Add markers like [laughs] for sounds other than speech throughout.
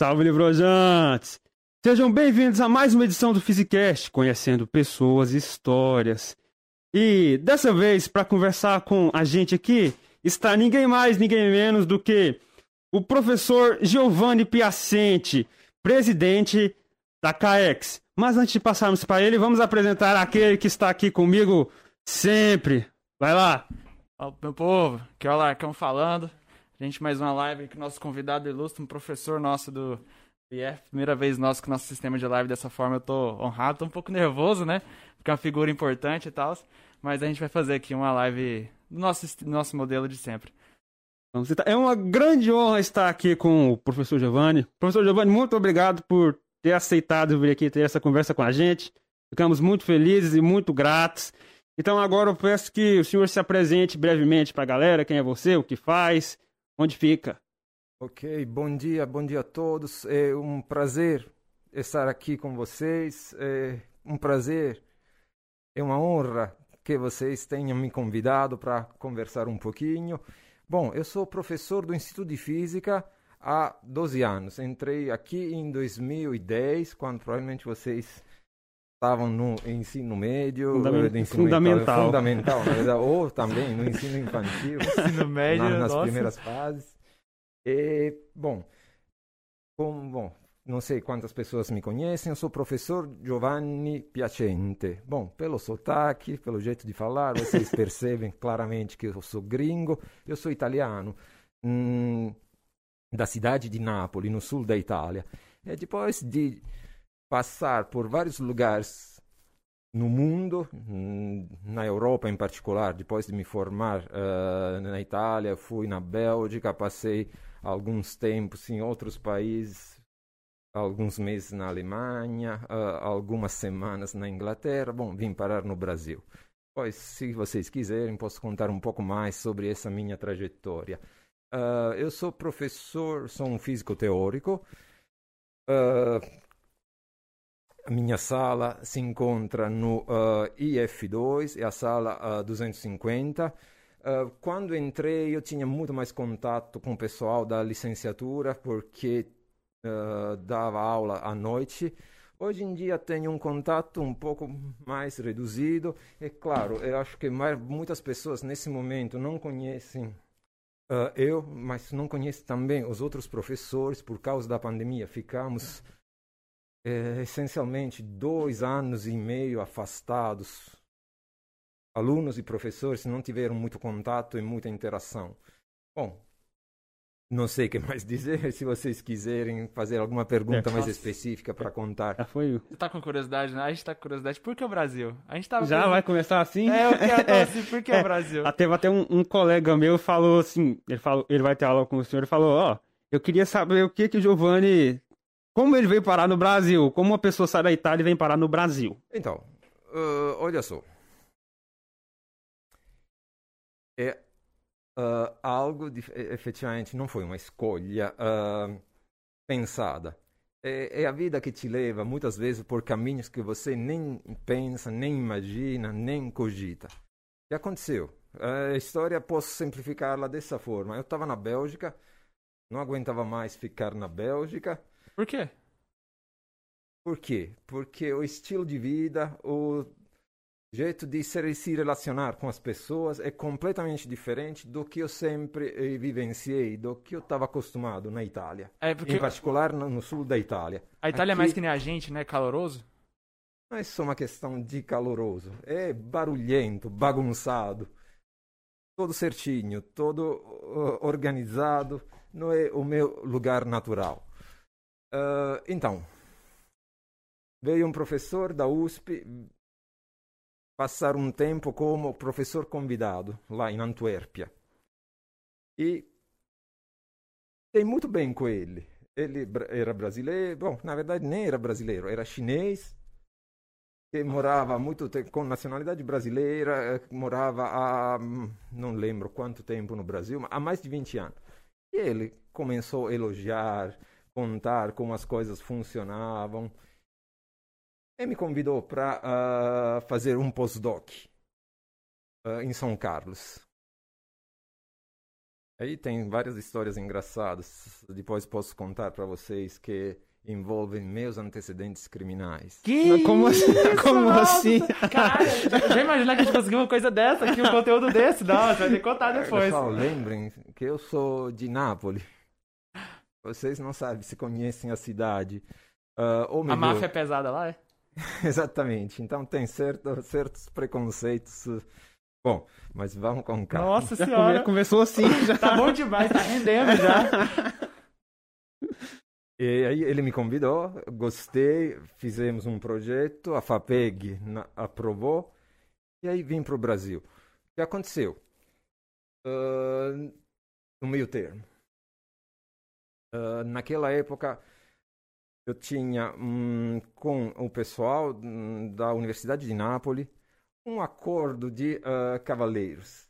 Salve, livrojantes! Sejam bem-vindos a mais uma edição do Physicast, conhecendo pessoas e histórias. E dessa vez, para conversar com a gente aqui, está ninguém mais, ninguém menos do que o professor Giovanni Piacente, presidente da CAEX. Mas antes de passarmos para ele, vamos apresentar aquele que está aqui comigo sempre. Vai lá. Meu povo, que é o Larcão falando. Gente mais uma live o nosso convidado ilustre, um professor nosso do IF. Primeira vez nosso com nosso sistema de live dessa forma. Eu tô honrado, tô um pouco nervoso, né? Porque é uma figura importante e tal. Mas a gente vai fazer aqui uma live do nosso, nosso modelo de sempre. É uma grande honra estar aqui com o professor Giovanni. Professor Giovanni, muito obrigado por ter aceitado vir aqui ter essa conversa com a gente. Ficamos muito felizes e muito gratos. Então agora eu peço que o senhor se apresente brevemente para a galera, quem é você, o que faz, onde fica. Ok, bom dia, bom dia a todos. É um prazer estar aqui com vocês. É um prazer, é uma honra que vocês tenham me convidado para conversar um pouquinho. Bom, eu sou professor do Instituto de Física há 12 anos. Entrei aqui em 2010, quando provavelmente vocês estavam no ensino médio, Fundament ensino fundamental, fundamental verdade, [laughs] ou também no ensino infantil, [laughs] ensino médio, na, nas nossa. primeiras fases. E, bom, com, bom, não sei quantas pessoas me conhecem, eu sou o professor Giovanni Piacente. Bom, pelo sotaque, pelo jeito de falar, vocês [laughs] percebem claramente que eu sou gringo, eu sou italiano, hum, da cidade de Nápoles, no sul da Itália. E depois de passar por vários lugares no mundo, hum, na Europa em particular, depois de me formar uh, na Itália, fui na Bélgica, passei alguns tempos em outros países, alguns meses na Alemanha, uh, algumas semanas na Inglaterra. Bom, vim parar no Brasil. Pois, se vocês quiserem, posso contar um pouco mais sobre essa minha trajetória. Uh, eu sou professor, sou um físico teórico. Uh, a minha sala se encontra no IF2, é a sala 250. Uh, quando entrei, eu tinha muito mais contato com o pessoal da licenciatura, porque uh, dava aula à noite. Hoje em dia tenho um contato um pouco mais reduzido. É claro, eu acho que mais, muitas pessoas nesse momento não conhecem uh, eu, mas não conhecem também os outros professores por causa da pandemia. Ficamos eh, essencialmente dois anos e meio afastados alunos e professores não tiveram muito contato e muita interação. Bom, não sei o que mais [laughs] dizer. Se vocês quiserem fazer alguma pergunta É, mais nossa. específica para contar. Já foi. Você tá com curiosidade, né? A gente tá com curiosidade. Por que o Brasil? A gente tava Já com- vai começar assim? É, eu quero [laughs] É. assim, por que É. o Brasil? Até, até um, um colega meu falou assim, ele, falou, ele vai ter aula com o senhor, ele falou, ó, eu queria saber o que que o Giovanni, como ele veio parar no Brasil, como uma pessoa sai da Itália e vem parar no Brasil. Então, uh, olha só. É uh, algo, de, e- efetivamente, não foi uma escolha uh, pensada. É, é a vida que te leva, muitas vezes, por caminhos que você nem pensa, nem imagina, nem cogita. Que aconteceu? A história, posso simplificá-la dessa forma. Eu estava na Bélgica, não aguentava mais ficar na Bélgica. Por quê? Por quê? Porque o estilo de vida, o jeito de ser, se relacionar com as pessoas é completamente diferente do que eu sempre eh, vivenciei, do que eu estava acostumado na Itália. É porque Em particular no, sul da Itália. a Itália é Aqui mais que nem a gente, né? Caloroso. Não é só uma questão de caloroso, é barulhento, bagunçado, todo certinho, todo organizado, não é o meu lugar natural. Ah, então, veio um professor da USP passar um tempo como professor convidado lá em Antuérpia. E dei muito bem com ele. Ele era brasileiro, bom, na verdade nem era brasileiro, era chinês, que morava muito tempo com nacionalidade brasileira, eh, morava há hum, não lembro quanto tempo no Brasil, mas há mais de 20 anos. E ele começou a elogiar, contar como as coisas funcionavam. E me convidou para fazer um postdoc ah, em São Carlos. Aí tem várias histórias engraçadas. Depois posso contar para vocês que envolvem meus antecedentes criminais. Que Como assim? isso, [laughs] Como nossa? assim? Caralho, já, já imaginar que a gente conseguiu uma coisa dessa aqui, um conteúdo desse? Não, você vai ter que contar depois. Pessoal, lembrem que eu sou de Nápoles. Vocês não sabem se conhecem a cidade. Ah, ou A melhor, máfia é pesada lá, é? [laughs] Exatamente. Então tem certo, certos preconceitos. Bom, mas vamos com calma. Nossa Já senhora. come- começou assim, [laughs] já. Tá bom demais, tá rendendo já. [laughs] E aí ele me convidou, gostei, fizemos um projeto, a FAPEG na- aprovou, e aí vim para o Brasil. O que aconteceu? Ah, no meio termo. Ah, naquela época, eu tinha hum, com o pessoal hum, da Universidade de Nápoles um acordo de ah, cavaleiros.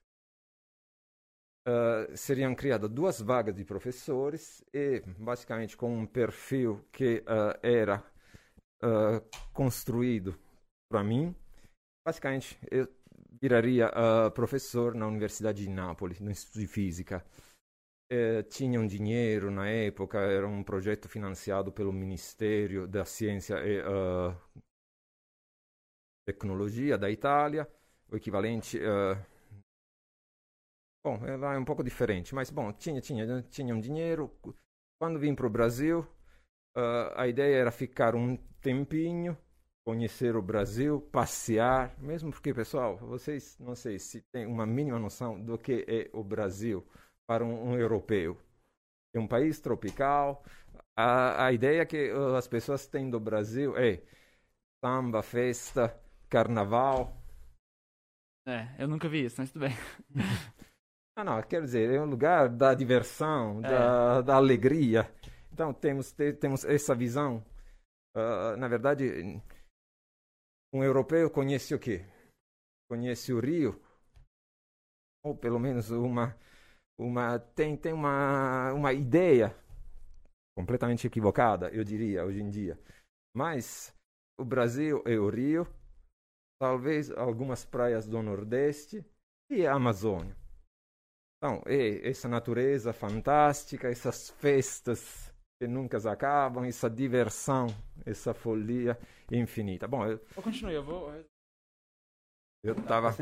Ah, seriam criadas duas vagas de professores e, basicamente, com um perfil que ah, era ah, construído para mim, basicamente, eu viraria professor na Universidade de Nápoles, no Instituto de Física. Eh, tinham dinheiro na época, era um projeto financiado pelo Ministério da Ciência e ah, Tecnologia da Itália, o equivalente. ah, bom, é é um pouco diferente, mas bom, tinha, tinha, tinham dinheiro. Quando vim para o Brasil, ah, a ideia era ficar um tempinho, conhecer o Brasil, passear, mesmo porque, pessoal, vocês não sei se têm uma mínima noção do que é o Brasil para um, um europeu. É um país tropical. A, a ideia que ah, as pessoas têm do Brasil é samba, festa, carnaval. É, eu nunca vi isso, mas tudo bem. [laughs] Ah, não, quer dizer, é um lugar da diversão, da, da alegria. Então, temos, te- temos essa visão. Ah, na verdade, um europeu conhece o quê? Conhece o Rio, ou pelo menos uma, uma tem, tem uma, uma ideia completamente equivocada, eu diria, hoje em dia. Mas o Brasil é o Rio, talvez algumas praias do Nordeste e a Amazônia. Então, é essa natureza fantástica, essas festas que nunca acabam, essa diversão, essa folia infinita. Bom, eu, Eu continuo, eu vou. eu tava.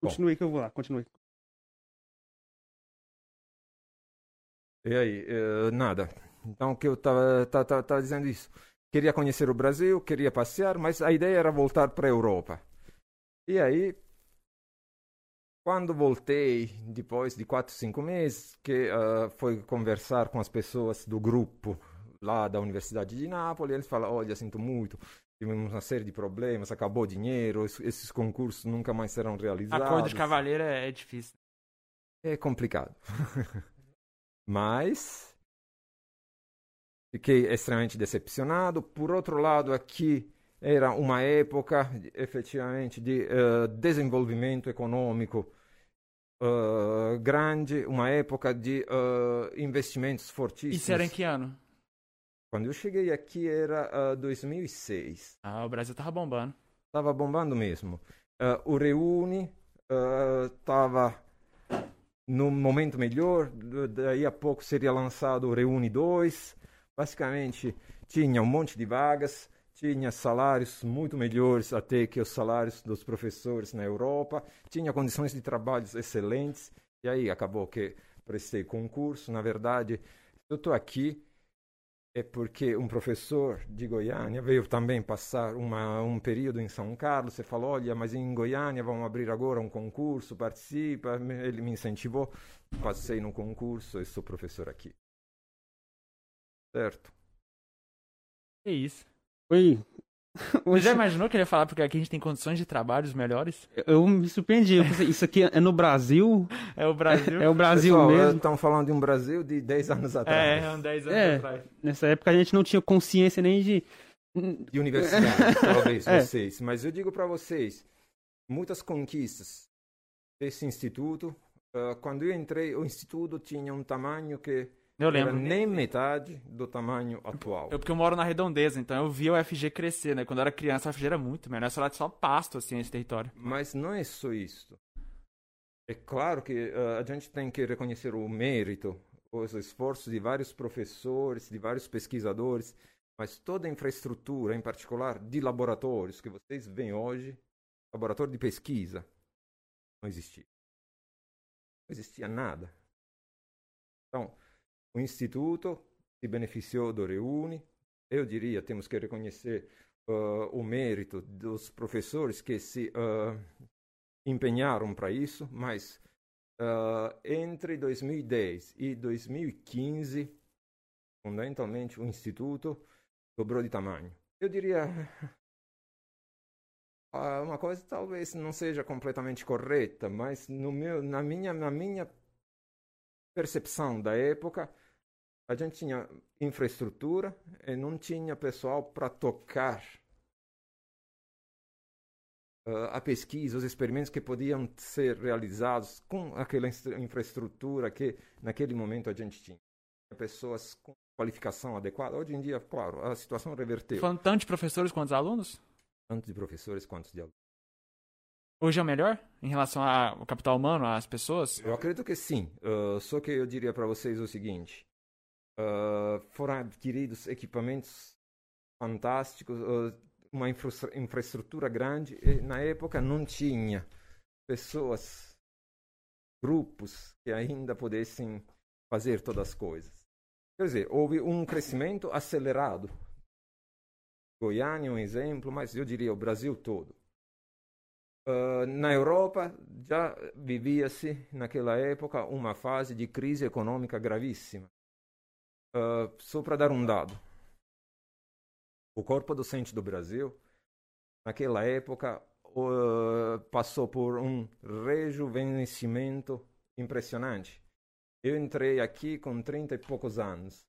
Continue que eu vou lá, continue. E aí, eh, nada. Então, o que eu tava, tava, tava, tava dizendo isso. Queria conhecer o Brasil, queria passear, mas a ideia era voltar para a Europa. E aí, quando voltei, depois de quatro, cinco meses, que ah, foi conversar com as pessoas do grupo lá da Universidade de Nápoles, eles falaram, olha, sinto muito, tivemos uma série de problemas, acabou o dinheiro, es- esses concursos nunca mais serão realizados. Acordo de cavaleiro é, é difícil. É complicado. [laughs] Mas fiquei extremamente decepcionado. Por outro lado, aqui era uma época efetivamente de eh, desenvolvimento econômico eh, grande, uma época de eh, investimentos fortíssimos. Isso era em que ano? Quando eu cheguei aqui era eh, 2006. Ah, o Brasil tava bombando. Estava bombando mesmo. Eh, o Reúne estava no momento melhor, daí a pouco seria lançado o Reúne 2. Basicamente, tinha um monte de vagas, tinha salários muito melhores até que os salários dos professores na Europa, tinha condições de trabalhos excelentes. E aí acabou que prestei concurso. Na verdade, eu estou aqui é porque um professor de Goiânia veio também passar uma, um período em São Carlos. Você falou: olha, mas em Goiânia vamos abrir agora um concurso, participa. Me- Ele me incentivou, passei no concurso e sou professor aqui. Certo? Que isso. Oi. [laughs] Você já imaginou que ele ia falar porque aqui a gente tem condições de trabalhos melhores? Eu me surpreendi. Eu pensei, isso aqui é no Brasil? [laughs] É o Brasil. É o Brasil Pessoal, mesmo? Estão falando de um Brasil de 10 anos atrás. É, uns 10 anos É. atrás. Nessa época a gente não tinha consciência nem de. de universidade, [laughs] talvez É. vocês. Mas eu digo para vocês, muitas conquistas desse instituto. ah, quando eu entrei, o instituto tinha um tamanho que Eu era lembro. nem metade do tamanho atual. Eu, porque eu moro na redondeza, então eu vi o FG crescer, né? Quando eu era criança, o FG era muito menor. Era só pasto, assim, esse território. Mas não é só isso. É claro que uh, a gente tem que reconhecer o mérito, os esforços de vários professores, de vários pesquisadores, mas toda a infraestrutura, em particular de laboratórios que vocês veem hoje, laboratório de pesquisa, não existia. Não existia nada. Então, o Instituto se beneficiou do Reúne. Eu diria, temos que reconhecer uh, o mérito dos professores que se uh, empenharam para isso, mas uh, entre 2010 e 2015, fundamentalmente, o Instituto dobrou de tamanho. Eu diria [laughs] uma coisa talvez não seja completamente correta, mas no meu, na minha, na minha percepção da época, a gente tinha infraestrutura e não tinha pessoal para tocar uh, a pesquisa, os experimentos que podiam ser realizados com aquela infraestrutura que naquele momento a gente tinha. Pessoas com qualificação adequada. Hoje em dia, claro, a situação reverteu. Falando tanto de professores quanto de alunos? Tanto de professores quanto de alunos. Hoje é o melhor em relação ao capital humano, às pessoas? Eu acredito que sim. Uh, só que eu diria para vocês o seguinte: uh, foram adquiridos equipamentos fantásticos, uh, uma infra infraestrutura grande. E na época não tinha pessoas, grupos que ainda pudessem fazer todas as coisas. Quer dizer, houve um crescimento acelerado. Goiânia é um exemplo, mas eu diria o Brasil todo. Uh, na Europa já vivia-se naquela época uma fase de crise econômica gravíssima. Uh, só para dar um dado, o corpo docente do Brasil, naquela época, uh, passou por um rejuvenescimento impressionante. Eu entrei aqui com 30 e poucos anos.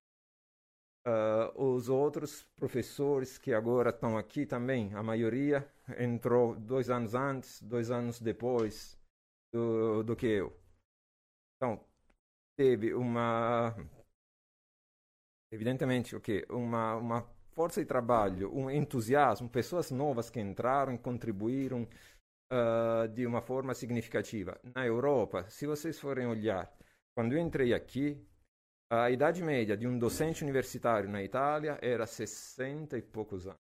Uh, os outros professores que agora estão aqui também, a maioria entrou dois anos antes, dois anos depois do, do que eu. Então, teve uma. Evidentemente, o okay, Uma, uma força de trabalho, um entusiasmo, pessoas novas que entraram e contribuíram uh, de uma forma significativa. Na Europa, se vocês forem olhar quando eu entrei aqui, a idade média de um docente universitário na Itália era 60 e poucos anos.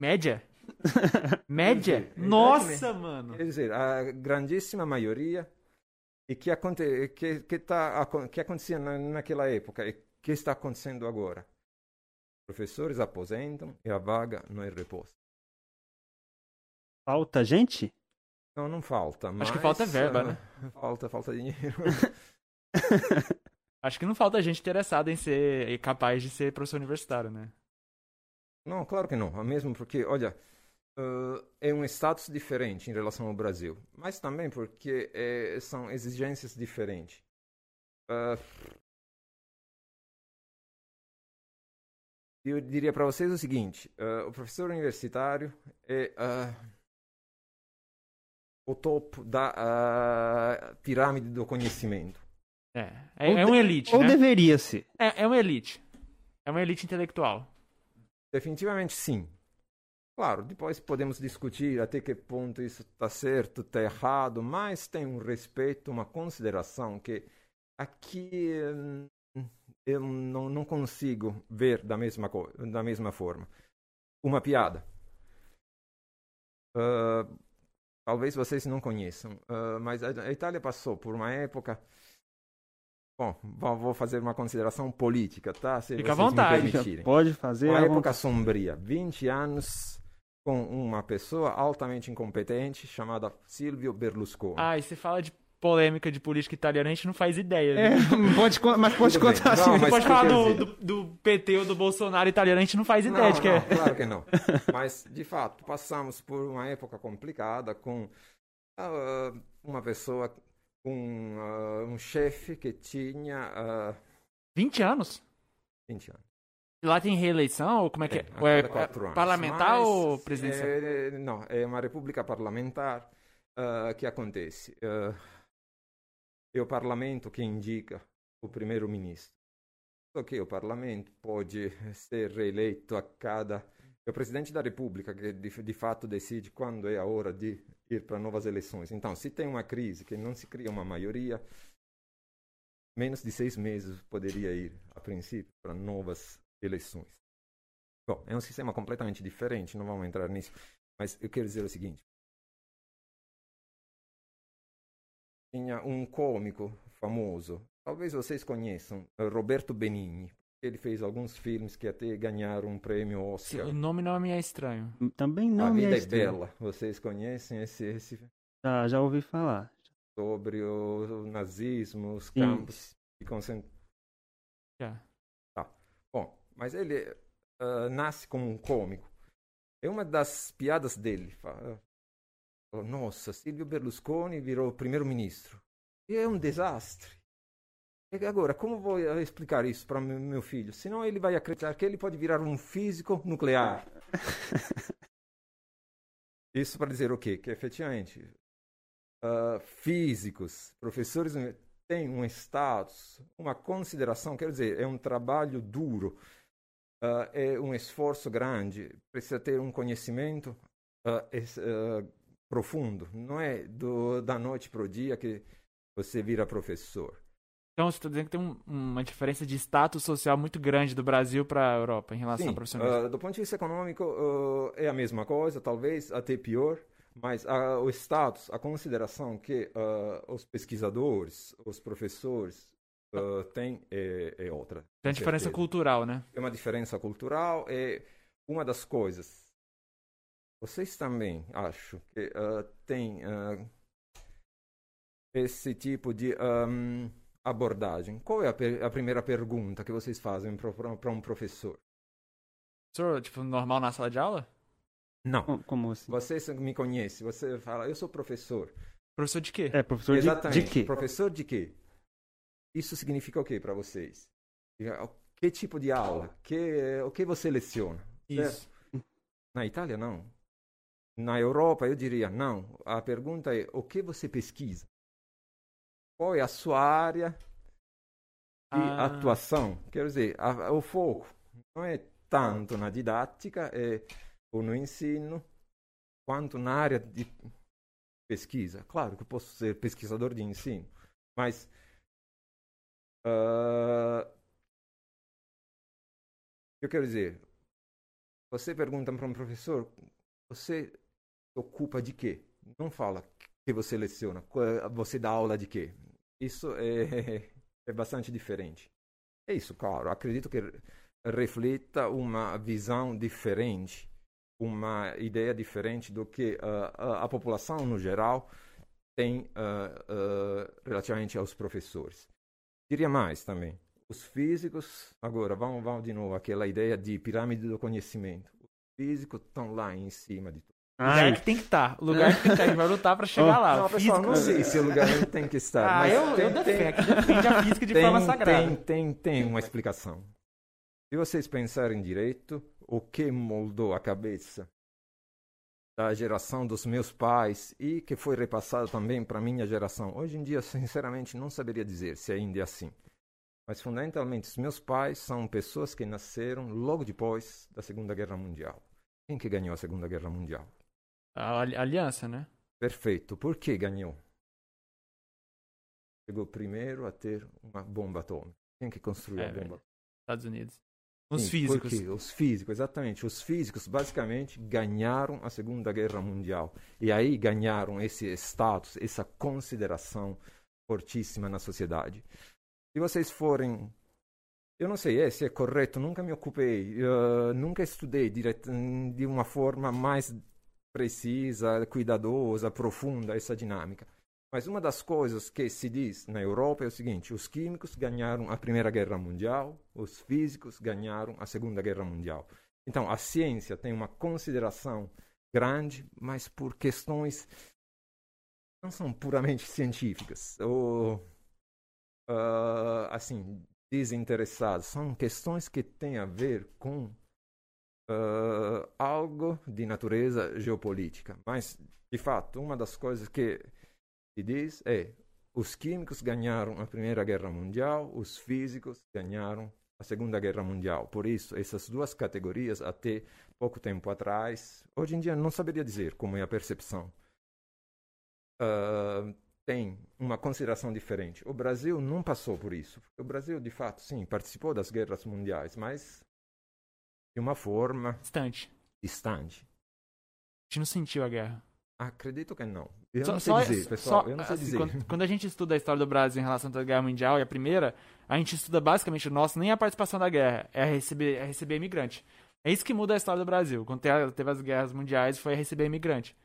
Média? [laughs] média? Dizer, Nossa, mano! Quer dizer, a grandíssima maioria e que, aconte, que, que, tá, que acontecia na, naquela época que está acontecendo agora. Professores aposentam e a vaga não é reposta. Falta gente? Não, não falta. Acho mas, que falta verba, né? [laughs] Falta, falta dinheiro. [laughs] Acho que não falta gente interessada em ser capaz de ser professor universitário, né? Não, claro que não. Mesmo porque, olha, uh, é um status diferente em relação ao Brasil. Mas também porque é, são exigências diferentes. Uh, eu diria para vocês o seguinte: uh, o professor universitário é o topo da pirâmide do conhecimento. É, é, é uma elite, Ou né? deveria ser. É, é uma elite. É uma elite intelectual. Definitivamente sim. Claro, depois podemos discutir até que ponto isso está certo, está errado, mas tem um respeito, uma consideração que aqui hum, eu não, não consigo ver da mesma, da mesma forma. Uma piada. Uh, talvez vocês não conheçam, uh, mas a, a Itália passou por uma época Bom, vou fazer uma consideração política, tá? Se Fica à vontade. Pode fazer. Uma época vontade. sombria. 20 anos com uma pessoa altamente incompetente chamada Silvio Berlusconi. Ah, e você fala de polêmica de política italiana, a gente não faz ideia. É, [laughs] pode, mas pode Tudo contar bem. Não, assim. mas pode falar do, do, do PT ou do Bolsonaro italiano, a gente não faz ideia Não, de que é. não, claro que não. [laughs] Mas, de fato, passamos por uma época complicada com ah, uma pessoa, com ah, um chefe que tinha ah, 20 anos? 20 anos. E lá tem reeleição? Ou como é que é? É, é anos. parlamentar Mas, ou presidencial? é, não, é uma república parlamentar que acontece. É o parlamento que indica o primeiro-ministro. Só que o parlamento pode [laughs] ser reeleito a cada. É o presidente da República que de, de fato decide quando é a hora de ir para novas eleições. Então, se tem uma crise que não se cria uma maioria, menos de seis meses poderia ir, a princípio, para novas eleições. Bom, é um sistema completamente diferente, não vamos entrar nisso. Mas eu quero dizer o seguinte: tinha um cômico famoso, talvez vocês conheçam, Roberto Benigni. Ele fez alguns filmes que até ganharam um prêmio Oscar. O nome não me é estranho. Também não a me Vida é é estranho. Bela. Vocês conhecem esse, esse Já, já ouvi falar. sobre o, nazismo, os Sim. campos de concentração? Já. Bom, mas ele ah, nasce como um cômico. É uma das piadas dele. Fala, Nossa, Silvio Berlusconi virou primeiro-ministro. E é um desastre. E agora, como vou eh, explicar isso para meu filho? Senão ele vai acreditar que ele pode virar um físico nuclear. [laughs] Isso para dizer o quê? Que efetivamente ah, físicos, professores têm um status, uma consideração, quer dizer, é um trabalho duro, ah, é um esforço grande, precisa ter um conhecimento ah, profundo. Não é do, da noite para o dia que você vira professor. Então você está dizendo que tem um- uma diferença de status social muito grande do Brasil para a Europa em relação Sim, ao profissionalismo. ah, do ponto de vista econômico ah, é a mesma coisa, talvez até pior, mas ah, o status, a consideração que ah, os pesquisadores, os professores têm é, é outra. tem diferença certeza. cultural, né? É uma diferença cultural, é uma das coisas. Vocês também, acho, que ah, tem ah, esse tipo de ahm, abordagem. Qual é a, per- a primeira pergunta que vocês fazem para um professor? Senhor, tipo, normal na sala de aula? Não. Como, como assim? Você me conhece, você fala, eu sou professor. Professor de quê? É, professor de, Exatamente. de quê? Professor de quê? Isso significa o quê para vocês? Que tipo de aula? Que, o que você leciona? Isso. Na Itália, não. Na Europa, eu diria não. A pergunta é: o que você pesquisa? Qual é a sua área de Ah. atuação? Quer dizer, a- o foco não é tanto na didática é, ou no ensino, quanto na área de pesquisa. Claro que eu posso ser pesquisador de ensino, mas. ah, eu quero dizer, você pergunta para um professor, você ocupa de quê? Não fala que você leciona, você dá aula de quê? Isso é, [laughs] é bastante diferente. É isso, claro. Acredito que reflita uma visão diferente, uma ideia diferente do que ah, a, a população no geral tem ah, ah, relativamente aos professores. Diria mais também. Os físicos, agora vamos, vamos de novo àquela ideia de pirâmide do conhecimento. Os físicos estão lá em cima de tudo. O lugar Ai, que tem que estar. O lugar que tem que estar. A gente vai lutar pra chegar lá. não, pessoal, não sei se o lugar onde tem que estar. Ah, mas eu, tem, eu tem- defendo, defende a física de tem, forma sagrada. Tem, tem, tem uma explicação. Se vocês pensarem direito, o que moldou a cabeça da geração dos meus pais e que foi repassado também para a minha geração. Hoje em dia, sinceramente, não saberia dizer se ainda é assim. Mas, fundamentalmente, os meus pais são pessoas que nasceram logo depois da Segunda Guerra Mundial. Quem que ganhou a Segunda Guerra Mundial? A ali- aliança, né? Perfeito. Por que ganhou? Chegou primeiro a ter uma bomba atômica. Quem que construiu É a bomba. Estados Unidos. Os Sim, físicos. Porque os físicos, exatamente. Os físicos, basicamente, ganharam a Segunda Guerra Mundial. E aí ganharam esse status, essa consideração fortíssima na sociedade. Se vocês forem. Eu não sei é, se é correto, nunca me ocupei, eh, nunca estudei diret- de uma forma mais precisa, cuidadosa, profunda essa dinâmica. Mas uma das coisas que se diz na Europa é o seguinte: os químicos ganharam a Primeira Guerra Mundial, os físicos ganharam a Segunda Guerra Mundial. Então, a ciência tem uma consideração grande, mas por questões não são puramente científicas ou ah, assim desinteressadas. São questões que têm a ver com ah, algo de natureza geopolítica. Mas, de fato, uma das coisas que se diz é os químicos ganharam a Primeira Guerra Mundial, os físicos ganharam a Segunda Guerra Mundial. Por isso, essas duas categorias, até pouco tempo atrás, hoje em dia não saberia dizer como é a percepção. Uh, tem uma consideração diferente. O Brasil não passou por isso. O Brasil, de fato, sim, participou das guerras mundiais, mas de uma forma distante. Distante. A gente não sentiu a guerra. Acredito que não. Eu só, não sei só, dizer, pessoal. Só, eu não sei assim, dizer. Quando, [laughs] quando, a gente estuda a história do Brasil em relação à Guerra Mundial e a primeira, a gente estuda basicamente, nossa, nem a participação da guerra, é receber, é receber imigrante. É isso que muda a história do Brasil. Quando teve as guerras mundiais, foi receber imigrante.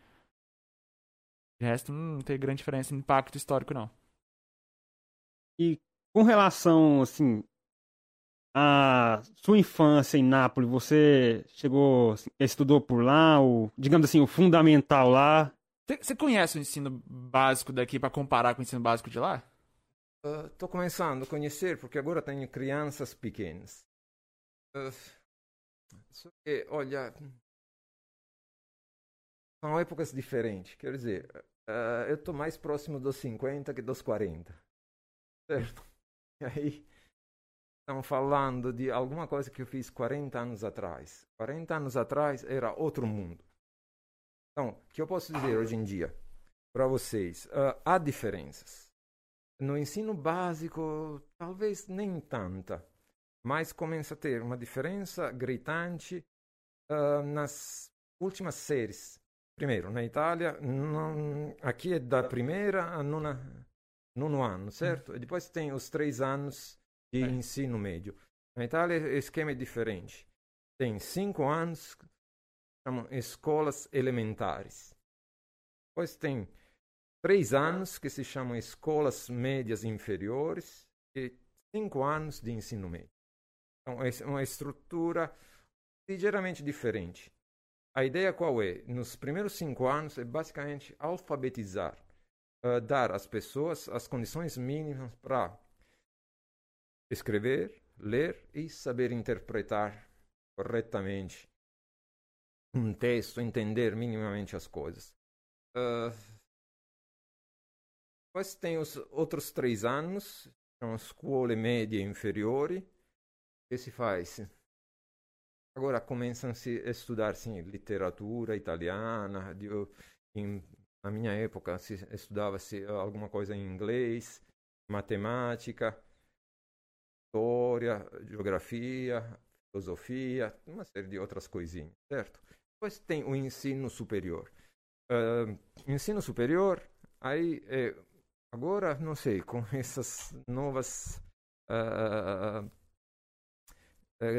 De resto, não tem grande diferença em impacto histórico, não. E com relação, assim, à sua infância em Nápoles, você chegou, estudou por lá, o, digamos assim, o fundamental lá? Você conhece o ensino básico daqui para comparar com o ensino básico de lá? Estou uh, começando a conhecer, porque agora tenho crianças pequenas. Uh, só que, olha, são épocas diferentes. Quer dizer, uh, eu estou mais próximo dos 50 que dos 40. Certo? E aí, estão falando de alguma coisa que eu fiz 40 anos atrás. 40 anos atrás era outro mundo. Então, o que eu posso dizer hoje em dia para vocês? Uh, há diferenças. No ensino básico, talvez nem tanta, mas começa a ter uma diferença gritante uh, nas últimas séries. Primeiro, na Itália, não, aqui é da primeira a nona, nono ano, certo? E depois tem os três anos de é. ensino médio. Na Itália, o esquema é diferente. Tem cinco anos, chamam escolas elementares. Depois tem três anos que se chamam escolas médias inferiores e cinco anos de ensino médio. Então, é uma estrutura ligeiramente diferente. A ideia qual é? Nos primeiros cinco anos é basicamente alfabetizar, uh, dar às pessoas as condições mínimas para escrever, ler e saber interpretar corretamente um texto, entender minimamente as coisas. Uh, depois tem os outros três anos, são escola média inferiore, que se faz Agora começam-se a estudar sim, literatura italiana. De, em, na minha época se estudava-se alguma coisa em inglês, matemática, história, geografia, filosofia, uma série de outras coisinhas, certo? Depois tem o ensino superior. Uh, ensino superior, aí é, agora não sei, com [laughs] essas novas uh,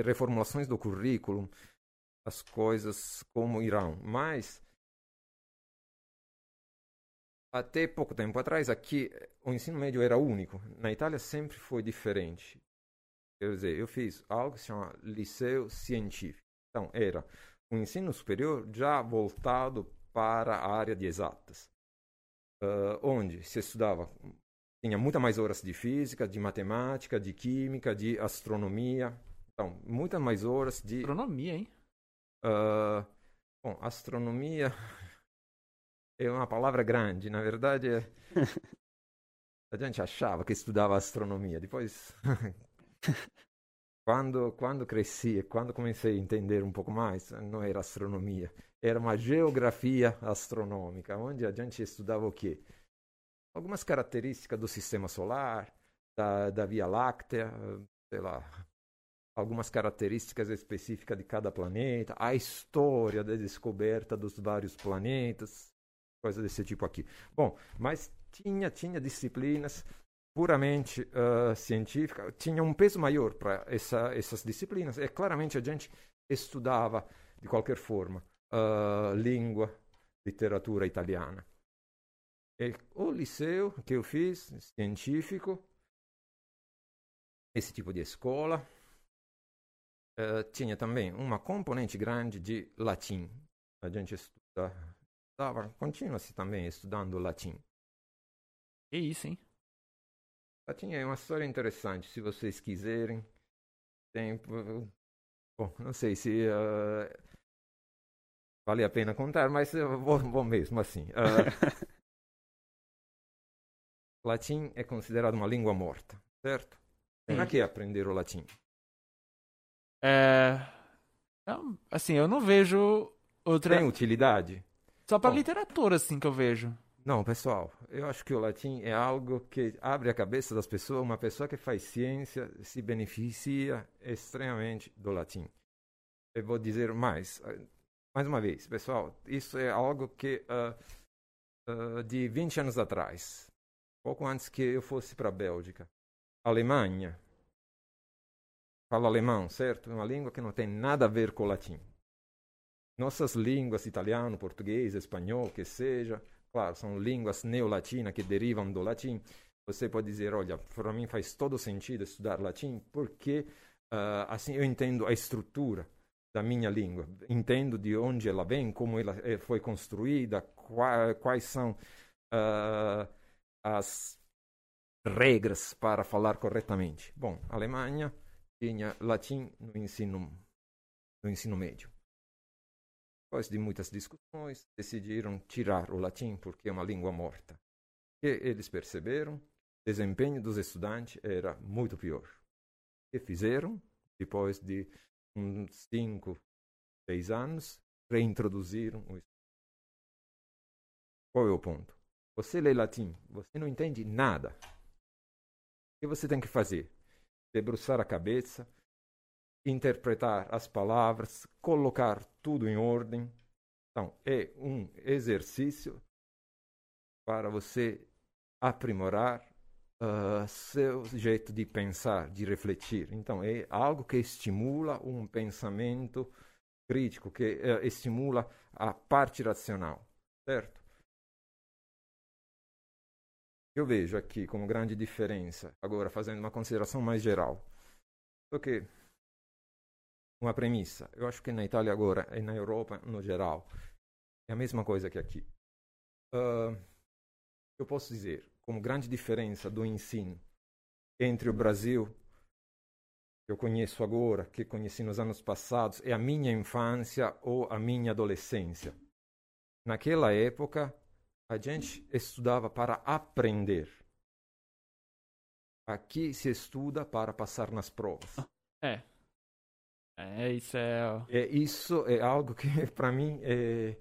reformulações do currículo, as coisas como irão. Mas, até pouco tempo atrás, aqui o ensino médio era único. Na Itália sempre foi diferente. Quer dizer, eu fiz algo que se chama liceu científico. Então, era um ensino superior já voltado para a área de exatas, uh, onde se estudava, tinha muitas mais horas de física, de matemática, de química, de astronomia, então, muitas mais horas de. Astronomia, hein? Uh, bom, astronomia [laughs] é uma palavra grande. Na verdade, é... [laughs] a gente achava que estudava astronomia. Depois, [laughs] [laughs] quando, quando cresci, quando comecei a entender um pouco mais, não era astronomia. Era uma geografia astronômica, onde a gente estudava o quê? Algumas características do sistema solar, da, da Via Láctea, sei lá, algumas características específicas de cada planeta, a história da descoberta dos vários planetas, coisas desse tipo aqui. Bom, mas tinha tinha disciplinas puramente uh, científicas, tinha um peso maior para essa, essas disciplinas. E claramente a gente estudava de qualquer forma uh, língua, literatura italiana. E o liceu que eu fiz, científico, esse tipo de escola, uh, tinha também uma componente grande de latim. A gente estuda, continua-se também estudando latim. É isso, hein? Latim é uma história interessante, se vocês quiserem. Tem, bom, não sei se uh, vale a pena contar, mas eu vou, vou mesmo assim. Uh, [laughs] latim é considerado uma língua morta, certo? Para que aprender o latim? É... Então, assim, eu não vejo outra... Tem utilidade? Só Bom. literatura, assim, que eu vejo. Não, pessoal, eu acho que o latim é algo que abre a cabeça das pessoas. Uma pessoa que faz ciência se beneficia extremamente do latim. Eu vou dizer mais, eh, mais uma vez, pessoal, isso é algo que ah, ah, de 20 anos atrás, pouco antes que eu fosse para a Bélgica, Alemanha, fala alemão, certo? É uma língua que não tem nada a ver com o latim. Nossas línguas, italiano, português, espanhol, que seja, claro, são línguas neolatinas que derivam do latim. Você pode dizer, olha, para mim faz todo sentido estudar latim, porque ah, assim eu entendo a estrutura da minha língua, entendo de onde ela vem, como ela eh, foi construída, qua- quais são ah, as regras para falar corretamente. Bom, a Alemanha tinha latim no ensino no ensino médio. Depois de muitas discussões, decidiram tirar o latim porque é uma língua morta. E eles perceberam que o desempenho dos estudantes era muito pior. E fizeram, depois de uns 5, 6 anos, reintroduziram o estudo. Qual é o ponto? Você lê latim, você não entende nada. O que você tem que fazer? Debruçar a cabeça, interpretar as palavras, colocar tudo em ordem. Então, é um exercício para você aprimorar ah, seu jeito de pensar, de refletir. Então, é algo que estimula um pensamento crítico, que eh, estimula a parte racional, certo? Eu vejo aqui como grande diferença, agora fazendo uma consideração mais geral, porque uma premissa. Eu acho que na Itália agora e na Europa no geral é a mesma coisa que aqui. Ah, eu posso dizer, como grande diferença do ensino entre o Brasil, que eu conheço agora, que conheci nos anos passados, é a minha infância ou a minha adolescência. Naquela época, a gente estudava para aprender. Aqui se estuda para passar nas provas. É. É, isso é... É, isso é algo que, [laughs] para mim, é...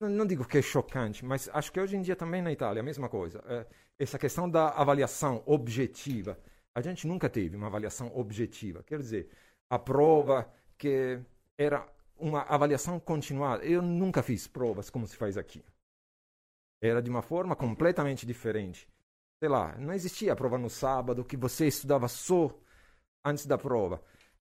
não, digo que é chocante, mas acho que hoje em dia também na Itália é a mesma coisa. É, essa questão da avaliação objetiva. A gente nunca teve uma avaliação objetiva. Quer dizer, a prova que era uma avaliação continuada. Eu nunca fiz provas como se faz aqui. Era de uma forma completamente diferente. Sei lá, não existia prova no sábado que você estudava só antes da prova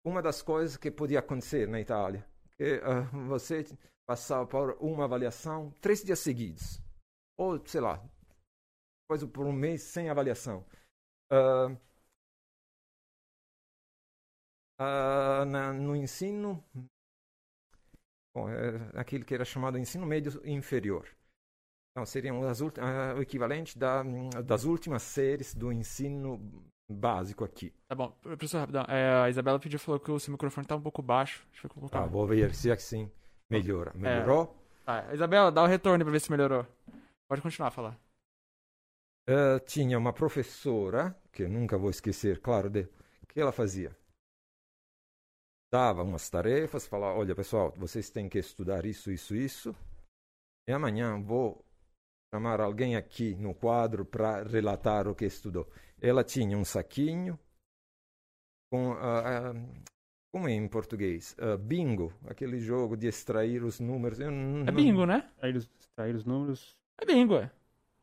uma das coisas que podia acontecer na Itália, que ah, você passava por uma avaliação três dias seguidos, ou sei lá, depois por um mês sem avaliação. Ah, ah, na- no ensino, bom, é aquilo que era chamado ensino médio inferior. Então, seriam as o equivalente da, das últimas séries do ensino básico aqui. Tá bom, professor, rapidão. É, a Isabela pediu, falou que o seu microfone tá um pouco baixo. Deixa eu colocar. Ah, vou ver se assim melhora. Melhorou? Tá, Isabela, dá o retorno pra ver se melhorou. Pode continuar a falar. Eh, tinha uma professora, que nunca vou esquecer, claro, de, que ela fazia? Dava umas tarefas, falava, olha pessoal, vocês têm que estudar isso, isso, isso, e amanhã vou chamar alguém aqui no quadro para relatar o que estudou. Ela tinha um saquinho com, ah, ah, como é em português? Ah, bingo, aquele jogo de extrair os números. É bingo, né? Aí eles extraíram os números. É bingo, é.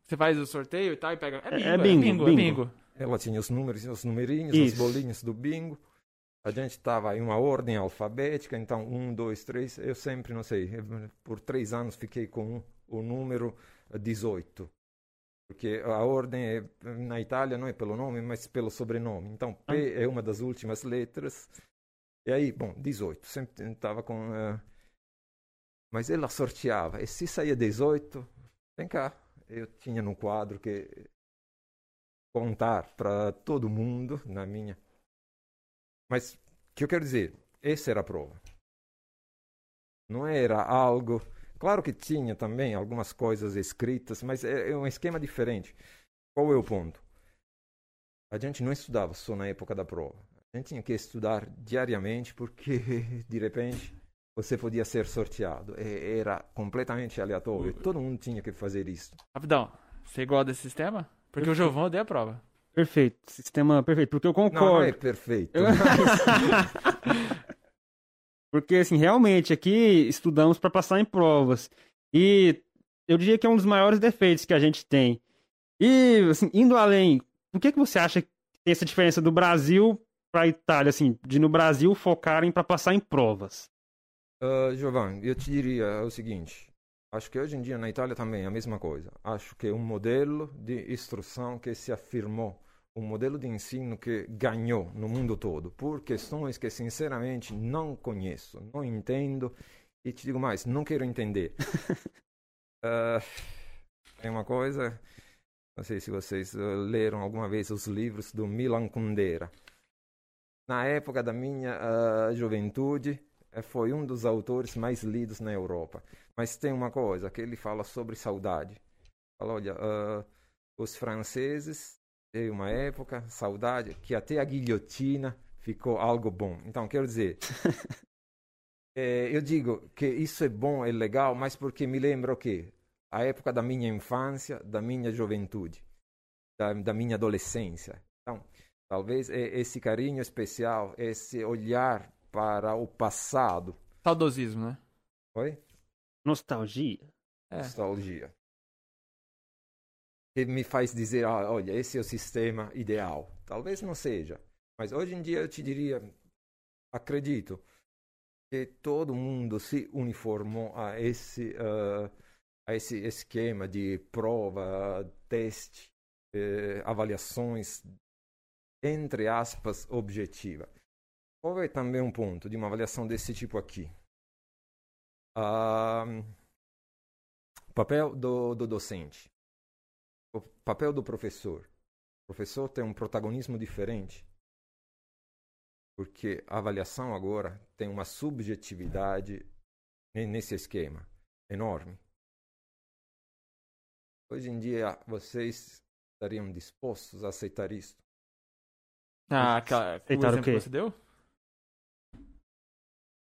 Você faz o sorteio e tal e pega. É bingo, É- é é bingo, bingo, é bingo. bingo. Ela tinha os números, os numerinhos, Isso. as bolinhas do bingo. A gente estava em uma ordem alfabética, então um, dois, três. Eu sempre, não sei, por três anos fiquei com o número 18. Porque a ordem é, na Itália não é pelo nome, mas pelo sobrenome. Então P é uma das últimas letras. E aí, bom, 18. Sempre estava com. eh, Mas ela sorteava. E se saía 18, vem cá. Eu tinha no quadro que contar para todo mundo na minha. Mas o que eu quero dizer? Essa era a prova. Não era algo. Claro que tinha também algumas coisas escritas, mas é, é um esquema diferente. Qual é o ponto? A gente não estudava só na época da prova. A gente tinha que estudar diariamente porque, [laughs] de repente, você podia ser sorteado. E era completamente aleatório. Todo mundo tinha que fazer isso. Rapidão, você gosta desse sistema? Porque o Giovanni odeia a prova. Perfeito, sistema perfeito, porque eu Não, não concordo. é perfeito. Eu- [laughs] Porque, assim, realmente, aqui estudamos para passar em provas. E eu diria que é um dos maiores defeitos que a gente tem. E, assim, indo além, por que, que você acha que tem essa diferença do Brasil para a Itália, assim, de no Brasil focarem para passar em provas? Ah, Giovanni, eu te diria o seguinte. Acho que hoje em dia na Itália também é a mesma coisa. Acho que é um modelo de instrução que se afirmou, um modelo de ensino que ganhou no mundo todo, por questões que sinceramente não conheço, não entendo e te digo mais, não quero entender. [laughs] Ah, é uma coisa, não sei se vocês ah, leram alguma vez os livros do Milan Kundera. Na época da minha ah, juventude, eh, foi um dos autores mais lidos na Europa. Mas tem uma coisa que ele fala sobre saudade. Fala, olha, os franceses têm uma época, saudade, que até a guilhotina ficou algo bom. Então, quero dizer, eh, [laughs] eu digo que isso é bom, é legal, mas porque me lembra o quê? A época da minha infância, da minha juventude, da, da minha adolescência. Então, talvez é esse carinho especial, esse olhar para o passado. Saudosismo, né? Oi? Nostalgia? É. nostalgia. Que me faz dizer, ah, olha, esse é o sistema ideal. Talvez não seja, mas hoje em dia eu te diria, acredito que todo mundo se uniformou a esse ah, a esse esquema de prova, teste, eh, avaliações entre aspas objetiva. Qual é também um ponto de uma avaliação desse tipo aqui? Ah, papel do, do docente, o papel do professor. O professor tem um protagonismo diferente, porque a avaliação agora tem uma subjetividade ne- nesse esquema enorme. Hoje em dia, vocês estariam dispostos a aceitar isso? Ah, aquela, o Aceitar o exemplo quê? que você deu?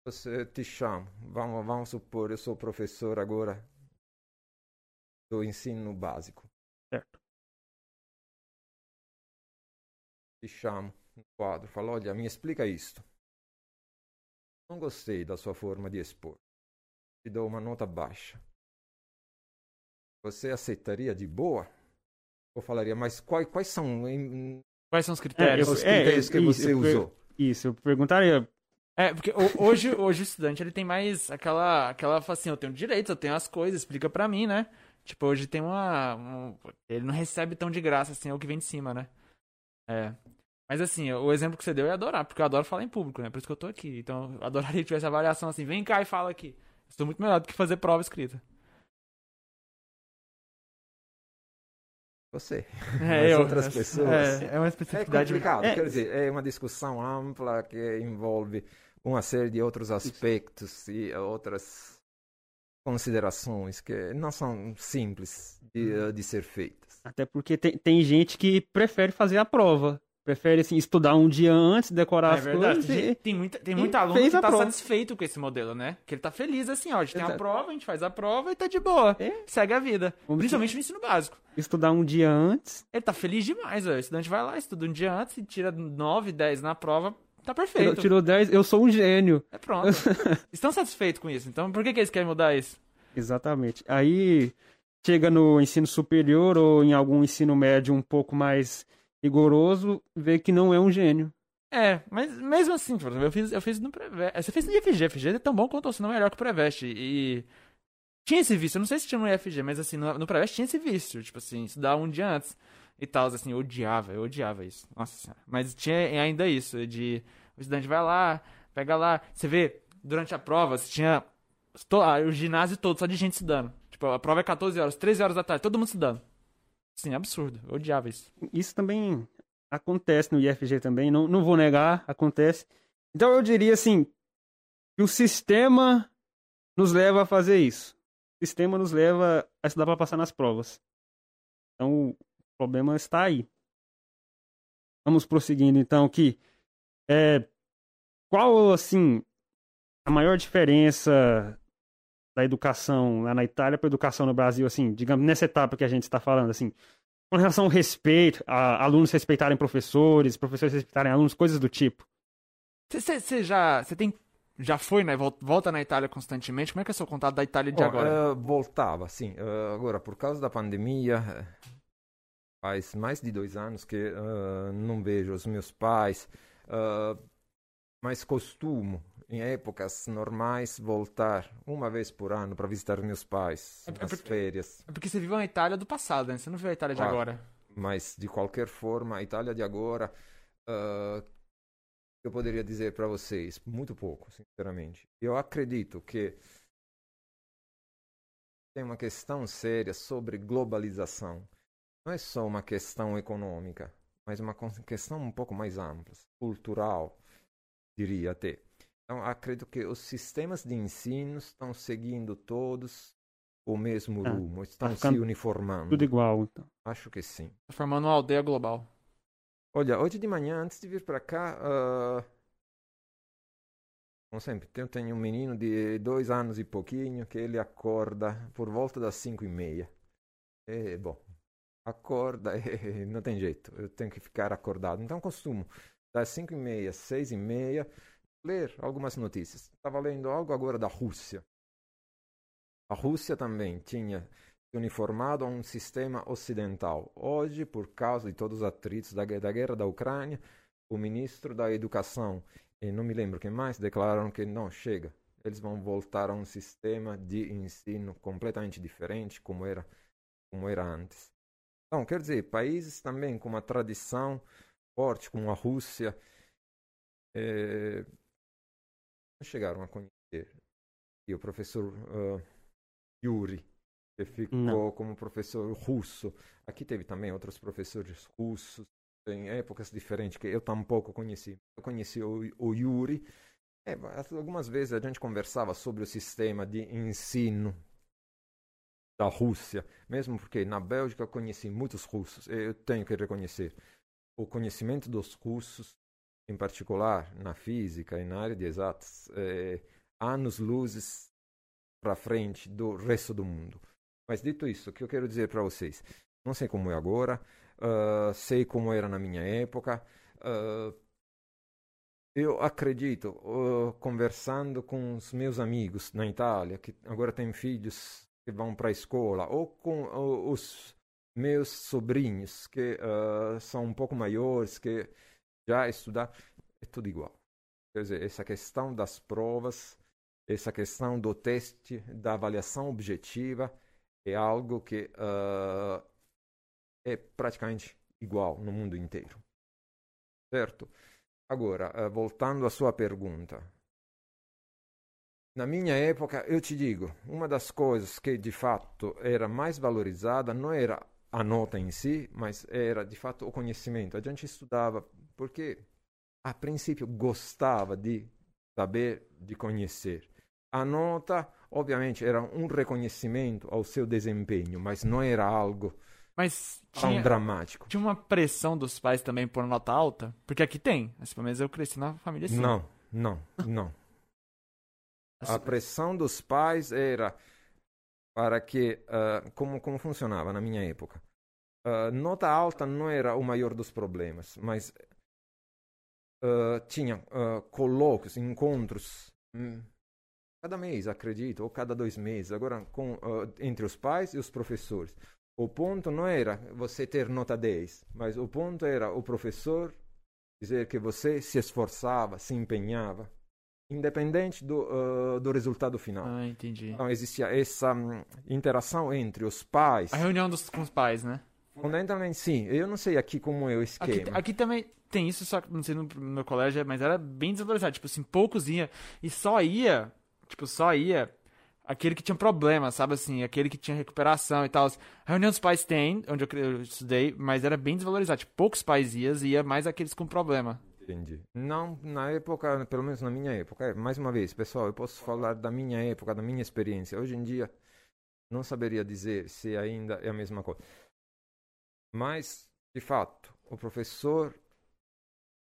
Você te chama, vamos, vamos supor, eu sou professor agora do ensino básico. Certo. te chamo no quadro, falo, olha, me explica isto. Não gostei da sua forma de expor. Te dou uma nota baixa. Você aceitaria de boa? Ou falaria, mas quais, quais são em- Quais são os É, critérios? eu- os critérios que isso, você eu usou? Isso, eu perguntaria. É, porque ho- hoje, hoje o estudante ele tem mais aquela, aquela assim, eu tenho direitos, eu tenho as coisas, explica pra mim, né? Tipo, hoje tem uma. um- ele não recebe tão de graça assim, é o que vem de cima, né? É. Mas assim, o exemplo que você deu eu ia adorar, porque eu adoro falar em público, né? Por isso que eu tô aqui. Então, eu adoraria que tivesse avaliação assim, vem cá e fala aqui. Eu sou muito melhor do que fazer prova escrita. Você. É, Mas eu- outras é- pessoas. É, é uma É especificidade. complicado, É. quer dizer, é uma discussão ampla que envolve uma série de outros aspectos e outras considerações que não são simples de, de ser feitas. Até porque tem, tem gente que prefere fazer a prova. Prefere, assim, estudar um dia antes, decorar É as verdade. coisas. Tem, e- tem muita, tem muito aluno que tá prova. satisfeito com esse modelo, né? Que ele tá feliz assim, ó. A gente tem a Exato. prova, a gente faz a prova e tá de boa. É. Segue a vida. Como Principalmente no ensino básico. Estudar um dia antes. Ele tá feliz demais, ó. O estudante vai lá, estuda um dia antes e tira 9, 10 na prova. Tá Tirou, perfeito. tirou 10, eu sou um gênio. É pronto. [laughs] Estão satisfeitos com isso. Então por que, que eles querem mudar isso? Exatamente. Aí chega no ensino superior ou em algum ensino médio um pouco mais rigoroso, vê que não é um gênio. É, mas mesmo assim, por exemplo, eu fiz, eu fiz no Preveste. Você fez no IFG. IFG é tão bom quanto ou se não melhor que o Preveste. E. Tinha esse vício, eu não sei se tinha no IFG, mas assim, no, no Preveste tinha esse vício. Tipo assim, estudar um dia antes e tal. Assim, eu odiava, eu odiava isso. Nossa senhora. Mas tinha ainda isso, de. O estudante vai lá, pega lá. Você vê, durante a prova, você tinha. ah, o ginásio todo, só de gente estudando. Tipo, a prova é 14 horas, 13 horas da tarde, todo mundo estudando. Sim, absurdo. Eu odiava isso. Isso também acontece no IFG também, não, não vou negar, acontece. Então eu diria assim, que o sistema nos leva a fazer isso. O sistema nos leva a estudar para passar nas provas. Então problema está aí. Vamos prosseguindo então aqui. É, qual, assim, a maior diferença da educação lá na Itália para a educação no Brasil, assim, digamos, nessa etapa que a gente está falando, assim, com relação ao respeito, a alunos respeitarem professores, professores respeitarem alunos, coisas do tipo. Você já, você tem, já foi, né, volta na Itália constantemente, como é que é o seu contato da Itália de oh, agora? Uh, voltava, sim, uh, agora, por causa da pandemia, faz mais de dois anos que uh, não vejo os meus pais, mas costumo em épocas normais, voltar uma vez por ano para visitar meus pais é, nas é porque, férias. É porque você viveu a Itália do passado, né? Você não viu a Itália de claro, agora. Mas, de qualquer forma, a Itália de agora, uh, eu poderia dizer para vocês, muito pouco, sinceramente. Eu acredito que tem uma questão séria sobre globalização. Não é só uma questão econômica, mas uma questão um pouco mais ampla, cultural, diria até. Então, acredito que os sistemas de ensino estão seguindo todos o mesmo é, rumo, estão tá se uniformando. Tudo igual, então. Acho que sim. Tá formando uma aldeia global. Olha, hoje de manhã, antes de vir para cá, uh... como sempre, eu tenho um menino de dois anos e pouquinho que ele acorda por volta das cinco e meia. É, bom, acorda, [laughs] não tem jeito, eu tenho que ficar acordado. Então, costumo das cinco e meia, seis e meia, ler algumas notícias. Estava lendo algo agora da Rússia. A Rússia também tinha se uniformado a um sistema ocidental. Hoje, por causa de todos os atritos da, da guerra da Ucrânia, o ministro da Educação e não me lembro quem mais declararam que não chega. Eles vão voltar a um sistema de ensino completamente diferente, como era, como era antes. Então, quer dizer, países também com uma tradição forte, como a Rússia, é, chegaram a conhecer. E o professor uh, Yuri, que ficou Não. como professor russo. Aqui teve também outros professores russos em épocas diferentes que eu tampouco conheci. Eu conheci o, o Yuri. É, algumas vezes a gente conversava sobre o sistema de ensino da Rússia, mesmo porque na Bélgica conheci muitos russos. Eu tenho que reconhecer o conhecimento dos russos em particular na física e na área de exatas, é, anos-luzes para frente do resto do mundo. Mas dito isso, o que eu quero dizer para vocês? Não sei como é agora, uh, sei como era na minha época. Uh, eu acredito, uh, conversando com os meus amigos na Itália, que agora têm filhos que vão para a escola, ou com os meus sobrinhos, que são um pouco maiores, que já estudar, é tudo igual. Quer dizer, essa questão das provas, essa questão do teste, da avaliação objetiva, é algo que uh, é praticamente igual no mundo inteiro. Certo? Agora, uh, voltando à sua pergunta. Na minha época, eu te digo, uma das coisas que de fato era mais valorizada não era a nota em si, mas era de fato o conhecimento. A gente estudava porque a princípio gostava de saber, de conhecer. A nota, obviamente, era um reconhecimento ao seu desempenho, mas não era algo mas tão tinha, dramático. Tinha uma pressão dos pais também por nota alta? Porque aqui tem. Mas pelo menos eu cresci na família assim. Não, não, não. A pressão dos pais era para que. Uh, como, como funcionava na minha época? Uh, nota alta não era o maior dos problemas, mas uh, tinha colóquios, encontros um, cada mês, acredito, ou cada dois meses, agora com, entre os pais e os professores. O ponto não era você ter nota 10, mas o ponto era o professor dizer que você se esforçava, se empenhava, independente do, uh, do resultado final. Ah, entendi. Então existia essa um, interação entre os pais. A reunião dos, com os pais, né? Fundamentalmente sim. Eu não sei aqui como é o esquema. Aqui, aqui também tem isso, só que não sei no meu colégio, mas era bem desvalorizado. Tipo assim, poucos ia. E só ia, tipo, só ia aquele que tinha problema, sabe assim? Aquele que tinha recuperação e tal. A reunião dos pais tem, onde eu estudei, mas era bem desvalorizado. Tipo, poucos pais iam, ia mais aqueles com problema. Entendi. Não, na época, pelo menos na minha época, é, mais uma vez, pessoal, eu posso falar da minha época, da minha experiência. Hoje em dia, não saberia dizer se ainda é a mesma coisa. Mas, de fato, o professor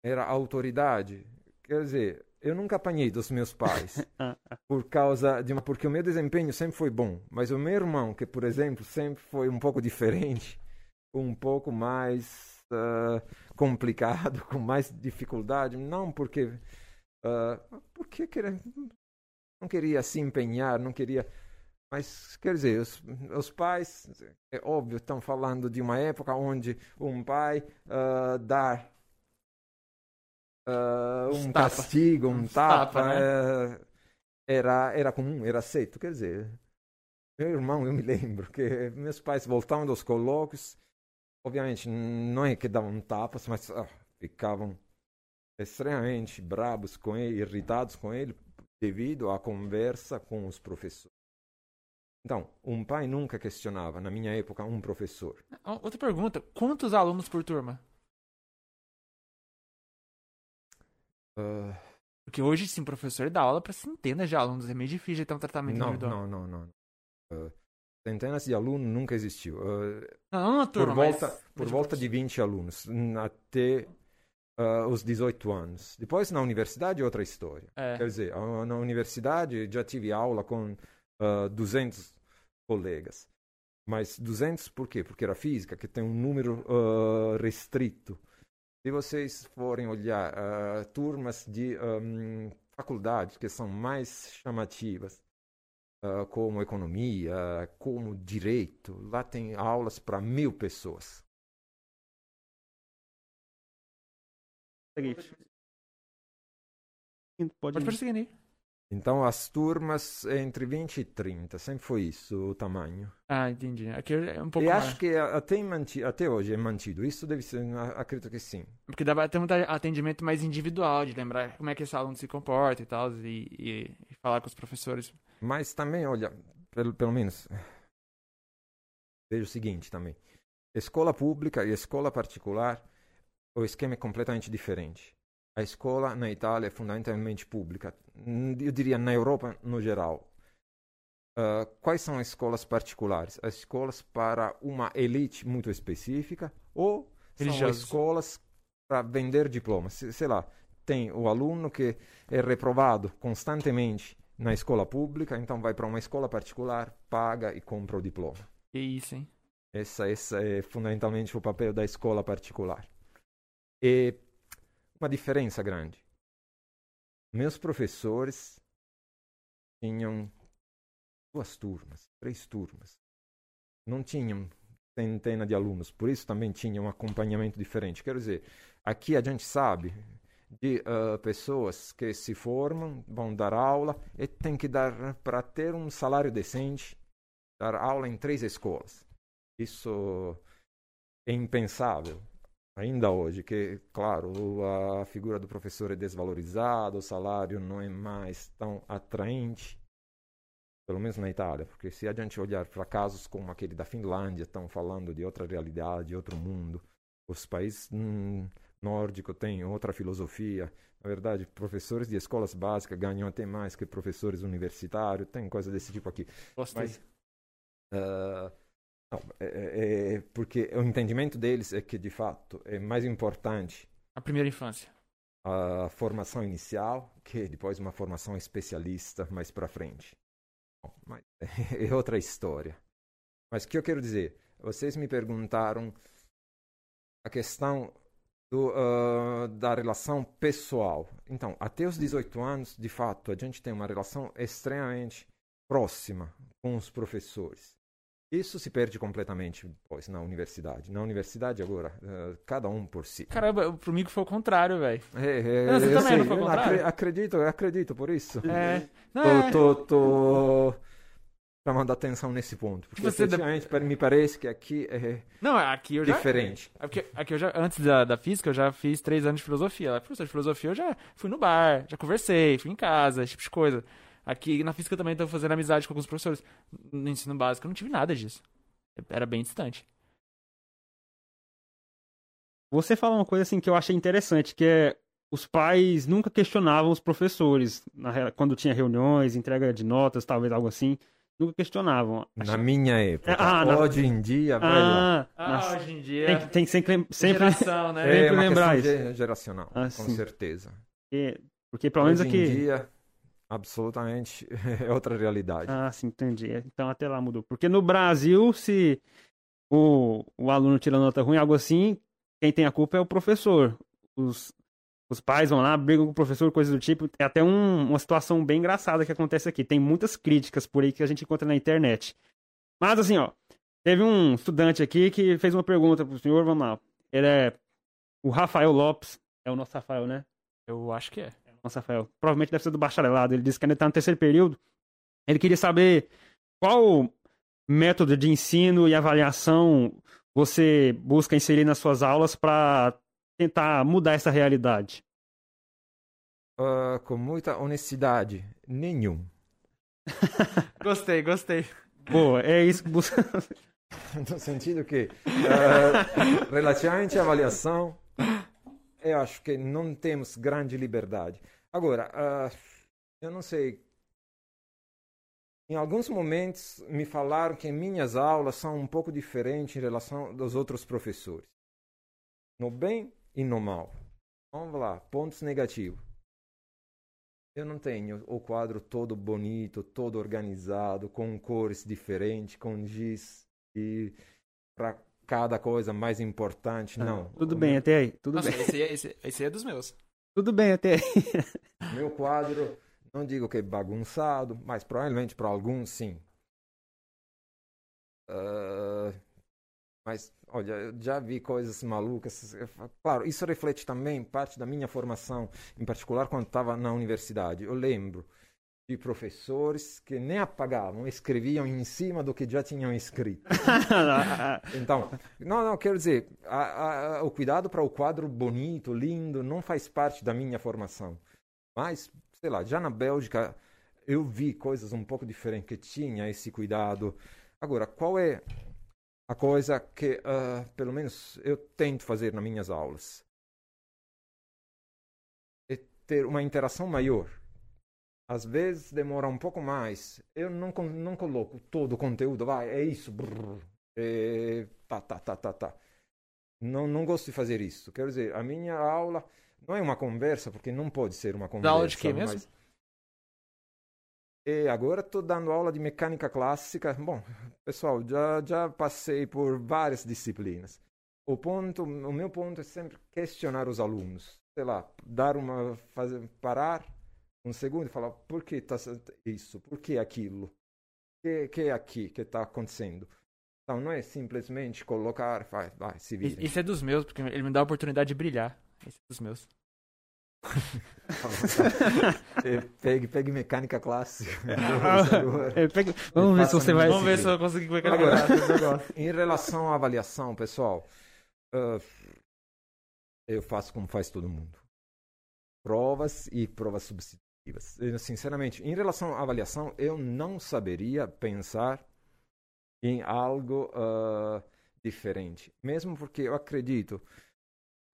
era autoridade. Quer dizer, eu nunca apanhei dos meus pais [laughs] por causa de uma porque o meu desempenho sempre foi bom, mas o meu irmão, que por exemplo sempre foi um pouco diferente, um pouco mais uh, complicado, [laughs] com mais dificuldade, não porque uh, porque queria, não queria se empenhar, não queria mas, quer dizer, os, os, pais, é óbvio, estão falando de uma época onde um pai uh, dá uh, um castigo, um tapa, tapa né? era, era comum, era aceito. Quer dizer, meu irmão, eu me [laughs] lembro que meus pais voltavam dos colóquios, obviamente não é que davam tapas, mas ah, ficavam extremamente bravos com ele, irritados com ele, devido à conversa com os professores. Então, um pai nunca questionava, na minha época, um professor. Outra pergunta: quantos alunos por turma? Uh... Porque hoje, sim, professor dá aula para centenas de alunos. É meio difícil ter um tratamento não, individual. Não, não, não. Uh, centenas de alunos nunca existiu. Uh, não na turma, por volta, mas... Por volta de 20 alunos, até uh, os 18 anos. Depois, na universidade, outra história. É. Quer dizer, na universidade já tive aula com uh, 200 colegas. Mas 200 por quê? Porque era física, que tem um número uh, restrito. Se vocês forem olhar turmas de um, faculdades que são mais chamativas, uh, como economia, como direito, lá tem aulas para mil pessoas. Pode, Pode prosseguir. Então as turmas entre 20 e 30, sempre foi isso o tamanho. Ah, entendi. Aqui é um pouco e mais. acho que até, mantido, até hoje é mantido. Isso deve ser, acredito que sim. Porque dá para ter um atendimento mais individual, de lembrar como é que esse aluno se comporta e tal, e, e, e falar com os professores. Mas também, olha, pelo, pelo menos, vejo o seguinte também. Escola pública e escola particular, o esquema é completamente diferente. A escola na Itália é fundamentalmente pública, eu diria na Europa no geral. Uh, quais são as escolas particulares? As escolas para uma elite muito específica ou são escolas para vender diplomas? Sei lá, tem o aluno que é reprovado constantemente na escola pública, então vai para uma escola particular, paga e compra o diploma. É isso, hein? Essa, essa é fundamentalmente o papel da escola particular. E uma diferença grande. Meus professores tinham duas turmas, três turmas. Não tinham centena de alunos, por isso também tinha um acompanhamento diferente. Quero dizer, aqui a gente sabe de uh, pessoas que se formam, vão dar aula e tem que dar para ter um salário decente, dar aula em três escolas. Isso é impensável ainda hoje, que, claro, a figura do professor é desvalorizada, o salário não é mais tão atraente, pelo menos na Itália, porque se a gente olhar para casos como aquele da Finlândia, estão falando de outra realidade, outro mundo, os países hum, nórdicos têm outra filosofia. Na verdade, professores de escolas básicas ganham até mais que professores universitários, tem coisa desse tipo aqui. Gostei. Mas, uh, não, é, é, é, porque o entendimento deles é que, de fato, é mais importante a primeira infância. A formação inicial, que depois uma formação especialista mais para frente. Bom, mas [laughs] é outra história. Mas o que eu quero dizer? Vocês me perguntaram a questão do, uh, da relação pessoal. Então, até os 18 anos, de fato, a gente tem uma relação extremamente próxima com os professores. Isso se perde completamente depois na universidade. Na universidade agora, uh, cada um por si. Caramba, pro mim foi o contrário, velho. É, é, não, você também sei, não foi o contrário? acredito, acredito por isso. É. Não, tô, é. tô, tô chamando atenção nesse ponto. Porque você efetivamente da... me parece que aqui é não, aqui eu já, diferente. É porque aqui eu já, antes da, da física, eu já fiz três anos de filosofia. Lá, professor de filosofia, eu já fui no bar, já conversei, fui em casa, esse tipo de coisa. Aqui na física também estou fazendo amizade com alguns professores. No ensino básico eu não tive nada disso. Era bem distante. Você fala uma coisa assim que eu achei interessante, que é os pais nunca questionavam os professores na, quando tinha reuniões, entrega de notas, talvez algo assim. Nunca questionavam. Na minha época. Ah, na- Hoje em dia, lá. Ah, Ah, mas hoje em dia. tem, tem sempre, sempre Geração, né? sempre É uma lembrar questão isso. ge- geracional, Ah, com sim. certeza. porque, porque pelo menos Hoje aqui. em dia, absolutamente, [laughs] é outra realidade. Ah, sim, entendi. Então até lá mudou. Porque no Brasil, se o, o aluno tira nota ruim, algo assim, quem tem a culpa é o professor. Os, os pais vão lá, brigam com o professor, coisas do tipo. É até um- uma situação bem engraçada que acontece aqui. Tem muitas críticas por aí que a gente encontra na internet. Mas assim, ó, teve um estudante aqui que fez uma pergunta pro senhor, vamos lá. Ele é o Rafael Lopes. É o nosso Rafael, né? Eu acho que é. Nossa, Rafael. Provavelmente deve ser do bacharelado. Ele disse que ainda está no terceiro período. Ele queria saber qual método de ensino e avaliação você busca inserir nas suas aulas para tentar mudar essa realidade. Ah, com muita honestidade, nenhum. [laughs] Gostei, gostei. Pô, é isso que busca. [laughs] No sentido que, ah, relativamente à avaliação, eu acho que não temos grande liberdade. Agora, ah, eu não sei. Em alguns momentos me falaram que minhas aulas são um pouco diferentes em relação dos outros professores. No bem e no mal. Vamos lá, pontos negativos. Eu não tenho o quadro todo bonito, todo organizado, com cores diferentes, com giz e para cada coisa mais importante. Não. Tudo O bem meu- até aí. Tudo Nossa, bem. esse, é- esse, esse é dos meus. Tudo bem até aí. [laughs] Meu quadro, não digo que é bagunçado, mas provavelmente para alguns sim. Ah, mas, olha, eu já vi coisas malucas. Claro, isso reflete também parte da minha formação, em particular quando estava na universidade. Eu lembro de professores que nem apagavam, escreviam em cima do que já tinham escrito. [laughs] Então, não, não, quero dizer, a- a- o cuidado para o quadro bonito, lindo, não faz parte da minha formação. Mas, sei lá, já na Bélgica eu vi coisas um pouco diferentes, que tinha esse cuidado. Agora, qual é a coisa que, ah, pelo menos, eu tento fazer nas minhas aulas? É ter uma interação maior. Às vezes demora um pouco mais. Eu não, não coloco todo o conteúdo, vai, é isso. brrr, é, tá, tá, tá, tá, tá. Não, não gosto de fazer isso. Quero dizer, a minha aula não é uma conversa, porque não pode ser uma conversa. aula de quê mesmo? E agora estou dando aula de mecânica clássica. Bom, pessoal, já, já passei por várias disciplinas. O ponto, o meu ponto é sempre questionar os alunos. Sei lá, dar uma, fazer, parar um segundo e falar por que tá isso, por que aquilo, que que é aqui que está acontecendo. Então não é simplesmente colocar, vai, vai, se vira. Esse é dos meus, porque ele me dá a oportunidade de brilhar. Esse é dos meus. Eh, pegue, pegue mecânica clássica. É, [laughs] pega- Vamos ver se você vai. Vamos ver se eu consigo pegar Agora-. Em relação à avaliação, pessoal, ah, eu faço como faz todo mundo. Provas e provas substitutivas. Eu, sinceramente, em relação à avaliação, eu não saberia pensar em algo ah, diferente. Mesmo porque eu acredito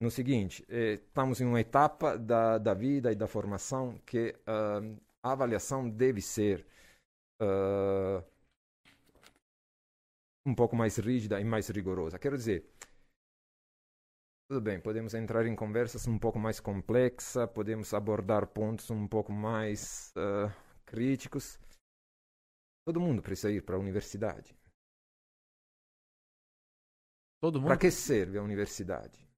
no seguinte, eh, estamos em uma etapa da, da vida e da formação que ah, a avaliação deve ser ah, um pouco mais rígida e mais rigorosa. Quero dizer, tudo bem, podemos entrar em conversas um pouco mais complexas, podemos abordar pontos um pouco mais ah, críticos. Todo mundo precisa ir para a universidade. Todo mundo? Para que serve a universidade?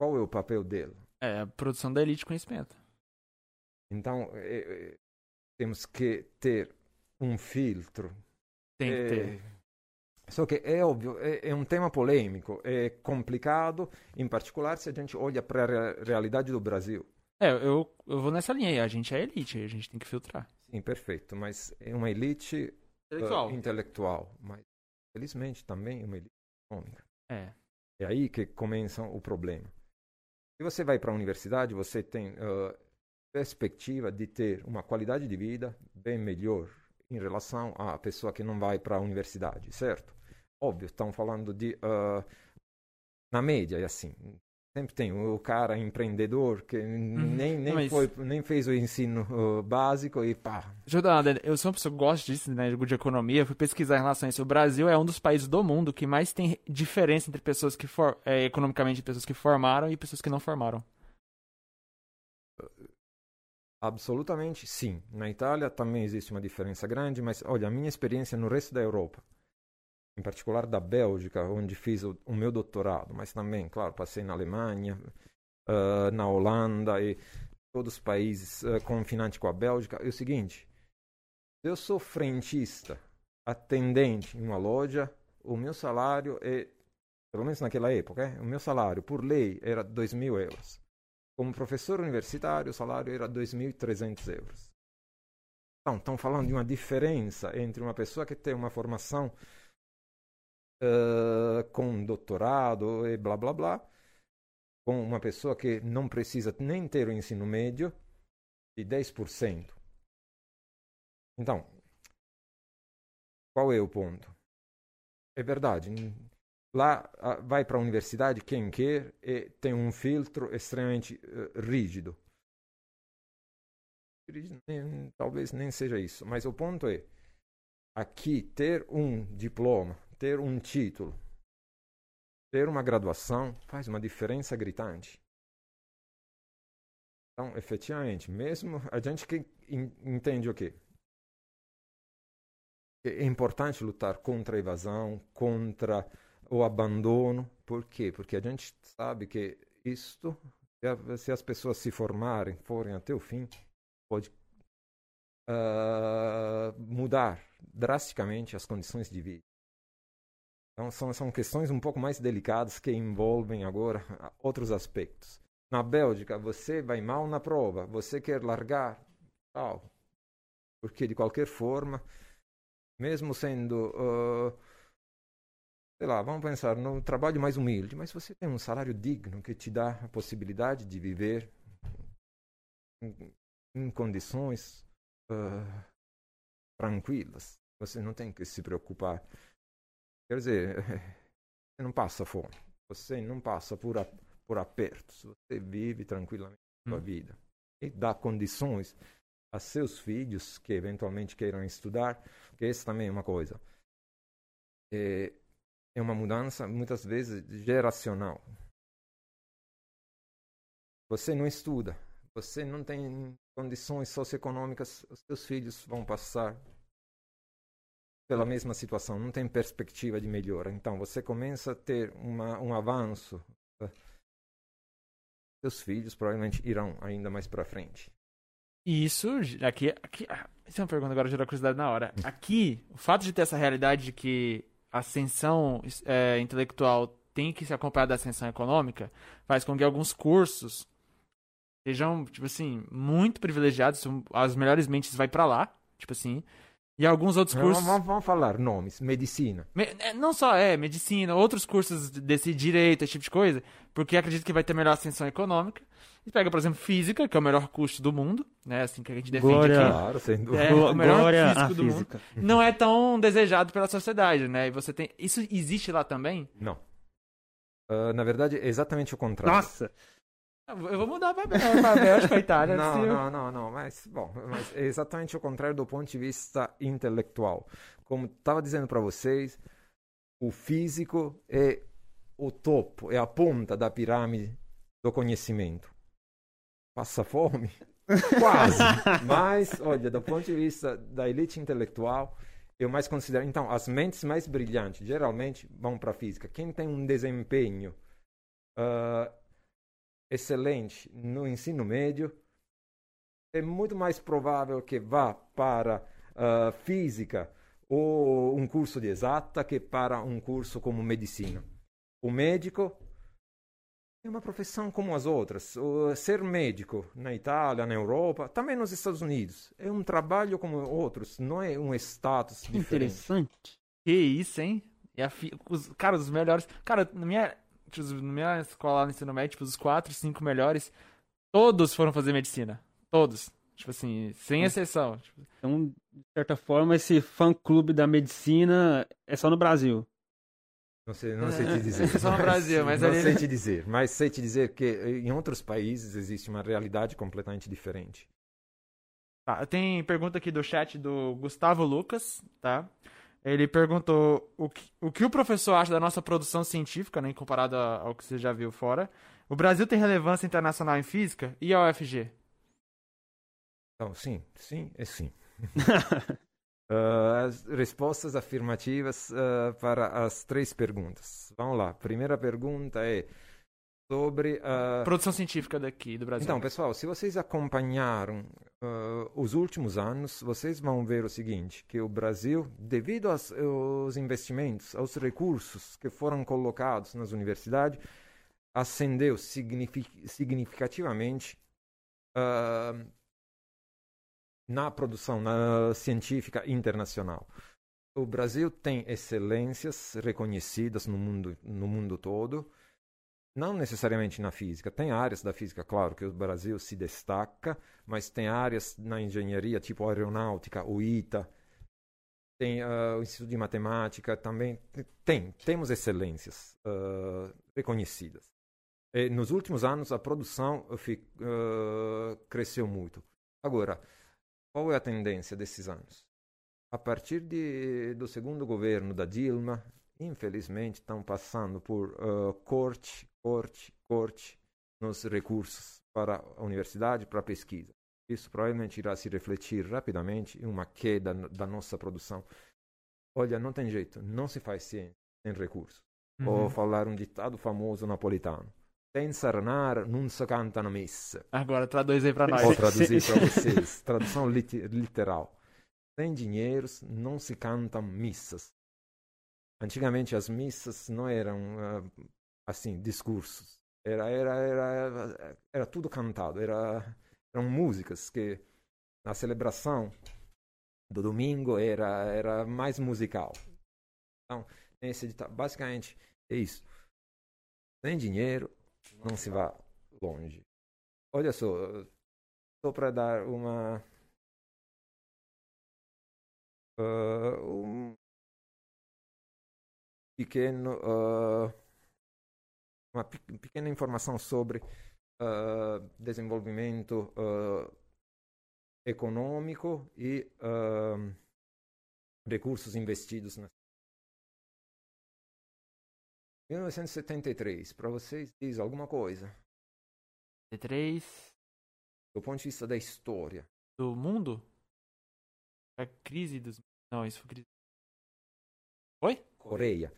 Qual é o papel dela? É, a produção da elite de conhecimento. Então, eh, eh, temos que ter um filtro Tem que É, ter. Só que é óbvio, é, é um tema polêmico, é complicado, em particular se a gente olha para a rea- realidade do Brasil. É, eu, eu vou nessa linha aí. A gente é elite, a gente tem que filtrar. Sim, perfeito, mas é uma elite Intelectual. ah, intelectual, mas felizmente também é uma elite econômica. É. É aí que começa o problema. Se você vai para a universidade, você tem ah, perspectiva de ter uma qualidade de vida bem melhor em relação à pessoa que não vai para a universidade, certo? Óbvio, estão falando de. ah, na média é assim. Sempre tem o cara empreendedor que nem, nem, Mas- foi, nem fez o ensino uh, básico e pá. Deixa eu. Eu sou uma pessoa que gosta disso, né, de economia. Fui pesquisar em relação a isso. O Brasil é um dos países do mundo que mais tem diferença entre pessoas que, for, é, economicamente, pessoas que formaram e pessoas que não formaram. Absolutamente sim. Na Itália também existe uma diferença grande, mas olha, a minha experiência no resto da Europa, em particular da Bélgica, onde fiz o, o meu doutorado, mas também, claro, passei na Alemanha, ah, na Holanda e todos os países ah, confinantes com a Bélgica, é o seguinte: eu sou frentista, atendente em uma loja, o meu salário é, pelo menos naquela época, é, o meu salário por lei era 2 mil euros. Como professor universitário, o salário era 2.300 euros. Então, estão falando de uma diferença entre uma pessoa que tem uma formação eh, com doutorado e blá blá blá, com uma pessoa que não precisa nem ter o ensino médio, de 10%. Então, qual é o ponto? É verdade, Lá vai para a universidade quem quer e tem um filtro extremamente eh, rígido. Talvez nem seja isso, mas o ponto é aqui ter um diploma, ter um título, ter uma graduação faz uma diferença gritante. Então, efetivamente, mesmo a gente que en- entende o quê? É importante lutar contra a evasão, contra o abandono. Por quê? Porque a gente sabe que isto, se as pessoas se formarem, forem até o fim, pode ah, mudar drasticamente as condições de vida. Então, são, são questões um pouco mais delicadas que envolvem agora outros aspectos. Na Bélgica, você vai mal na prova, você quer largar, tal. Porque, de qualquer forma, mesmo sendo ah, sei lá, vamos pensar no trabalho mais humilde, mas você tem um salário digno que te dá a possibilidade de viver em, em condições ah, tranquilas. Você não tem que se preocupar. Quer dizer, [laughs] você não passa fome, você não passa por, a- por apertos, você vive tranquilamente a sua Hum. vida. E dá condições a seus filhos que eventualmente queiram estudar, porque essa também é uma coisa. É, é uma mudança muitas vezes geracional. Você não estuda, você não tem condições socioeconômicas, os seus filhos vão passar pela mesma situação, não tem perspectiva de melhora. Então você começa a ter uma, um avanço. eh, Seus filhos provavelmente irão ainda mais para frente. E isso, aqui, aqui. ah, Isso é uma pergunta agora, gerou curiosidade na hora. [laughs] Aqui, o fato de ter essa realidade de que a ascensão é, intelectual tem que se acompanhar da ascensão econômica faz com que alguns cursos sejam, tipo assim, muito privilegiados. As melhores mentes vai pra lá, tipo assim. E alguns outros cursos. vamos- vamos falar nomes, medicina. Me- é, Não só é medicina, outros cursos desse direito, esse tipo de coisa, porque acredito que vai ter melhor ascensão econômica. E pega, por exemplo, física, que é o melhor curso do mundo, né? Assim que a gente defende Glória. aqui. Claro, sem dúvida. É, o melhor Glória físico à do mundo. física. Não é tão desejado pela sociedade, né? E você tem. Isso existe lá também? Não. Ah, na verdade, é exatamente o contrário. Nossa! Eu vou mudar pra, pra Bélgica, pra Itália. Não, eu- não, não, não, mas bom, mas é exatamente o contrário do ponto de vista intelectual. Como estava dizendo para vocês, o físico é o topo, é a ponta da pirâmide do conhecimento. Passa fome? [laughs] Quase. Mas, olha, do ponto de vista da elite intelectual, eu mais considero. Então, as mentes mais brilhantes geralmente vão para a física. Quem tem um desempenho ah, excelente no ensino médio, é muito mais provável que vá para ah, física ou um curso de exata que para um curso como medicina. O médico é uma profissão como as outras. O ser médico na Itália, na Europa, também nos Estados Unidos, é um trabalho como outros, não é um status diferente. Interessante. Que isso, hein? E a fi- os, cara, os melhores. Cara, na minha, na minha escola lá no ensino médio, tipo, os quatro, cinco melhores, todos foram fazer medicina. Todos. Tipo assim, sem exceção. Tipo, Então, de certa forma, esse fã-clube da medicina é só no Brasil. Não sei, não sei te dizer. [laughs] Só no Brasil, mas não ali- sei te dizer. Mas sei te dizer que eh, em outros países existe uma realidade completamente diferente. Tá, tem pergunta aqui do chat do Gustavo Lucas, tá? Ele perguntou o que, o que o professor acha da nossa produção científica, né, comparado ao que você já viu fora. O Brasil tem relevância internacional em física e a UFG? Então, sim, sim e sim. [laughs] Ah, as respostas afirmativas ah, para as três perguntas. Vamos lá. Primeira pergunta é sobre a. Produção científica daqui do Brasil. Então, pessoal, se vocês acompanharam ah, os últimos anos, vocês vão ver o seguinte, que o Brasil, devido aos, aos investimentos, aos recursos que foram colocados nas universidades, ascendeu signifi- significativamente ah, na produção na científica internacional. O Brasil tem excelências reconhecidas no mundo, no mundo todo, não necessariamente na física. Tem áreas da física, claro, que o Brasil se destaca, mas tem áreas na engenharia, tipo aeronáutica, o ITA, tem ah, o Instituto de Matemática, também tem, temos excelências ah, reconhecidas. E nos últimos anos, a produção ah, cresceu muito. Agora, qual é a tendência desses anos? A partir de, do segundo governo da Dilma, infelizmente, estão passando por ah, corte, corte, corte nos recursos para a universidade, para a pesquisa. Isso provavelmente irá se refletir rapidamente em uma queda da nossa produção. Olha, não tem jeito, não se faz ciência sem recursos. Vou Uhum. falar um ditado famoso napolitano. Senza renare non si canta na missa. Agora traduz aí pra nós. Vou [laughs] traduzir para vocês. Tradução lit- literal. Sem dinheiros não se cantam missas. Antigamente as missas não eram ah, assim discursos. Era era era era tudo cantado. Era eram músicas que na celebração do domingo era era mais musical. Então esse basicamente é isso. Sem dinheiro não se vai longe. Olha só, só para dar uma ah, um pequeno ah, uma pe- pequena informação sobre ah, desenvolvimento ah, econômico e ah, recursos investidos na 1973, para vocês diz alguma coisa? T3 Do ponto de vista da história. do mundo? A crise dos... Não, isso foi crise... Oi? Coreia.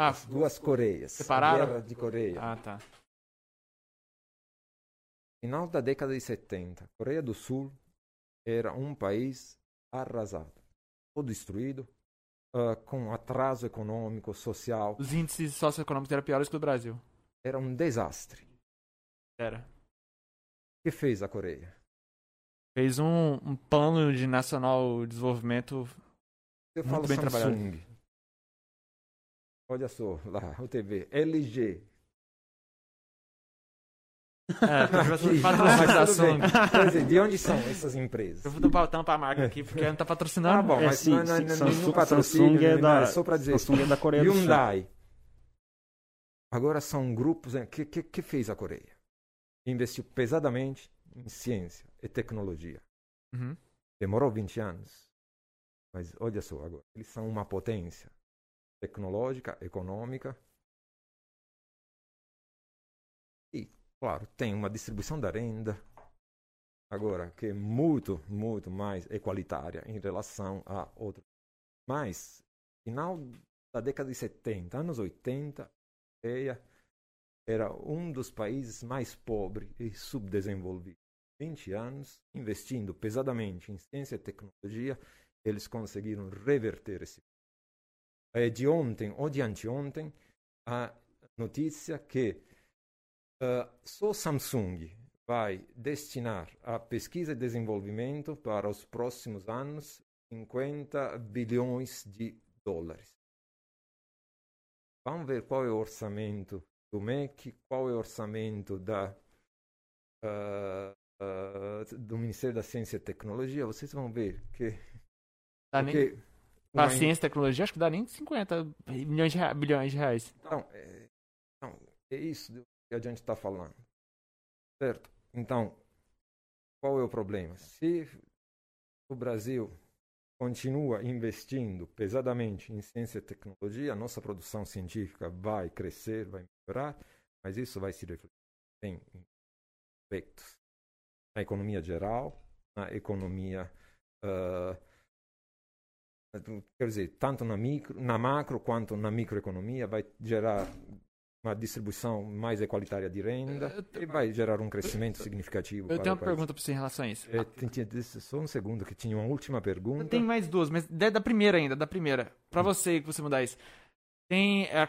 Ah, As duas Coreias. Separaram? A guerra de Coreia. ah tá. Final da década de 70, Coreia do Sul era um país arrasado, todo destruído, ah, com atraso econômico, social. Os índices socioeconômicos eram piores que o do Brasil. Era um desastre. Era. O que fez a Coreia? Fez um, um plano de nacional desenvolvimento. Eu Muito falo bem trabalhado. Olha só, lá, o TV. LG. É. [laughs] Quer dizer, de onde são essas empresas? Eu vou dar pautão pra marca aqui, porque não tá patrocinando. Ah, bom, É, mas sim, não, não, sim, não, patrocínio, Samsung é da- nada, só para dizer. Samsung é da Coreia do Sul. Hyundai. Agora são grupos né, que, que, que fez a Coreia. Investiu pesadamente em ciência e tecnologia. Uhum. Demorou 20 anos. Mas olha só agora, eles são uma potência tecnológica, econômica. E, claro, tem uma distribuição da renda agora que é muito, muito mais equalitária em relação a outros. Mas, final da década de 70, anos 80, a Coreia era um dos países mais pobres e subdesenvolvidos. 20 anos investindo pesadamente em ciência e tecnologia, eles conseguiram reverter esse. É de ontem ou de anteontem a notícia que ah, só Samsung vai destinar a pesquisa e desenvolvimento para os próximos anos 50 bilhões de dólares. Vamos ver qual é o orçamento do MEC, qual é o orçamento da, ah, ah, do Ministério da Ciência e Tecnologia. Vocês vão ver que Tá porque Pra uma- ciência e tecnologia, acho que dá nem 50 milhões de bilhões de reais. Então, é, então, é isso que a gente está falando. Certo? Então, qual é o problema? Se o Brasil continua investindo pesadamente em ciência e tecnologia, a nossa produção científica vai crescer, vai melhorar, mas isso vai se refletir em aspectos na economia geral, na economia ah, quer dizer, tanto na micro, na macro quanto na microeconomia, vai gerar uma distribuição mais equalitária de renda Eu e vai gerar um crescimento significativo. Eu para tenho uma pergunta pra você em relação a isso. É, tem- tinha- só um segundo, que tinha uma última pergunta. Tem mais duas, mas da, da primeira ainda, da primeira. Pra você que você mudar isso. Tem a,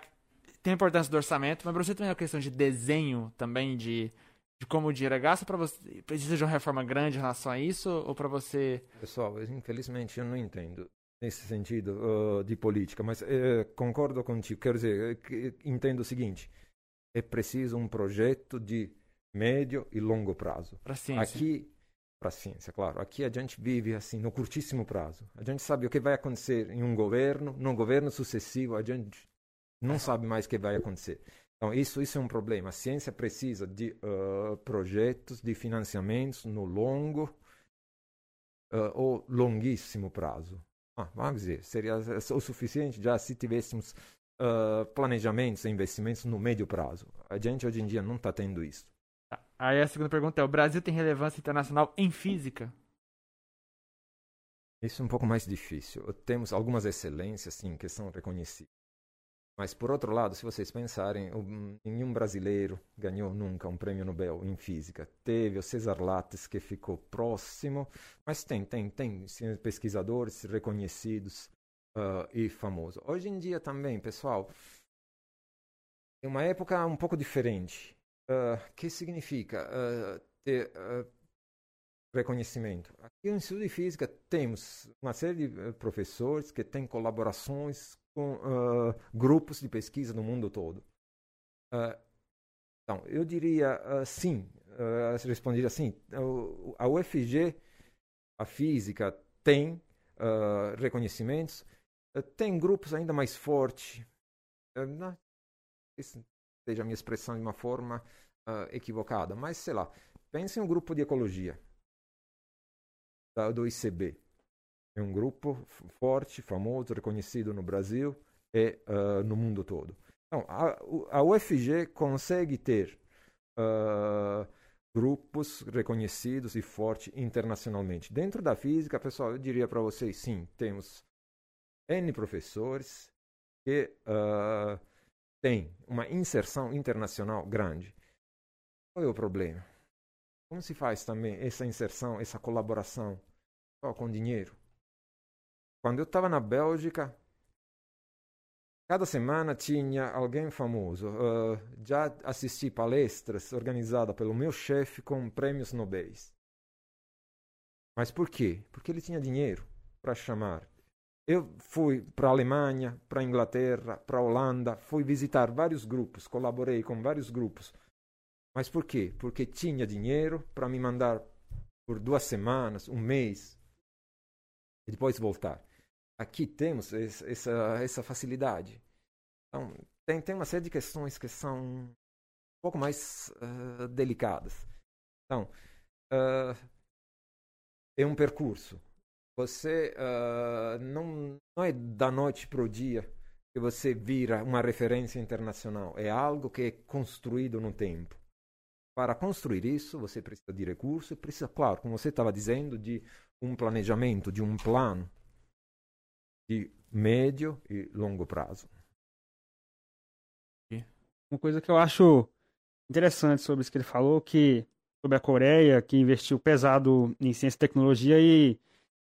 tem a importância do orçamento, mas pra você também é uma questão de desenho também, de, de como o dinheiro é gasto. Pra você, precisa de uma reforma grande em relação a isso? Ou pra você. Pessoal, infelizmente eu não entendo nesse sentido uh, de política, mas eh, concordo contigo. Quero dizer, eh, entendo o seguinte: é preciso um projeto de médio e longo prazo. Pra ciência? Aqui, para a ciência, claro, aqui a gente vive assim no curtíssimo prazo. A gente sabe o que vai acontecer em um governo, no governo sucessivo, a gente não sabe mais o que vai acontecer. Então, isso, isso é um problema. A ciência precisa de uh, projetos, de financiamentos no longo uh, ou longuíssimo prazo. Ah, vamos dizer, seria o suficiente já se tivéssemos uh, planejamentos e investimentos no médio prazo. A gente hoje em dia não está tendo isso. Tá. Aí a segunda pergunta é: o Brasil tem relevância internacional em física? Isso é um pouco mais difícil. Temos algumas excelências, sim, que são reconhecidas. Mas, por outro lado, se vocês pensarem, um- nenhum brasileiro ganhou nunca um prêmio Nobel em física. Teve o Cesar Lattes, que ficou próximo, mas tem, tem, tem pesquisadores reconhecidos ah, e famosos. Hoje em dia também, pessoal, é uma época um pouco diferente. O que significa ah, ter ah, reconhecimento. Aqui no Instituto de Física temos uma série de professores que têm colaborações com ah, grupos de pesquisa no mundo todo. Ah, então, eu diria ah, sim, ah, responderia assim. A UFG, a física, tem reconhecimentos, tem grupos ainda mais fortes. Não- isso seja a minha expressão de uma forma equivocada, mas sei lá, pense em um grupo de ecologia do ICB. É um grupo forte, famoso, reconhecido no Brasil e ah, no mundo todo. Então, a, a UFG consegue ter ah, grupos reconhecidos e fortes internacionalmente. Dentro da física, pessoal, eu diria para vocês, sim, temos N professores que ah, têm uma inserção internacional grande. Qual é o problema? Como se faz também essa inserção, essa colaboração só com dinheiro? Quando eu estava na Bélgica, cada semana tinha alguém famoso. Ah, já assisti palestras organizadas pelo meu chefe com prêmios Nobéis. Mas por quê? Porque ele tinha dinheiro para chamar. Eu fui para a Alemanha, para a Inglaterra, para a Holanda, fui visitar vários grupos, colaborei com vários grupos. Mas por quê? Porque tinha dinheiro para me mandar por duas semanas, um mês, e depois voltar. Aqui temos es- essa, essa facilidade. Então, tem, tem uma série de questões que são um pouco mais ah, delicadas. Então, ah, é um percurso. Você ah, não, não é da noite para o dia que você vira uma referência internacional. É algo que é construído no tempo. Para construir isso, você precisa de recursos precisa, claro, como você estava dizendo, de um planejamento, de um plano de médio e longo prazo. Uma coisa que eu acho interessante sobre isso que ele falou, que sobre a Coreia, que investiu pesado em ciência e tecnologia e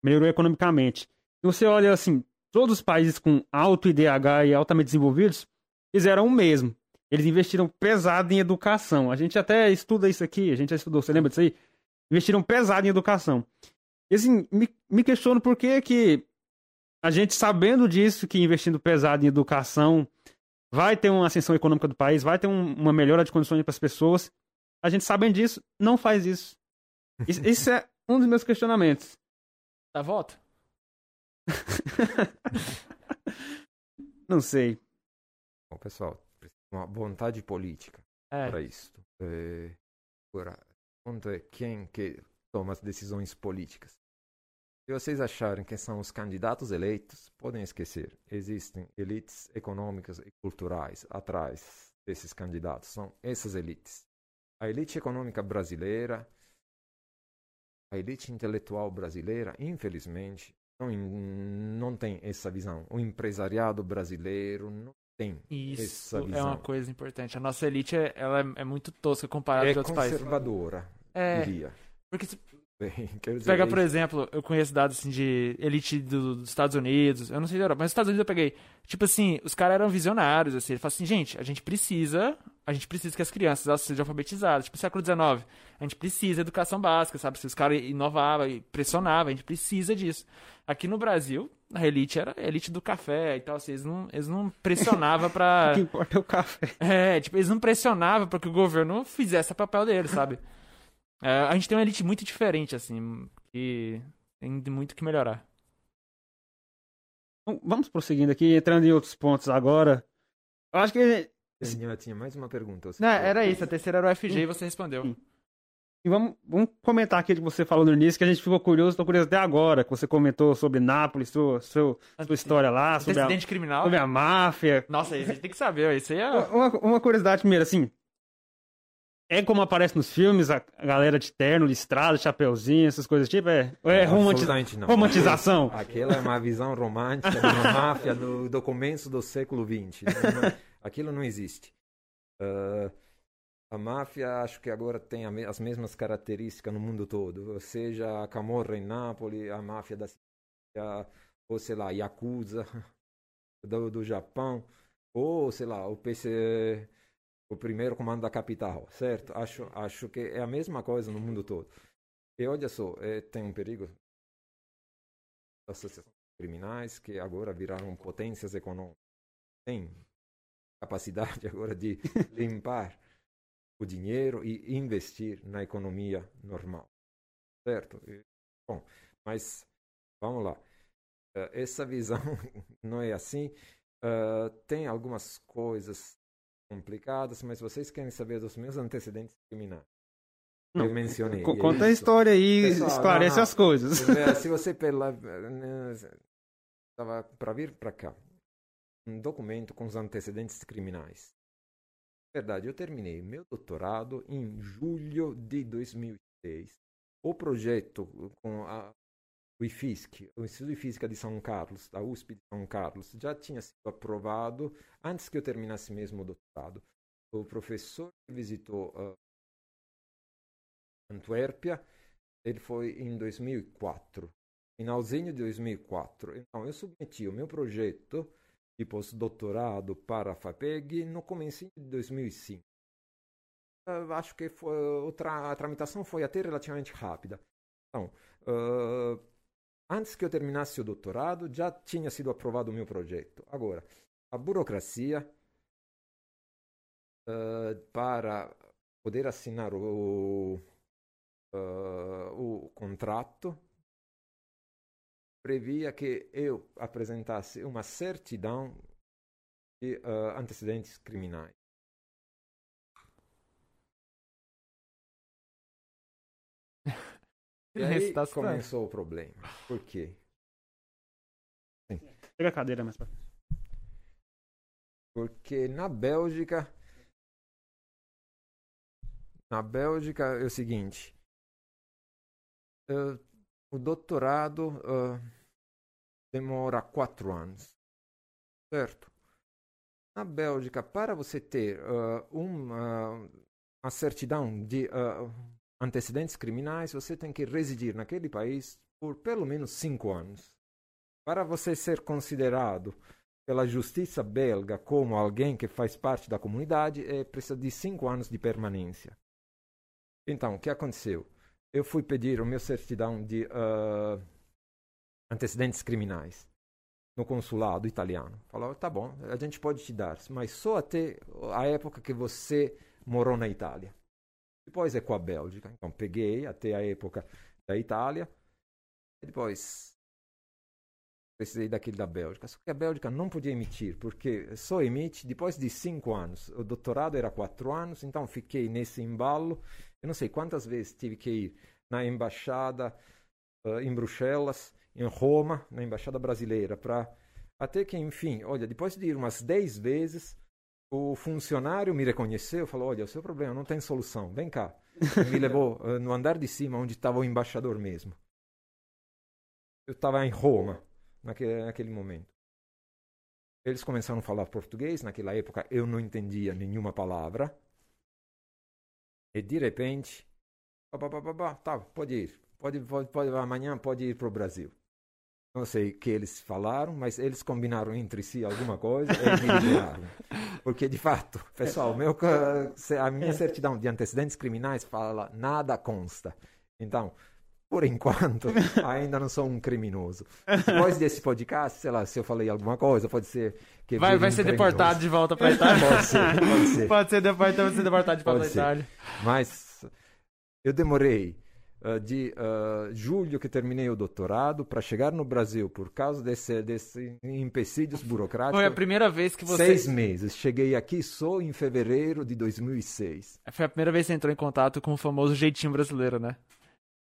melhorou economicamente. Se você olha assim, todos os países com alto IDH e altamente desenvolvidos fizeram o mesmo. Eles investiram pesado em educação. A gente até estuda isso aqui, a gente já estudou, você lembra disso aí? Investiram pesado em educação. E assim, me, me questiono por que que a gente sabendo disso, que investindo pesado em educação vai ter uma ascensão econômica do país, vai ter um- uma melhora de condições para as pessoas. A gente sabendo disso, não faz isso. Isso, [laughs] isso é um dos meus questionamentos. Dá voto? [laughs] Não sei. Bom, pessoal, precisa de uma vontade política É, para isso. É, agora, é quem que toma as decisões políticas. Se vocês acharem que são os candidatos eleitos, podem esquecer. Existem elites econômicas e culturais atrás desses candidatos. São essas elites. A elite econômica brasileira, a elite intelectual brasileira, infelizmente, não, não tem essa visão. O empresariado brasileiro não tem isso essa é uma visão. coisa importante. A nossa elite é, ela é, muito tosca comparada É com outros países. conservadora, É, diria. porque se Bem, [laughs] quer dizer, Pega, por exemplo, eu conheço dados assim de elite do- dos Estados Unidos, eu não sei da Europa, mas nos Estados Unidos eu peguei. Tipo assim, os caras eram visionários, assim, ele fala assim, gente, a gente precisa, a gente precisa que as crianças elas sejam alfabetizadas. Tipo, século XIX, a gente precisa de educação básica, sabe? Se os caras inovavam e pressionavam, a gente precisa disso. Aqui no Brasil, a elite era a elite do café e tal, assim, eles não, eles não pressionavam pra... [laughs] O que importa é o café. É, tipo, eles não pressionavam pra que o governo fizesse o papel dele, sabe? [laughs] É, a gente tem uma elite muito diferente, assim, que tem muito que melhorar. Bom, Vamos prosseguindo aqui, entrando em outros pontos agora. Eu acho que. Daniel tinha mais uma pergunta. você Não, era isso, a terceira era o FG e você respondeu. Sim. E vamos, vamos comentar aquilo que você falou no início, que a gente ficou curioso, tô curioso até agora, que você comentou sobre Nápoles, sua, sua, sua história lá, sobre a, criminal? sobre a máfia. Nossa, isso a gente tem que saber, isso aí é... Uma, uma curiosidade primeiro, assim. É como aparece nos filmes, a galera de terno, listrado, chapeuzinho, essas coisas tipo? É, é romanti- não. romantização? [laughs] Aquela é uma visão romântica de uma máfia do, do começo do século XX. Não- Aquilo não existe. Ah, a máfia, acho que agora tem as mesmas características no mundo todo. Ou seja, a Camorra em Nápoles, a máfia da Sicília, ou sei lá, Yakuza do, do Japão, ou sei lá, o PC, o primeiro comando da capital, certo? Acho, acho que é a mesma coisa no mundo todo. E olha só, eh, tem um perigo associações criminais que agora viraram potências econômicas. Tem capacidade [laughs] agora de [laughs] limpar o dinheiro e investir na economia normal. Certo? E, Bom, mas vamos lá. Eh, Essa visão [laughs] não é assim. Eh, Tem algumas coisas complicadas, mas vocês querem saber dos meus antecedentes criminais? Não, Eu mencionei. Co- é Conta a isso. história aí, Pessoal, esclarece não, as coisas. É, [laughs] Se você pela estava para vir para cá um documento com os antecedentes criminais. Verdade, eu terminei meu doutorado em julho de 2006. O projeto com a, o IFISC, o Instituto de Física de São Carlos, da USP de São Carlos, já tinha sido aprovado antes que eu terminasse mesmo o doutorado. O professor que visitou ah, Antuérpia ele foi em 2004, finalzinho de 2004. Então, eu submeti o meu projeto de pós-doutorado para a FAPEG no começo de 2005. Eu acho que foi, o tra- a tramitação foi até relativamente rápida. Então, ah, antes que eu terminasse o doutorado, já tinha sido aprovado o meu projeto. Agora, a burocracia ah, para poder assinar o, ah, o contrato previa que eu apresentasse uma certidão de ah, antecedentes criminais. E aí tá começou o problema. Por quê? Pega a cadeira mais pra Porque na Bélgica. Na Bélgica é o seguinte. eh, o doutorado eh, demora quatro anos. Certo? Na Bélgica, para você ter eh, uma, uma certidão de antecedentes criminais, você tem que residir naquele país por pelo menos cinco anos. Para você ser considerado pela justiça belga como alguém que faz parte da comunidade, é, precisa de cinco anos de permanência. Então, o que aconteceu? Eu fui pedir o meu certidão de ah, antecedentes criminais no consulado italiano. Falaram, tá bom, a gente pode te dar, mas só até a época que você morou na Itália. Depois é com a Bélgica. Então, peguei até a época da Itália. Depois precisei daquele da Bélgica. Só que a Bélgica não podia emitir, porque só emite depois de cinco anos. O doutorado era quatro anos, então fiquei nesse embalo. Eu não sei quantas vezes tive que ir na embaixada uh, em Bruxelas, em Roma, na embaixada brasileira, para até que, enfim, olha, depois de ir umas dez vezes, o funcionário me reconheceu, falou: olha, o seu problema não tem solução, vem cá. E me levou uh, no andar de cima, onde estava o embaixador mesmo. Eu estava em Roma naquele, naquele momento. Eles começaram a falar português, naquela época eu não entendia nenhuma palavra. E de repente, tá, pode ir, pode, pode, pode, amanhã pode ir para o Brasil. Não sei o que eles falaram, mas eles combinaram entre si alguma coisa e me liberaram. [laughs] Porque, de fato, pessoal, meu, a minha certidão de antecedentes criminais fala nada consta. Então, por enquanto, [laughs] ainda não sou um criminoso. Depois desse podcast, sei lá, se eu falei alguma coisa, pode ser que. Vai, vai um ser criminoso. deportado de volta pra Itália. [laughs] pode ser, pode ser. Pode ser deportado, pode ser deportado de volta ser. Itália. Mas eu demorei de uh, julho que terminei o doutorado para chegar no Brasil por causa desse, desse empecilhos burocráticos. Foi a primeira vez que você. Seis meses. Cheguei aqui só em fevereiro de 2006. Foi a primeira vez que você entrou em contato com o famoso jeitinho brasileiro, né?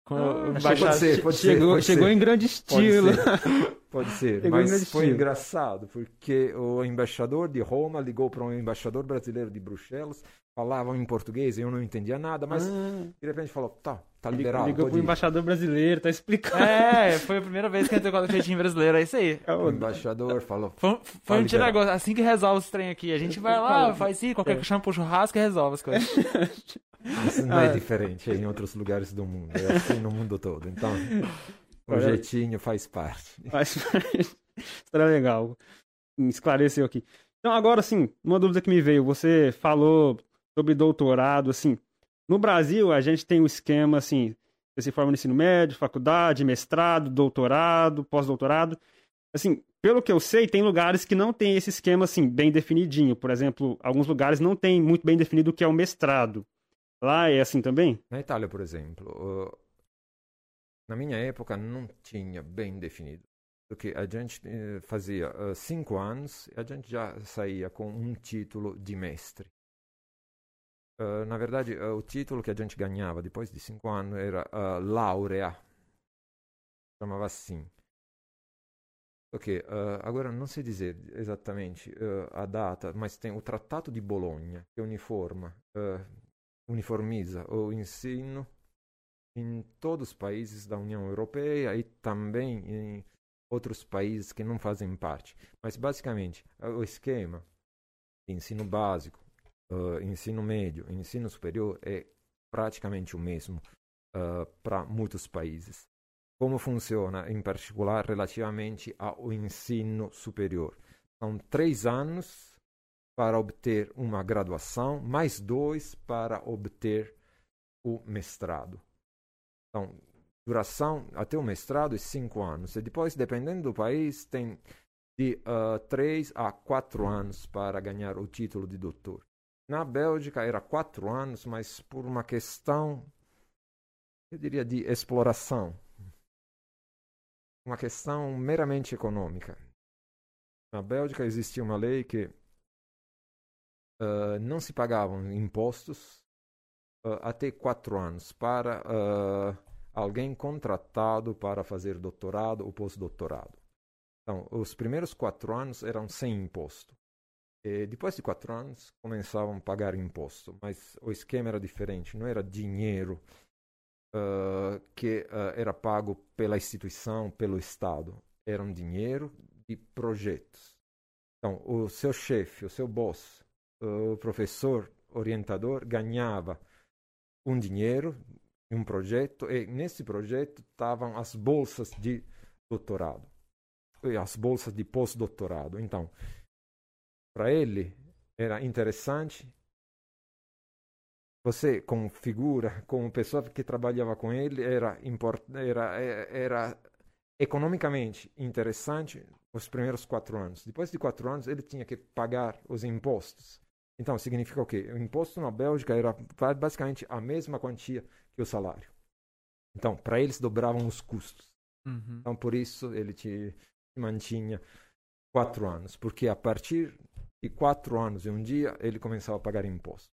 Com Ah, o pode ser, pode ser, chegou pode chegou ser. em grande Pode estilo. ser. [laughs] Pode ser, em grande mas foi estilo. engraçado, porque o embaixador de Roma ligou para um embaixador brasileiro de Bruxelas, falavam em português, eu não entendia nada, mas Ah, de repente falou, tá, tá liberado, ligou pro ir. embaixador brasileiro, tá explicando. É, foi a primeira vez que entrou em contato com o jeitinho brasileiro, é isso aí. O embaixador falou, Foi, um- foi um tira liberar. gosto. Assim que resolve os trem aqui. A gente vai lá, faz isso, qualquer É. chama pro churrasco e resolve as coisas. [laughs] isso não é Ah. diferente em outros lugares do mundo, é assim no mundo todo, então o Olha- jeitinho faz parte. Mas história legal. Esclareceu aqui. Então, agora, assim, uma dúvida que me veio. Você falou sobre doutorado, assim. No Brasil, a gente tem o esquema, assim, você se forma no ensino médio, faculdade, mestrado, doutorado, pós-doutorado. Assim, pelo que eu sei, tem lugares que não tem esse esquema, assim, bem definidinho. Por exemplo, alguns lugares não tem muito bem definido o que é o mestrado. Lá é assim também? Na Itália, por exemplo, na minha época não tinha bem definido. Porque a gente eh, fazia uh, cinco anos e a gente já saía com um título de mestre. Uh, na verdade, uh, o título que a gente ganhava depois de cinco anos era uh, laurea. Chamava assim. Ok, uh, agora não sei dizer exatamente a data, mas tem o Trattato de Bologna que uniforma, uniformiza o ensino em todos os países da União Europeia e também em outros países que não fazem parte. Mas basicamente, o esquema de ensino básico, uh, ensino médio, ensino superior é praticamente o mesmo para muitos países como funciona, em particular, relativamente ao ensino superior. São três anos para obter uma graduação, mais dois para obter o mestrado. Então, duração até o mestrado é cinco anos. E depois, dependendo do país, tem de uh, três a quatro anos para ganhar o título de doutor. Na Bélgica era quatro anos, mas por uma questão, eu diria, de exploração uma questão meramente econômica. Na Bélgica existia uma lei que uh, não se pagavam impostos uh, até quatro anos para uh, alguém contratado para fazer doutorado ou pós-doutorado. Então, os primeiros quatro anos eram sem imposto. E depois de quatro anos, começavam a pagar imposto, mas o esquema era diferente, não era dinheiro Uh, que uh, era pago pela instituição, pelo Estado. Era um dinheiro de projetos. Então, o seu chefe, o seu boss, o professor orientador ganhava um dinheiro um projeto e nesse projeto estavam as bolsas de doutorado e as bolsas de pós-doutorado. Então, para ele era interessante você como figura, como pessoa que trabalhava com ele, era, import, era, era economicamente interessante os primeiros quatro anos. Depois de quatro anos, ele tinha que pagar os impostos. Então, significa o quê? O imposto na Bélgica era basicamente a mesma quantia que o salário. Então, para eles dobravam os custos. Uhum. Então, por isso, ele te, mantinha quatro anos, porque a partir de quatro anos e um dia ele começava a pagar imposto.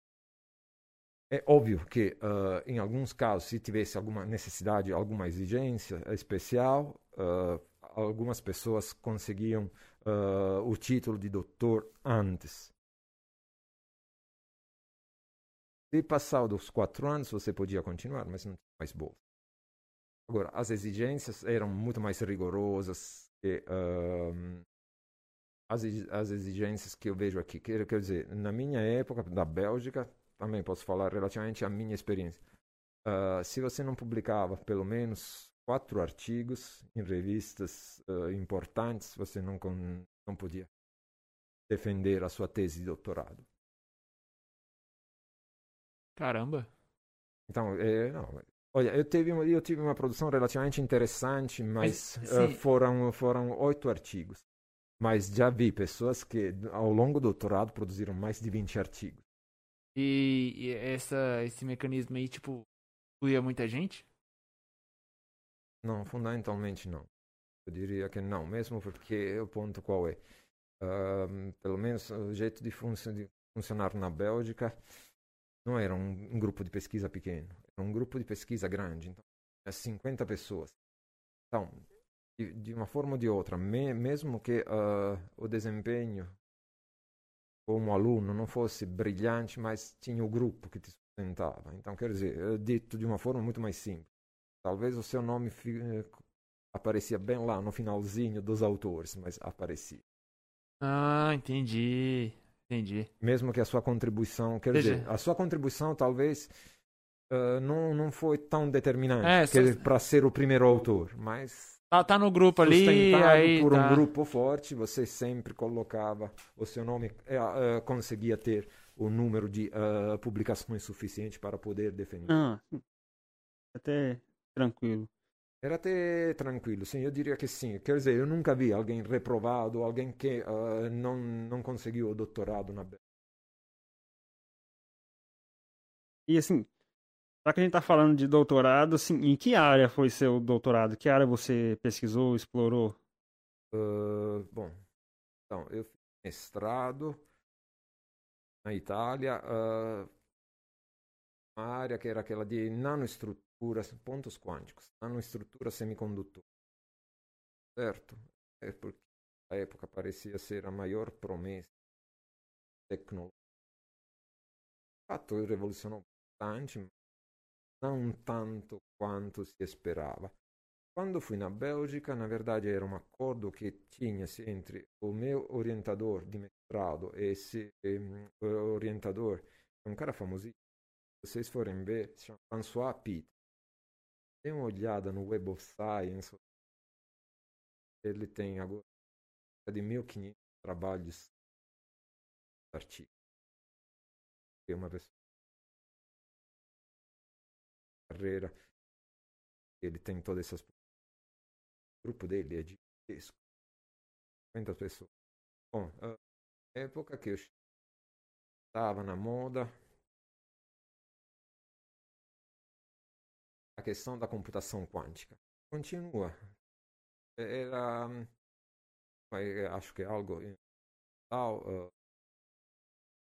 É óbvio que, uh, em alguns casos, se tivesse alguma necessidade, alguma exigência especial, uh, algumas pessoas conseguiam uh, o título de doutor antes. Se passar dos quatro anos, você podia continuar, mas não tinha mais bolsa. Agora, as exigências eram muito mais rigorosas que as, as exigências que eu vejo aqui. Quer, quer dizer, na minha época, da Bélgica, também posso falar relativamente à minha experiência. Uh, se você não publicava pelo menos quatro artigos em revistas uh, importantes, você não, não podia defender a sua tese de doutorado. Caramba! Então, é, não, olha, eu tive, eu tive uma produção relativamente interessante, mas, mas uh, foram, foram oito artigos. Mas já vi pessoas que, ao longo do doutorado, produziram mais de 20 artigos. E, e essa, esse mecanismo aí, tipo, incluía muita gente? Não, fundamentalmente não. Eu diria que não, mesmo porque o ponto qual é? Uh, pelo menos o jeito de, func de, funcionar na Bélgica não era um, um, grupo de pesquisa pequeno, era um grupo de pesquisa grande. Então, é 50 pessoas. Então, de, de uma forma ou de outra, me, mesmo que uh, o desempenho como aluno não fosse brilhante, mas tinha o grupo que te sustentava. Então, quer dizer, dito de uma forma muito mais simples. Talvez o seu nome eh, aparecia bem lá no finalzinho dos autores, mas aparecia. Ah, entendi. Entendi. Mesmo que a sua contribuição, quer Entendi. dizer, a sua contribuição talvez uh, não, não foi tão determinante é, só... para ser o primeiro autor, mas Tá, tá no grupo ali, aí por tá. um grupo forte, você sempre colocava o seu nome, uh, uh, conseguia ter o número de uh, publicações suficiente para poder defender. Ah, até tranquilo. Era até tranquilo, sim, eu diria que sim. Quer dizer, eu nunca vi alguém reprovado, alguém que não, não conseguiu o doutorado na E assim, já que a gente está falando de doutorado, assim, em que área foi seu doutorado? Que área você pesquisou, explorou? Uh, bom, então, eu fiz mestrado na Itália, uh, uma área que era aquela de nanoestruturas, pontos quânticos, nanoestrutura semicondutor. Certo? É porque na época parecia ser a maior promessa tecnológica. De fato, revolucionou bastante, não tanto quanto se esperava. Quando fui na Bélgica, na verdade era um acordo que tinha-se entre o meu orientador de mestrado e esse um, orientador, um cara famosíssimo, se vocês forem ver, se chama François Pitt. Dê uma olhada no Web of Science, ele tem agora de 1500 trabalhos artigos. É uma pessoa carreira. Ele tem todas essas. O grupo dele é de 50 pessoas. Bom, época que eu estava na moda, a questão da computação quântica continua. Era. Acho que é algo tal, uh,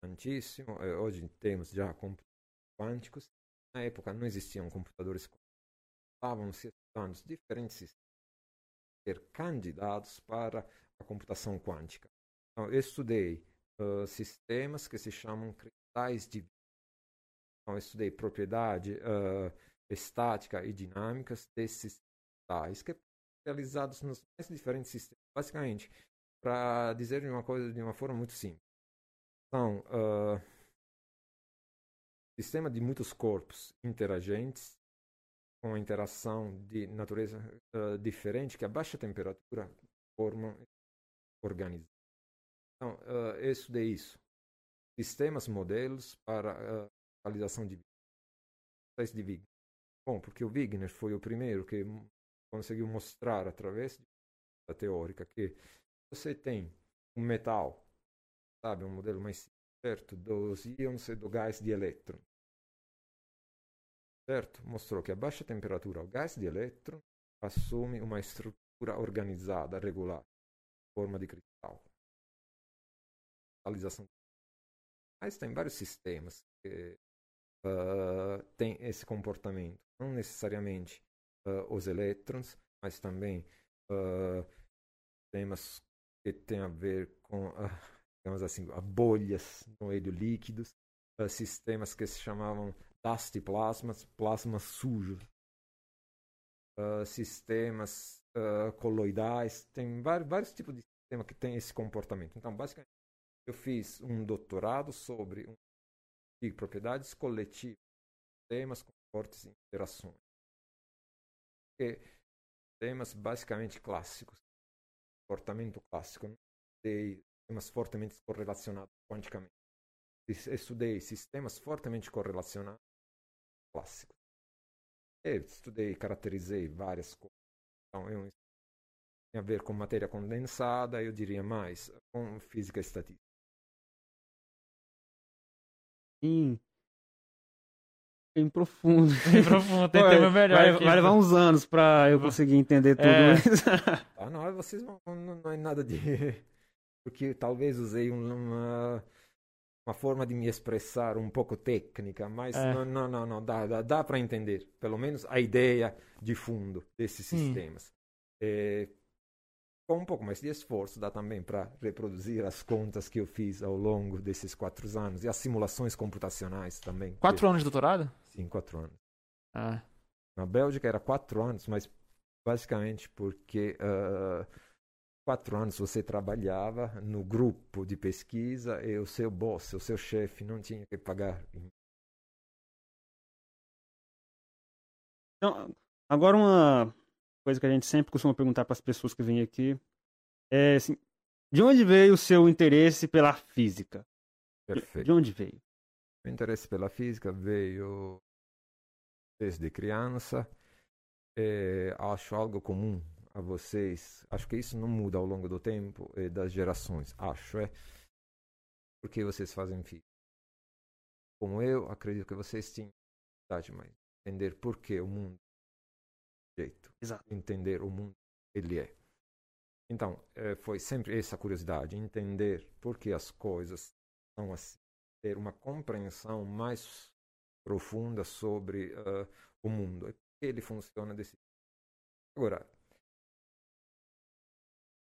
antíssimo. Hoje temos já computadores quânticos na época não existiam computadores estavam se estudando diferentes sistemas ser candidatos para a computação quântica. Então, eu estudei uh, sistemas que se chamam cristais de então, eu estudei propriedade uh, estática e dinâmicas desses cristais que realizados nos mais diferentes sistemas. Basicamente, para dizer uma coisa de uma forma muito simples. Então, uh, sistema de muitos corpos interagentes com interação de natureza uh, diferente que a baixa temperatura formam organismos. Então, uh, eu estudei isso. Sistemas, modelos para uh, realização de de Wigner. Bom, porque o Wigner foi o primeiro que conseguiu mostrar através da teórica que você tem um metal, sabe, um modelo mais certo dos íons e do gás de elétron certo? Mostrou que a baixa temperatura o gás de elétron assume uma estrutura organizada, regular. forma de cristal. Cristalização. Mas tem vários sistemas que uh, têm esse comportamento. Não necessariamente uh, os elétrons, mas também uh, sistemas que têm a ver com, digamos assim, bolhas no meio líquidos, sistemas que se chamavam dusty plasmas, plasmas sujos, sistemas uh, coloidais, tem vários, tipos de sistema que tem esse comportamento. Então, basicamente, eu fiz um doutorado sobre um, de propriedades coletivas, sistemas com fortes interações. E temas basicamente clássicos, comportamento clássico. Não sistemas fortemente correlacionados quanticamente. Estudei sistemas fortemente correlacionados clássicos. E estudei, caracterizei várias coisas então, eu, tem a ver com matéria condensada, eu diria mais com física estatística. Sim. Bem profundo. [laughs] Bem profundo, tem tema melhor. Vai, vai, levar uns anos pra eu conseguir entender tudo. É. Mas... [laughs] ah, não, vocês não, não, não é nada de. [laughs] Porque talvez usei uma, uma forma de me expressar um pouco técnica, mas é. não, não, não, não, dá, dá, dá para entender, pelo menos a ideia de fundo desses sistemas. É, com um pouco mais de esforço, dá também para reproduzir as contas que eu fiz ao longo desses quatro anos e as simulações computacionais também. Quatro anos de doutorado? Sim, quatro anos. Ah. Na Bélgica era quatro anos, mas basicamente porque uh, quatro anos você trabalhava no grupo de pesquisa e o seu boss, o seu chefe, não tinha que pagar. Então, agora uma coisa que a gente sempre costuma perguntar para as pessoas que vêm aqui é assim, de onde veio o seu interesse pela física? Perfeito. De onde veio? O interesse pela física veio desde criança. É, acho algo comum a vocês, acho que isso não muda ao longo do tempo e das gerações, acho, é. Porque vocês fazem física. Como eu, acredito que vocês tinham dificuldade mais entender por que o mundo é jeito, Exato. entender o mundo ele é. Então, é, foi sempre essa curiosidade, entender por que as coisas são assim, ter uma compreensão mais profunda sobre uh, o mundo, por que ele funciona desse Agora,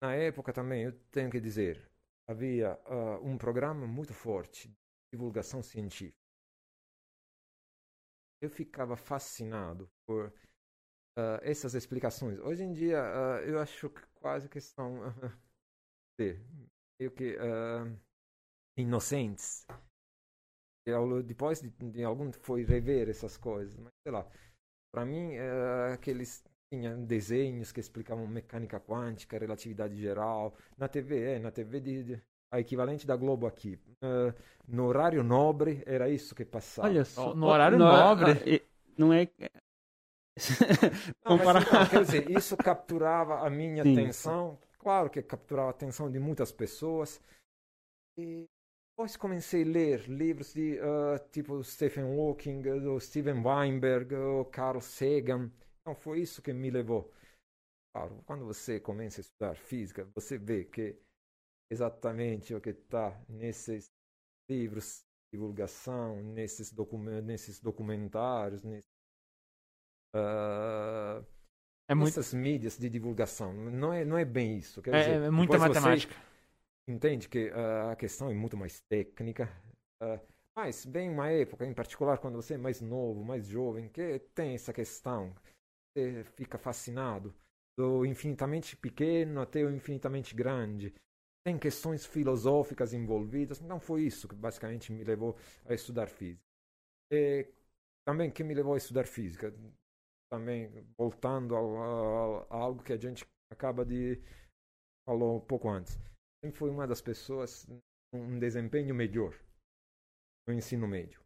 na época também, eu tenho que dizer, havia uh, um programa muito forte de divulgação científica. Eu ficava fascinado por uh, essas explicações. Hoje em dia, uh, eu acho que quase que são [laughs] meio que inocentes. Depois de, de, algum foi rever essas coisas, mas sei lá. Para mim, aqueles tinha desenhos que explicavam mecânica quântica, relatividade geral. Na TV, é, na TV de, de a equivalente da Globo aqui. Uh, no horário nobre era isso que passava. Olha só, no, horário no, nobre. Uh, não é. [laughs] não, mas, então, quer dizer, [laughs] isso capturava a minha Sim. atenção. Claro que capturava a atenção de muitas pessoas. E depois comecei a ler livros de uh, tipo Stephen Hawking, do Steven Weinberg, Carl Sagan. Então foi isso que me levou. Claro, quando você começa a estudar física, você vê que exatamente o que está nesses livros de divulgação, nesses, document nesses documentários, nesses, uh, é muito... nessas mídias de divulgação. Não é, não é bem isso. Quer é, dizer, é muita matemática. Entende que uh, a questão é muito mais técnica. Uh, mas vem uma época, em particular, quando você é mais novo, mais jovem, que tem essa questão você fica fascinado, do infinitamente pequeno até o infinitamente grande. Tem questões filosóficas envolvidas. Então foi isso que basicamente me levou a estudar física. E também que me levou a estudar física, também voltando a, a algo que a gente acaba de falou um pouco antes. Sempre foi uma das pessoas com um desempenho melhor no ensino médio.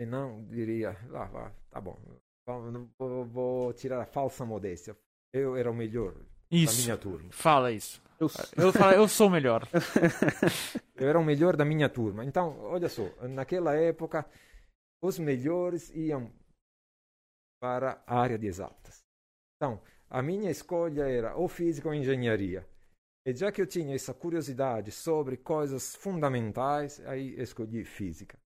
E não diria, ah, tá bom, Vou, vou, tirar a falsa modéstia. Eu era o melhor isso. da minha turma. Fala isso. Eu, eu, falo, eu sou o melhor. [laughs] eu era o melhor da minha turma. Então, olha só, naquela época, os melhores iam para a área de exatas. Então, a minha escolha era ou física ou engenharia. E já que eu tinha essa curiosidade sobre coisas fundamentais, aí escolhi física.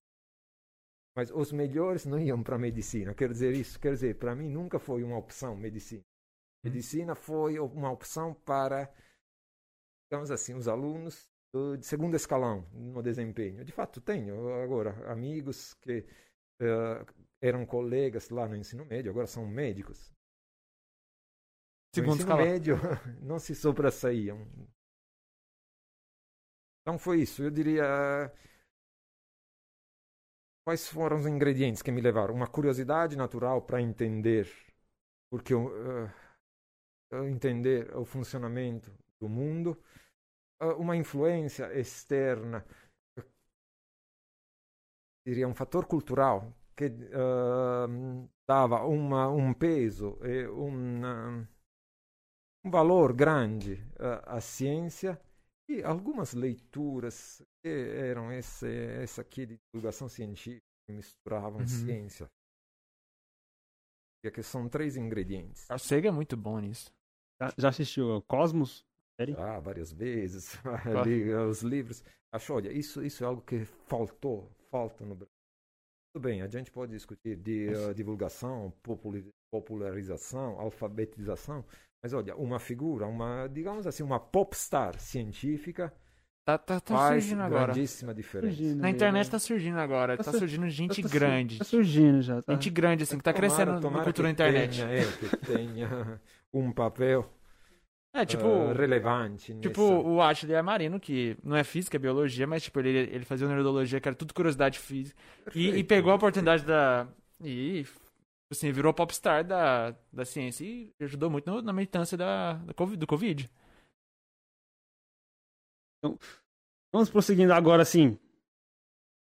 Mas os melhores não iam para medicina. Quer dizer isso? Quer dizer, para mim nunca foi uma opção medicina. Hum. Medicina foi uma opção para, digamos assim, os alunos de segundo escalão no desempenho. De fato, tenho agora amigos que uh, eram colegas lá no ensino médio, agora são médicos. Segundo escalão. médio [laughs] não se sobressaíam. Então foi isso. Eu diria. Quais foram os ingredientes que me levaram? Uma curiosidade natural para entender, porque uh, entender o funcionamento do mundo, uh, uma influência externa, diria um fator cultural que uh, dava uma, um peso e uma, um valor grande à ciência e algumas leituras que eram esse, essa aqui de divulgação científica, que misturavam uhum. ciência. Que são três ingredientes. A Sega é muito bom nisso. Já, já assistiu Cosmos? Ah, várias vezes. [laughs] Ali, os livros. Acho, olha, isso, isso é algo que faltou, falta no Brasil. Tudo bem, a gente pode discutir de uh, divulgação, popularização, alfabetização, mas olha, uma figura, uma, digamos assim, uma popstar científica Tá, tá, tá faz surgindo agora. grandíssima diferença. Surgindo Na internet tá surgindo agora. Tá, tá surgindo gente tá grande. Tá surgindo já. Tá. Gente grande, assim, que tá tomara, crescendo na cultura da internet. Tenha, é, que tenha [laughs] um papel é, tipo. Uh, relevante. Tipo nessa... o Ashley Amarino, que não é física, é biologia, mas tipo, ele, ele fazia neurologia, que era tudo curiosidade física. E, e, pegou a oportunidade da. E assim, virou popstar da, da ciência e ajudou muito no, na militância da, da COVID, do Covid. Então, vamos prosseguindo agora, assim.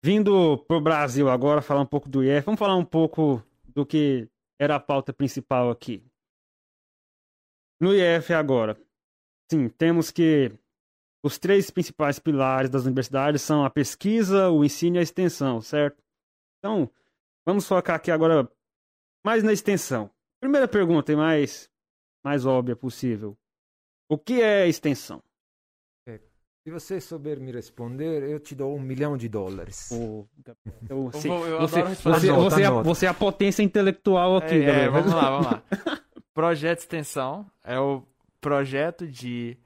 Vindo pro Brasil agora, falar um pouco do IF, vamos falar um pouco do que era a pauta principal aqui. No IF agora, sim, temos que os três principais pilares das universidades são a pesquisa, o ensino e a extensão, certo? Então, vamos focar aqui agora mais na extensão. Primeira pergunta e mais, mais óbvia possível. O que é extensão? É, se você souber me responder, eu te dou um milhão de dólares. Oh, eu, você, eu você, você, você, é, você, é, a potência intelectual aqui. É, é, vamos lá, vamos lá. [laughs] projeto de extensão é o projeto de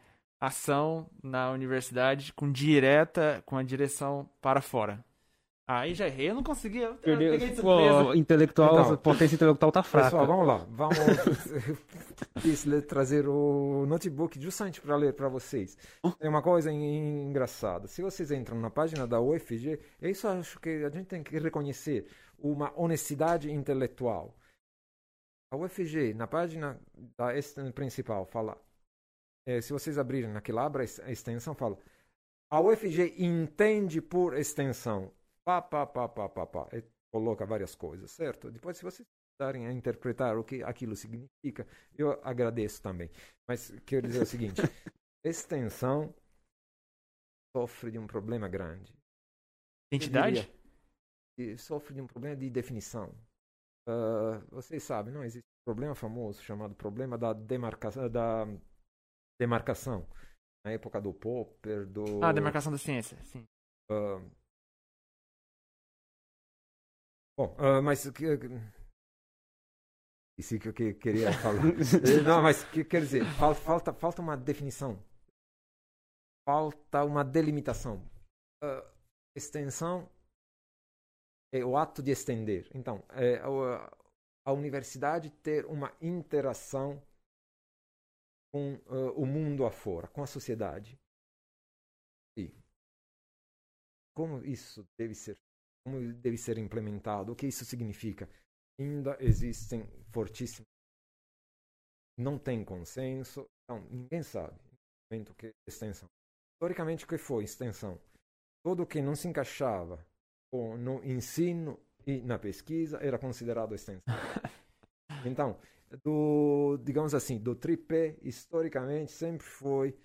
ação na universidade com direta, com a direção para fora. Aí já errei, eu não consegui. Eu, Perdeu, eu peguei Pô, intelectual, então, potência intelectual tá fraca. Pessoal, vamos lá. Vamos [laughs] trazer o notebook justamente para ler para vocês. É uma coisa engraçada. Se vocês entram na página da UFG, é isso acho que a gente tem que reconhecer uma honestidade intelectual. A UFG, na página da principal, fala. É, se vocês abrirem naquela abra a extensão, fala. A UFG entende por extensão pá, pá, pá, pá, pá, pá. E coloca várias coisas, certo? Depois, se vocês darem a interpretar o que aquilo significa, eu agradeço também. Mas quero dizer o seguinte: [laughs] extensão sofre de um problema grande. Identidade? Diria, sofre de um problema de definição. Uh, vocês sabem, não existe um problema famoso chamado problema da, demarca da demarcação. Na época do Popper, do. Ah, demarcação da ciência, sim. Uh, Bom, uh, mas isso que eu queria falar. [laughs] Não, mas que, quer dizer, falta, falta uma definição. Falta uma delimitação. Uh, extensão é o ato de estender. Então, é a, a universidade ter uma interação com uh, o mundo afora, com a sociedade. E como isso deve ser como deve ser implementado, o que isso significa. Ainda existem fortíssimos. Não tem consenso, então ninguém sabe o que é extensão. Historicamente, o que foi extensão? Tudo que não se encaixava no ensino e na pesquisa era considerado extensão. [laughs] Então, do, digamos assim, do tripé, historicamente, sempre foi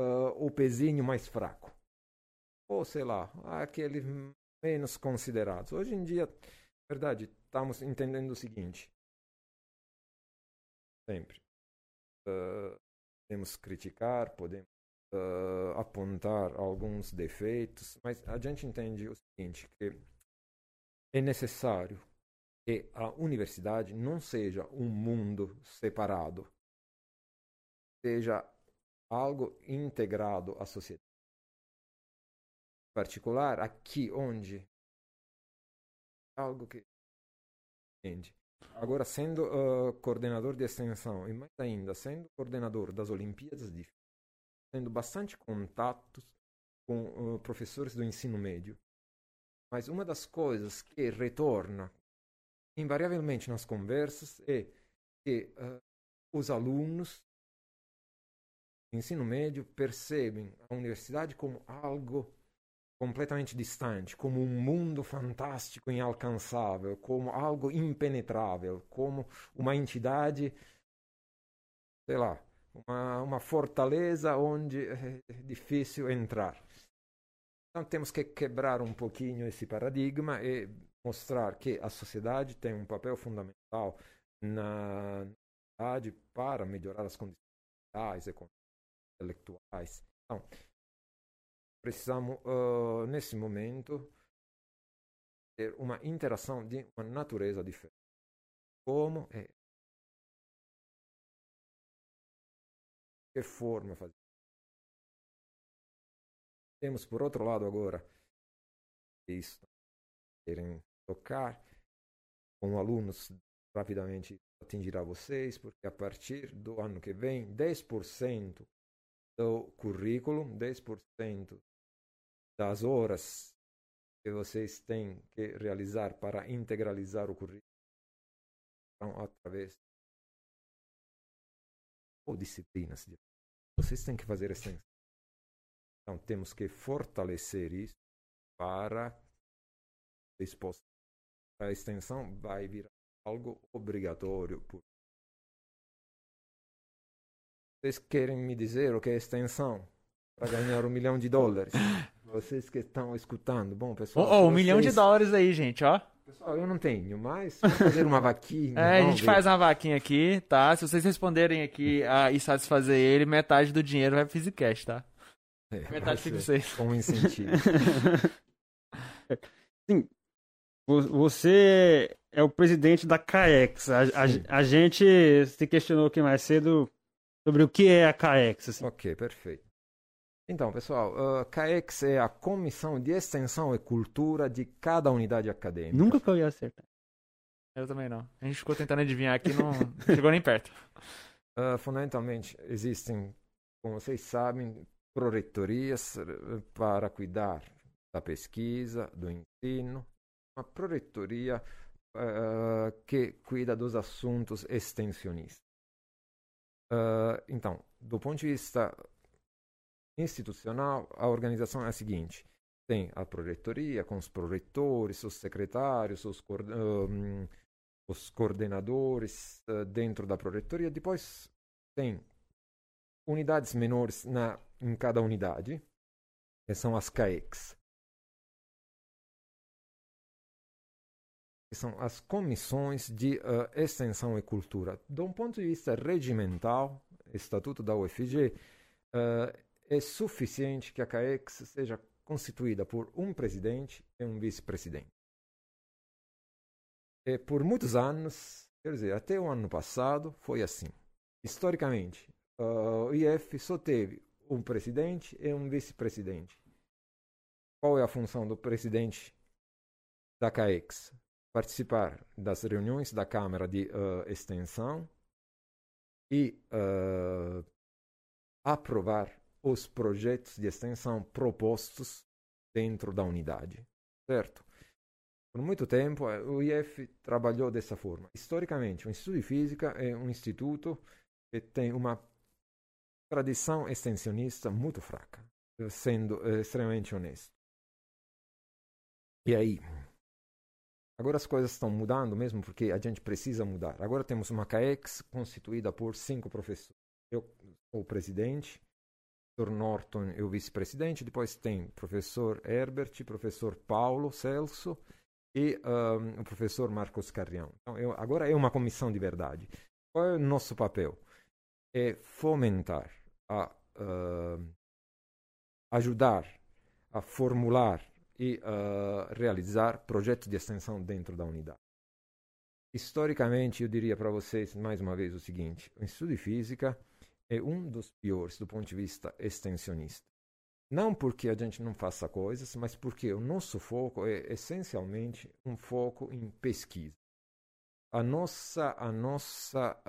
uh, o pezinho mais fraco. Ou, sei lá, aquele menos considerados. Hoje em dia, verdade, estamos entendendo o seguinte. Sempre. uh, podemos criticar, podemos uh, apontar alguns defeitos, mas a gente entende o seguinte, que é necessário que a universidade não seja um mundo separado, seja algo integrado à sociedade. Particular, aqui onde algo que entende. Agora, sendo uh, coordenador de extensão e mais ainda sendo coordenador das Olimpíadas de tendo bastante contatos com uh, professores do ensino médio. Mas uma das coisas que retorna invariavelmente nas conversas é que uh, os alunos do ensino médio percebem a universidade como algo completamente distante, como um mundo fantástico inalcançável, como algo impenetrável, como uma entidade, sei lá, uma, uma fortaleza onde é difícil entrar. Então temos que quebrar um pouquinho esse paradigma e mostrar que a sociedade tem um papel fundamental na sociedade para melhorar as condições sociais, econômicas, intelectuais. Então, precisamos, uh, nesse momento, ter uma interação de uma natureza diferente. Como é que forma fazer. Temos por outro lado agora isso querem tocar com alunos rapidamente atingirá vocês, porque a partir do ano que vem, 10% do currículo, 10% das horas que vocês têm que realizar para integralizar o currículo são através ou disciplinas. Vocês têm que fazer extensão. Então, temos que fortalecer isso para possam. A extensão vai virar algo obrigatório. Por... Vocês querem me dizer o que é extensão? Para ganhar um milhão de dólares. [laughs] Vocês que estão escutando. Bom, pessoal. Oh, oh um vocês... milhão de dólares aí, gente, ó. Pessoal, eu não tenho, mas vamos fazer uma vaquinha. [laughs] é, a gente ver. faz uma vaquinha aqui, tá? Se vocês responderem aqui a, e satisfazer ele, metade do dinheiro vai pro Physicast, tá? É, metade fica vocês. Com um incentivo. [laughs] Sim. Você é o presidente da CAEX. A, a, a, gente se questionou aqui mais cedo sobre o que é a CAEX. Assim. Ok, perfeito. Então, pessoal, a CAEX é a Comissão de Extensão e Cultura de cada unidade acadêmica. Nunca que eu ia acertar. Eu também não. A gente ficou tentando adivinhar aqui, não [laughs] chegou nem perto. Uh, fundamentalmente, existem, como vocês sabem, proreitorias para cuidar da pesquisa, do ensino. Uma proreitoria uh, que cuida dos assuntos extensionistas. Uh, então, do ponto de vista institucional, a organização é a seguinte: tem a proretoria com os proretores, os secretários, os, os coordenadores uh, dentro da proretoria. Depois tem unidades menores na, em cada unidade, que são as CAEX. Que são as comissões de uh, extensão e cultura. De um ponto de vista regimental, Estatuto da UFG, uh, é suficiente que a CAEX seja constituída por um presidente e um vice-presidente. Por muitos anos, quer dizer, até o ano passado, foi assim. Historicamente, o IF só teve um presidente e um vice-presidente. Qual é a função do presidente da CAEX? Participar das reuniões da Câmara de uh, Extensão e uh, aprovar os projetos de extensão propostos dentro da unidade, certo? Por muito tempo, eh, o IF trabalhou dessa forma. Historicamente, o Instituto de Física é um instituto que tem uma tradição extensionista muito fraca, sendo eh, extremamente honesto. E aí? Agora as coisas estão mudando mesmo porque a gente precisa mudar. Agora temos uma CAEX constituída por cinco professores. Eu sou o presidente, professor Norton é o vice-presidente, depois tem professor Herbert, professor Paulo Celso e um, o professor Marcos Carrião. Então, eu, agora é uma comissão de verdade. Qual é o nosso papel? é fomentar, a uh, ajudar a formular e uh, realizar projetos de extensão dentro da unidade. Historicamente, eu diria para vocês mais uma vez o seguinte: o Instituto de Física é um dos piores do ponto de vista extensionista. Não porque a gente não faça coisas, mas porque o nosso foco é essencialmente um foco em pesquisa. A nossa, a nossa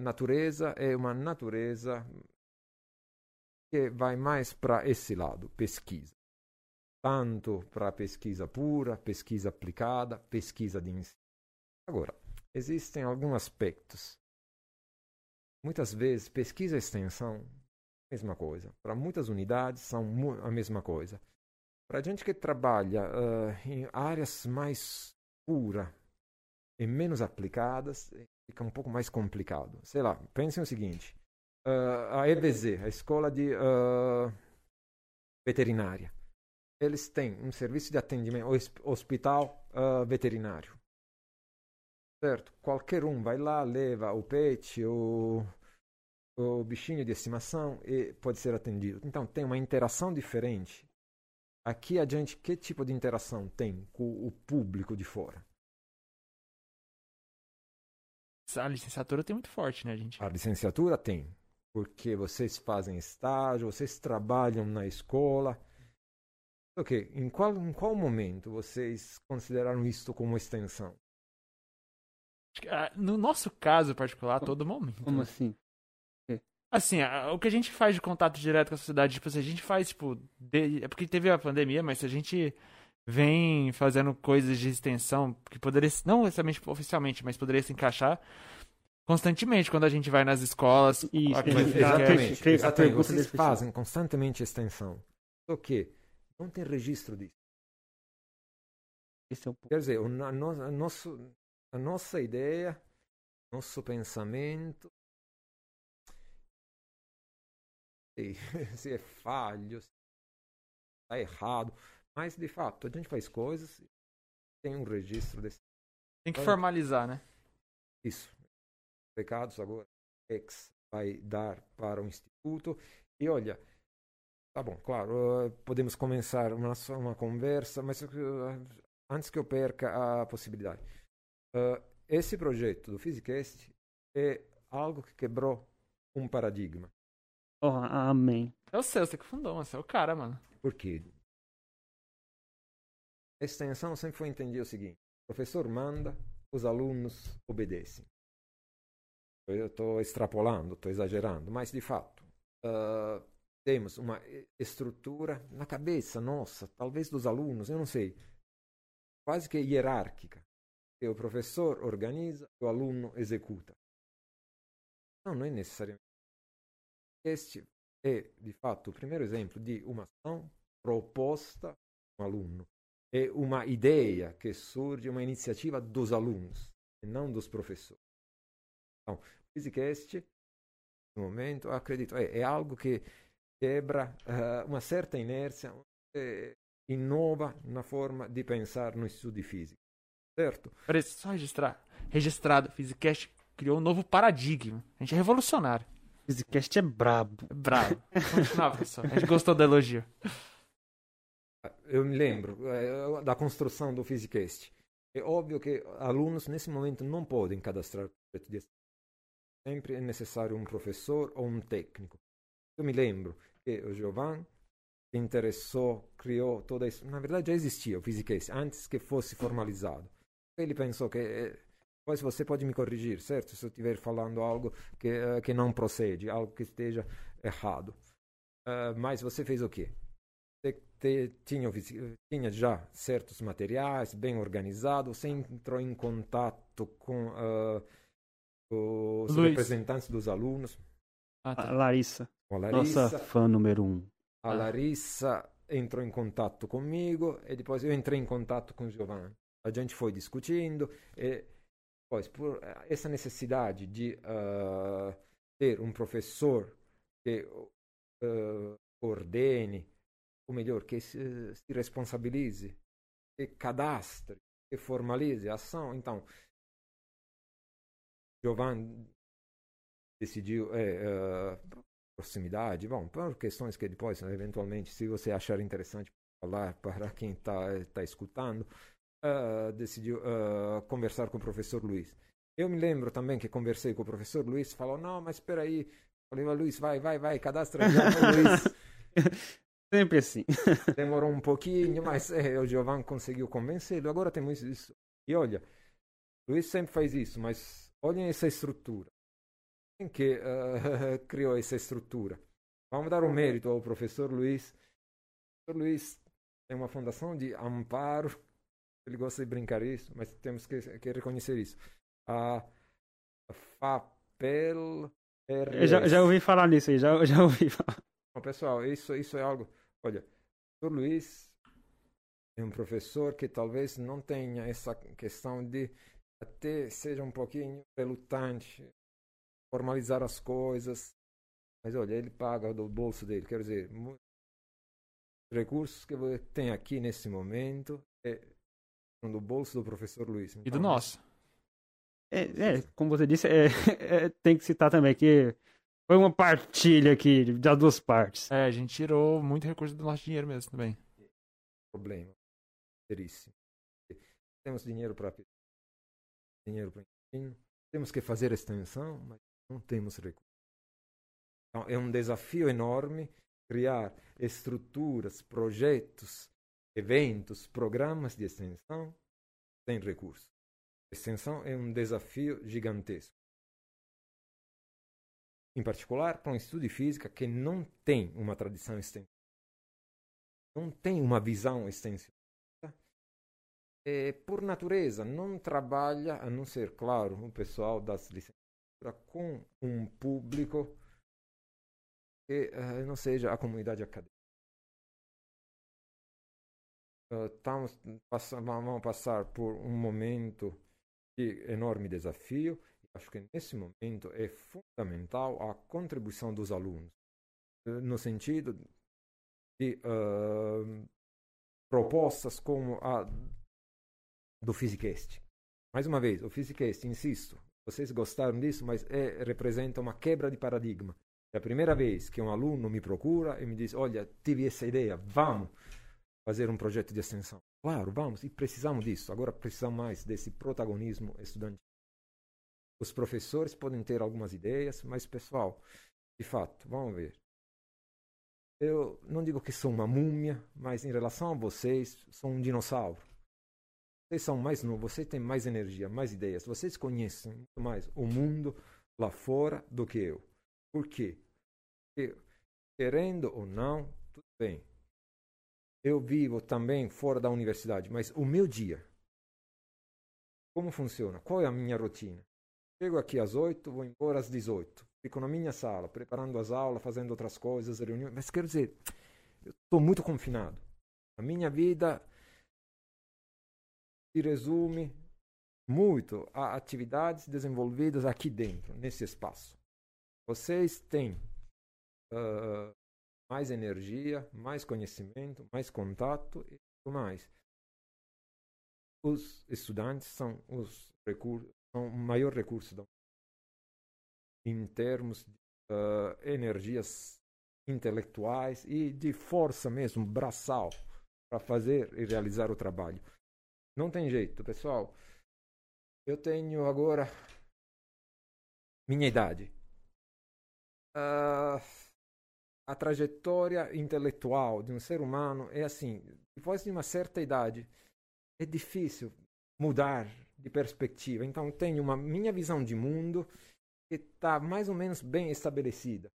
natureza é uma natureza que vai mais para esse lado, pesquisa. Tanto para pesquisa pura, pesquisa aplicada, pesquisa de ensino. Agora, existem alguns aspectos. Muitas vezes, pesquisa e extensão mesma coisa. Para muitas unidades são a mesma coisa. Para a gente que trabalha uh, em áreas mais puras e menos aplicadas, fica um pouco mais complicado. Sei lá, pensem o seguinte: uh, a EVZ, a Escola de uh, Veterinária, eles têm um serviço de atendimento, hospital veterinário. Certo? Qualquer um vai lá, leva o pet, o o bichinho de estimação e pode ser atendido. Então tem uma interação diferente. Aqui a gente, que tipo de interação tem com o público de fora? A licenciatura tem muito forte, né, gente? A licenciatura tem, porque vocês fazem estágio, vocês trabalham na escola. Ok, em qual, em qual momento vocês consideraram isso como extensão? Ah, no nosso caso particular, todo momento. Como assim? Assim, o que a gente faz de contato direto com a sociedade, tipo, se a gente faz, tipo, de... é porque teve a pandemia, mas se a gente vem fazendo coisas de extensão que poderia, não necessariamente oficialmente, mas poderia se encaixar constantemente quando a gente vai nas escolas. e exatamente, exatamente. Vocês fazem constantemente extensão. Só que não tem registro disso. É um Quer dizer, a, a, nosso, a nossa ideia, nosso pensamento se [laughs] é falho, se está errado. Mas, de fato, a gente faz coisas, tem um registro desse. Tem que formalizar, né? Isso. Pecados agora, ex vai dar para o Instituto. E olha, tá bom, claro, podemos começar uma, uma conversa, mas antes que eu perca a possibilidade. Esse projeto do Physicast é algo que quebrou um paradigma. Oh, amém. É o seu, você que fundou, você é o cara, mano. Por quê? A extensão sempre foi entender o seguinte: o professor manda, os alunos obedecem. Eu estou extrapolando, estou exagerando, mas de fato, uh, temos uma estrutura na cabeça nossa, talvez dos alunos, eu não sei, quase que hierárquica. Que o professor organiza, o aluno executa. Não, não é necessariamente este é, de fato, o primeiro exemplo de uma ação proposta um aluno. É uma ideia que surge, uma iniciativa dos alunos, e não dos professores. Então, o Physicast, no momento, acredito, é, é algo que quebra uh, uma certa inércia, é, inova na forma de pensar no estudo de física. Certo? Peraí, só registrar. Registrado, Physicast criou um novo paradigma. A gente é revolucionário. Physicast é brabo. É brabo. Não, professor. A gente gostou do elogio. Eu me lembro é, da construção do Physicast. É óbvio que alunos, nesse momento, não podem cadastrar projeto de Sempre é necessário um professor ou um técnico. Eu me lembro que o Giovanni se interessou, criou toda isso. Na verdade, já existia o Physicast antes que fosse formalizado. Ele pensou que é, Pois você pode me corrigir, certo? Se eu estiver falando algo que, uh, que não procede, algo que esteja errado. Uh, mas você fez o quê? Você te, tinha, tinha já certos materiais bem organizados, você entrou em contato com uh, os Luiz. representantes dos alunos. Ah, tá. A Larissa. A Larissa. Nossa fã número um. A Larissa entrou em contato comigo e depois eu entrei em contato com o Giovanni. A gente foi discutindo e Pois, por essa necessidade de uh, ter um professor que uh, ordene, ou melhor, que se, se responsabilize, que cadastre, que formalize a ação. Então, Giovanni decidiu é, uh, proximidade, bom, por questões que depois, eventualmente, se você achar interessante falar para quem está tá escutando, uh, decidiu uh, conversar com o professor Luiz. Eu me lembro também que conversei com o professor Luiz, falou, não, mas espera aí, falei, Luiz, vai, vai, vai, cadastra Luiz. [laughs] Sempre assim. [laughs] Demorou um pouquinho, mas é, o Giovanni conseguiu convencê-lo. Agora temos isso. E olha, Luiz sempre faz isso, mas olhem essa estrutura. Quem que uh, [laughs] criou essa estrutura? Vamos dar o um mérito ao professor Luiz. O professor Luiz tem uma fundação de amparo. Ele gosta de brincar isso, mas temos que, que reconhecer isso. A FAPEL. Já, já ouvi falar nisso aí, já, já [laughs] ouvi falar. Bom, pessoal, isso, isso é algo Olha, o Luiz é um professor que talvez não tenha essa questão de até seja um pouquinho relutante, formalizar as coisas. Mas olha, ele paga do bolso dele. Quer dizer, recursos que você tem aqui nesse momento é do bolso do professor Luiz. Então, e do nosso. É, é, como você disse, é, [laughs] é, tem que citar também que foi uma partilha aqui das duas partes. É, a gente tirou muito recurso do nosso dinheiro mesmo também. Problema. Seríssimo. Temos dinheiro para dinheiro para temos que fazer extensão, mas não temos recursos. Então, é um desafio enorme criar estruturas, projetos, eventos, programas de extensão sem recursos. Extensão é um desafio gigantesco em particular para um estudo de física que não tem uma tradição extensiva, não tem uma visão extensiva. É, por natureza, não trabalha, a não ser, claro, o pessoal das licenciaturas, com um público que uh, não seja a comunidade acadêmica. Estamos, vamos passar por um momento de enorme desafio Acho que nesse momento é fundamental a contribuição dos alunos, eh, no sentido de uh, propostas como a do Physicast. Mais uma vez, o Physicast, insisto, vocês gostaram disso, mas é, representa uma quebra de paradigma. É a primeira vez que um aluno me procura e me diz: Olha, tive essa ideia, vamos fazer um projeto de extensão. Claro, vamos, e precisamos disso. Agora precisamos mais desse protagonismo estudantil. Os professores podem ter algumas ideias, mas, pessoal, de fato, vamos ver. Eu não digo que sou uma múmia, mas em relação a vocês, sou um dinossauro. Vocês são mais novos, vocês têm mais energia, mais ideias. Vocês conhecem muito mais o mundo lá fora do que eu. Por quê? Porque, querendo ou não, tudo bem. Eu vivo também fora da universidade, mas o meu dia, como funciona? Qual é a minha rotina? Chego aqui às 8, vou embora às 18. Fico na minha sala, preparando as aulas, fazendo outras coisas, reuniões. Mas quero dizer, eu estou muito confinado. A minha vida se resume muito a atividades desenvolvidas aqui dentro, nesse espaço. Vocês têm uh, mais energia, mais conhecimento, mais contato e tudo mais. Os estudantes são os recursos, são o maior recurso da em termos de uh, energias intelectuais e de força mesmo, braçal, para fazer e realizar o trabalho. Não tem jeito, pessoal. Eu tenho agora minha idade. Uh, a trajetória intelectual de um ser humano é assim: depois de uma certa idade, é difícil mudar de perspectiva. Então, tenho uma minha visão de mundo que está mais ou menos bem estabelecida.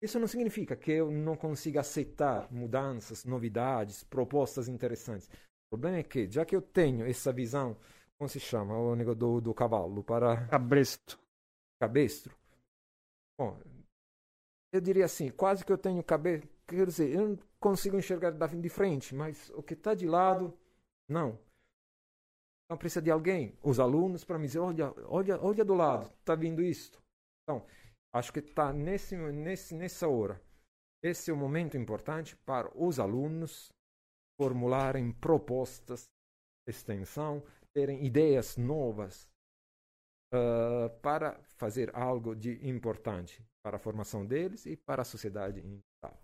Isso não significa que eu não consiga aceitar mudanças, novidades, propostas interessantes. O problema é que, já que eu tenho essa visão, como se chama o negócio do, do cavalo? Para... Cabresto. Cabestro. Bom, eu diria assim, quase que eu tenho cabeça. Quer dizer, eu não consigo enxergar de frente, mas o que está de lado, não. Então precisa de alguém, os alunos, para me dizer, olha, olha, olha do lado, está vindo isto. Então, acho que está nesse, nesse, nessa hora. Esse é o momento importante para os alunos formularem propostas extensão, terem ideias novas uh, para fazer algo de importante para a formação deles e para a sociedade em geral.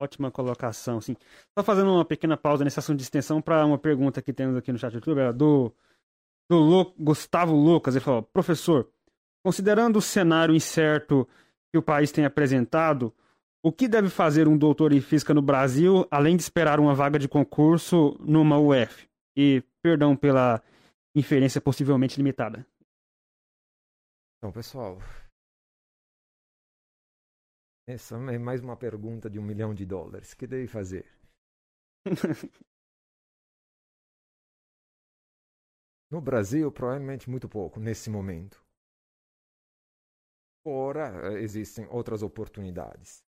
Ótima colocação, sim. Só fazendo uma pequena pausa nesse assunto de extensão para uma pergunta que temos aqui no chat do YouTube, é do, do Lu, Gustavo Lucas. Ele falou: professor, considerando o cenário incerto que o país tem apresentado, o que deve fazer um doutor em física no Brasil, além de esperar uma vaga de concurso numa UF? E perdão pela inferência possivelmente limitada. Então, pessoal, essa é mais uma pergunta de um milhão de dólares. O que deve fazer? [laughs] no Brasil, provavelmente muito pouco nesse momento. Ora, eh, existem outras oportunidades.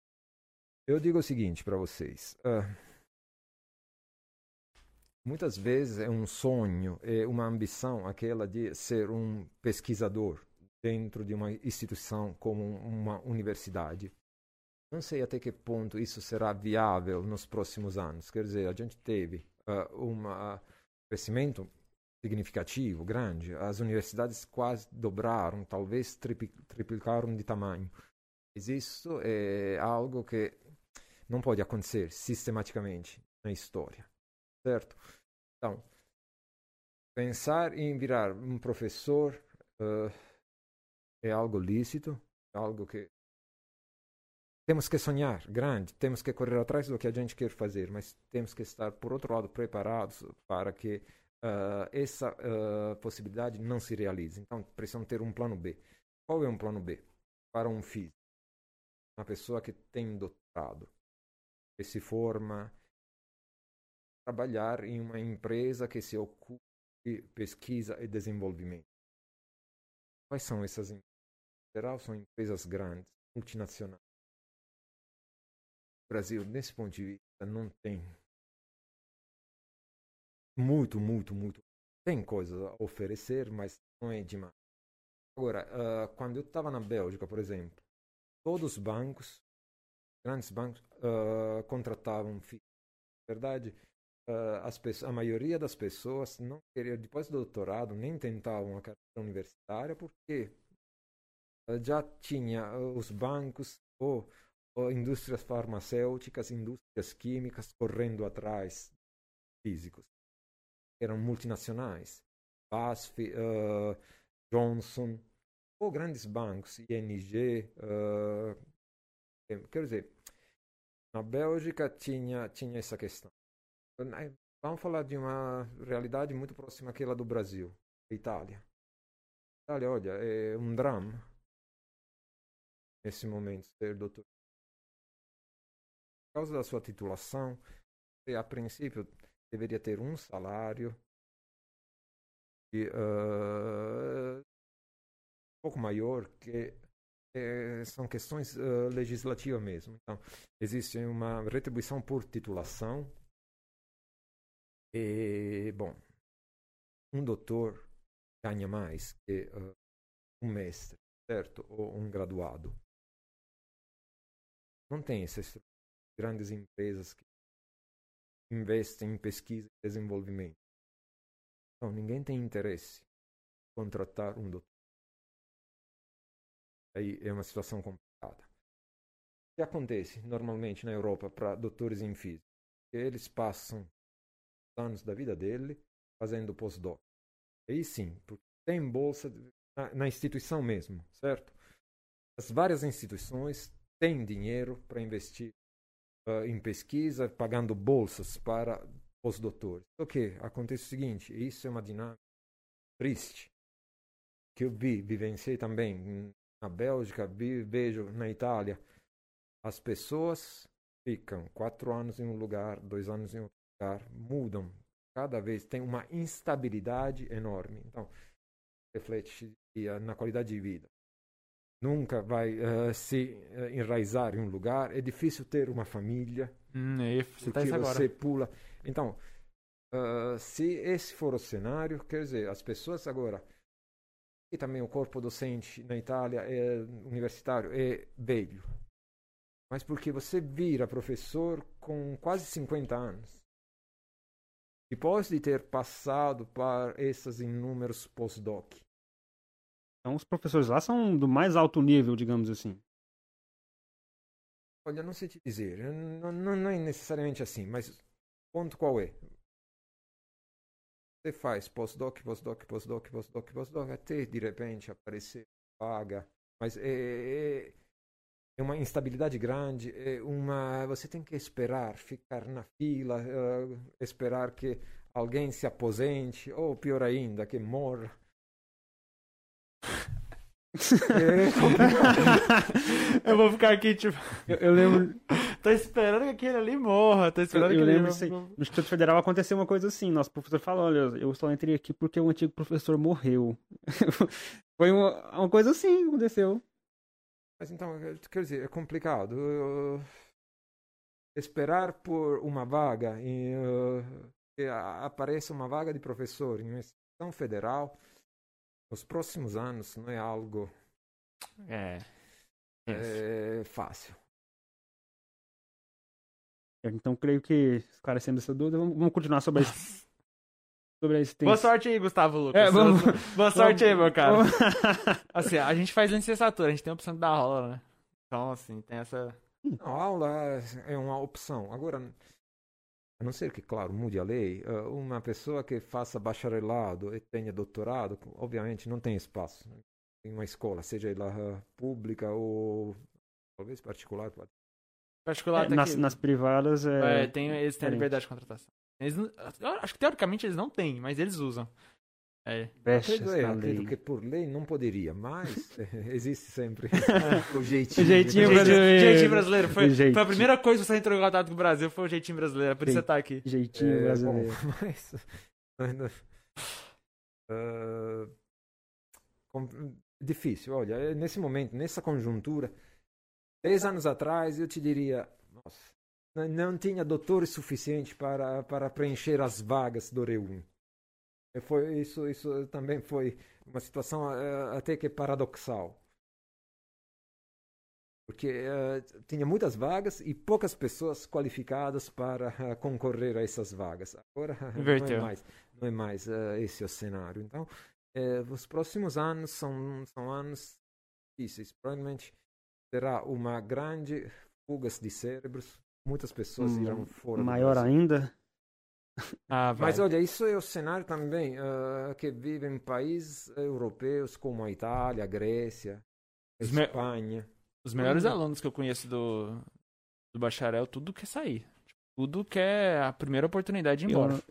Eu digo o seguinte para vocês. Uh, muitas vezes é um sonho, é uma ambição aquela de ser um pesquisador dentro de uma instituição como uma universidade. Não sei até que ponto isso será viável nos próximos anos. Quer dizer, a gente teve uh, um crescimento significativo, grande. As universidades quase dobraram, talvez triplicaram de tamanho. Mas isso é algo que não pode acontecer sistematicamente na história, certo? Então, pensar em virar um professor uh, é algo lícito, é algo que temos que sonhar grande, temos que correr atrás do que a gente quer fazer, mas temos que estar, por outro lado, preparados para que uh, essa uh, possibilidade não se realize. Então, precisamos ter um plano B. Qual é um plano B? Para um físico, uma pessoa que tem doutorado, que se forma, trabalhar em uma empresa que se ocupe de pesquisa e desenvolvimento. Quais são essas empresas? Em geral, são empresas grandes, multinacionais. Brasil, nesse ponto de vista, não tem muito, muito, muito. Tem coisas a oferecer, mas não é demais. Agora, uh, quando eu estava na Bélgica, por exemplo, todos os bancos, grandes bancos, uh, contratavam FII. Na verdade, uh, as pessoas, a maioria das pessoas não queria, depois do doutorado, nem tentavam a carreira universitária, porque já tinha os bancos ou indústrias farmacêuticas, indústrias químicas correndo atrás físicos eram multinacionais, BASF, uh, Johnson, ou grandes bancos, ING. Uh, quer dizer, na Bélgica tinha, tinha essa questão. Vamos falar de uma realidade muito próxima àquela do Brasil, Itália. Itália, olha, é um drama nesse momento ser doutor. Causa da sua titulação, a princípio deveria ter um salário uh, um pouco maior que é, são questões uh, legislativas mesmo. Então, existe uma retribuição por titulação e, bom, um doutor ganha mais que uh, um mestre, certo? Ou um graduado. Não tem essas grandes empresas que investem em pesquisa e desenvolvimento. Então, ninguém tem interesse em contratar um doutor. Aí é uma situação complicada. O que acontece normalmente na Europa para doutores em física? Eles passam anos da vida dele fazendo postdoc. Aí sim, porque tem bolsa na, na instituição mesmo, certo? As várias instituições têm dinheiro para investir uh, em pesquisa, pagando bolsas para os doutores. O que acontece o seguinte, isso é uma dinâmica triste que eu vi, vivenciei também na Bélgica, vi, vejo na Itália. As pessoas ficam quatro anos em um lugar, dois anos em outro lugar, mudam cada vez, tem uma instabilidade enorme. Então, reflete na qualidade de vida nunca vai uh, se uh, enraizar em um lugar. É difícil ter uma família. Hum, é, você tá porque você pula. Então, uh, se esse for o cenário, quer dizer, as pessoas agora e também o corpo docente na Itália é universitário é velho. Mas porque você vira professor com quase 50 anos. Depois de ter passado por esses inúmeros pós-doc Então os professores lá são do mais alto nível, digamos assim. Olha, não sei te dizer, não, não, não é necessariamente assim, mas o ponto qual é? Você faz pós-doc, pós-doc, pós-doc, pós-doc, pós-doc, até de repente aparecer vaga, mas é, é, é, uma instabilidade grande, é uma, você tem que esperar, ficar na fila, uh, esperar que alguém se aposente, ou pior ainda, que morra. É [laughs] eu vou ficar aqui, tipo. Eu, eu lembro. tô esperando que aquele ali morra. Tô esperando eu, que eu ele lembro assim, no Instituto Federal aconteceu uma coisa assim. Nosso professor falou: olha, eu só entrei aqui porque o antigo professor morreu. [laughs] Foi uma, uma coisa assim que aconteceu. Mas então, quer dizer, é complicado. Uh, esperar por uma vaga, em, uh, que apareça uma vaga de professor em uma instituição federal nos próximos anos não é algo é, é fácil. Então creio que esclarecendo essa dúvida, vamos, vamos continuar sobre a, [laughs] sobre a existência. Boa sorte aí, Gustavo Lucas. É, vamos, Boa sorte aí, meu cara. [laughs] assim, a gente faz licenciatura, a gente tem a opção de dar aula, né? Então, assim, tem essa. Não, a aula é uma opção. Agora, a não ser que, claro, mude a lei, uma pessoa que faça bacharelado e tenha doutorado, obviamente não tem espaço em uma escola, seja ela pública ou talvez particular. Particular é, nas, nas, privadas é... é tem, eles têm a liberdade de contratação. Eles acho que teoricamente eles não têm, mas eles usam. É. Acredito, é, acredito que por lei não poderia, mas [laughs] existe sempre [laughs] o jeitinho. O jeitinho brasileiro. Jeitinho brasileiro. Foi, jeitinho. foi a primeira coisa que você entrou em contato com o Brasil, foi o jeitinho brasileiro. Por isso você tá aqui. Jeitinho é, brasileiro. Bom, [laughs] mas... Uh, difícil, olha, é, nesse momento, nessa conjuntura, dez anos atrás eu te diria, nossa, não tinha doutores suficientes para, para preencher as vagas do REUN. Foi, isso, isso também foi uma situação uh, até que paradoxal. Porque uh, tinha muitas vagas e poucas pessoas qualificadas para uh, concorrer a essas vagas. Agora [laughs] não é mais, não é mais esse o cenário. Então, os próximos anos são, são anos difíceis. Provavelmente terá uma grande fuga de cérebros. Muitas pessoas hum, irão fora. Maior ainda? Ah, Mas olha, isso é o cenário também uh, que vive em países europeus como a Itália, a Grécia, a Os Espanha. Me... Os melhores uhum. alunos que eu conheço do, do bacharel, tudo quer sair. Tudo quer a primeira oportunidade de ir embora. Eu,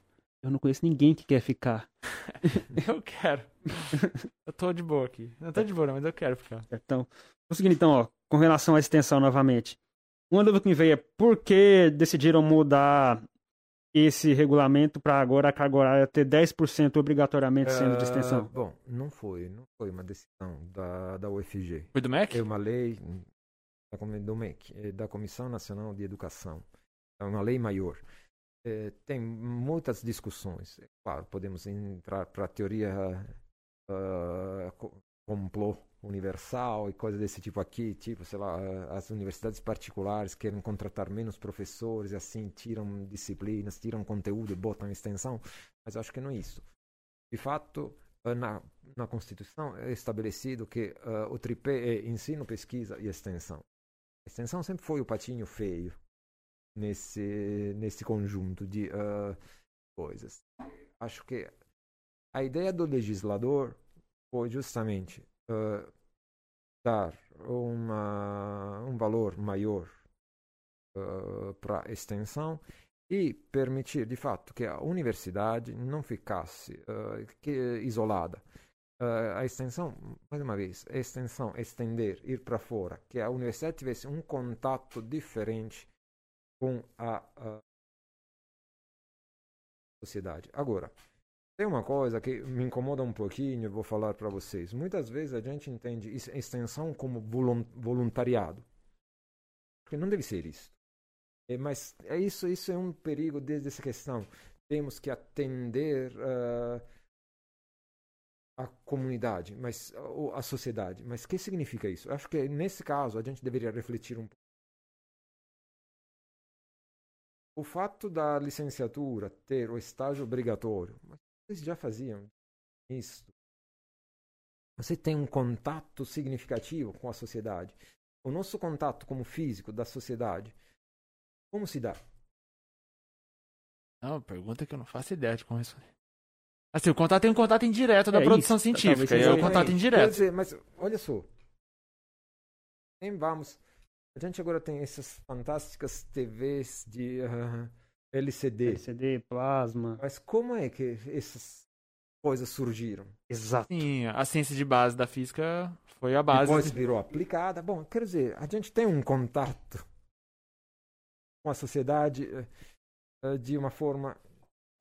eu não conheço ninguém que quer ficar. [laughs] eu quero. eu tô de boa aqui. Não tô de boa, não, mas eu quero ficar. Então, conseguindo então, ó, com relação à extensão novamente. Uma dúvida que me veio é por que decidiram mudar esse regulamento para agora a carga horária ter 10% obrigatoriamente sendo de extensão? Uh, bom, não foi. Não foi uma decisão da, da UFG. Foi do MEC? É uma lei da, do MEC, é da Comissão Nacional de Educação. É uma lei maior. É, tem muitas discussões. É claro, podemos entrar para a teoria uh, complô universal e coisas desse tipo aqui, tipo, sei lá, as universidades particulares querem contratar menos professores e assim tiram disciplinas, tiram conteúdo e botam extensão, mas acho que não é isso. De fato, eh, na, na Constituição é estabelecido que uh, o tripé é ensino, pesquisa e extensão. A extensão sempre foi o patinho feio nesse, nesse conjunto de uh, coisas. Acho que a ideia do legislador foi justamente uh, dar uma, um valor maior uh, para a extensão e permitir, de fato, que a universidade não ficasse uh, que, isolada. Uh, a extensão, mais uma vez, extensão, estender, ir para fora, que a universidade tivesse um contato diferente com a, a sociedade. Agora, tem uma coisa que me incomoda um pouquinho, vou falar para vocês. Muitas vezes a gente entende extensão como voluntariado. Porque não deve ser isso. É, mas é isso, isso é um perigo desde essa questão. Temos que atender uh, a comunidade, mas a sociedade. Mas o que significa isso? Acho que nesse caso a gente deveria refletir um pouco. O fato da licenciatura ter o estágio obrigatório, eles já faziam isso. você tem um contato significativo com a sociedade. O nosso contato como físico da sociedade, como se dá? Não, pergunta que eu não faço ideia de como responder. Assim, o contato tem um contato indireto da É produção isso, científica. É o contato Quer indireto. dizer, mas olha só. Nem vamos. A gente agora tem essas fantásticas TVs de ah, LCD. LCD, plasma. Mas como é que essas coisas surgiram? Exato. Sim, a ciência de base da física foi a base. Depois virou aplicada. Bom, quer dizer, a gente tem um contato com a sociedade eh, eh, de uma forma,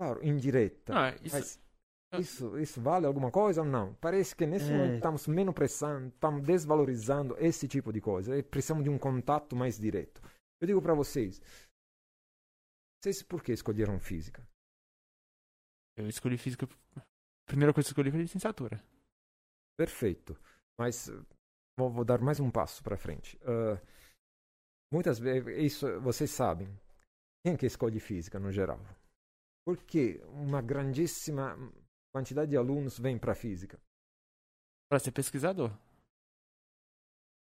claro, indireta. É, isso- Mas isso, isso vale alguma coisa ou não? Parece que nesse É. momento estamos menosprezando, estamos desvalorizando esse tipo de coisa. E precisamos de um contato mais direto. Eu digo para vocês, vocês por que escolheram física? Eu escolhi física. Primeira coisa que escolhi foi licenciatura. Perfeito. Mas eh, vou, vou dar mais um passo para frente. Ah, muitas vezes, isso vocês sabem. Quem que escolhe física no geral? Porque uma grandíssima quantidade de alunos vem para física. Pra ser pesquisador.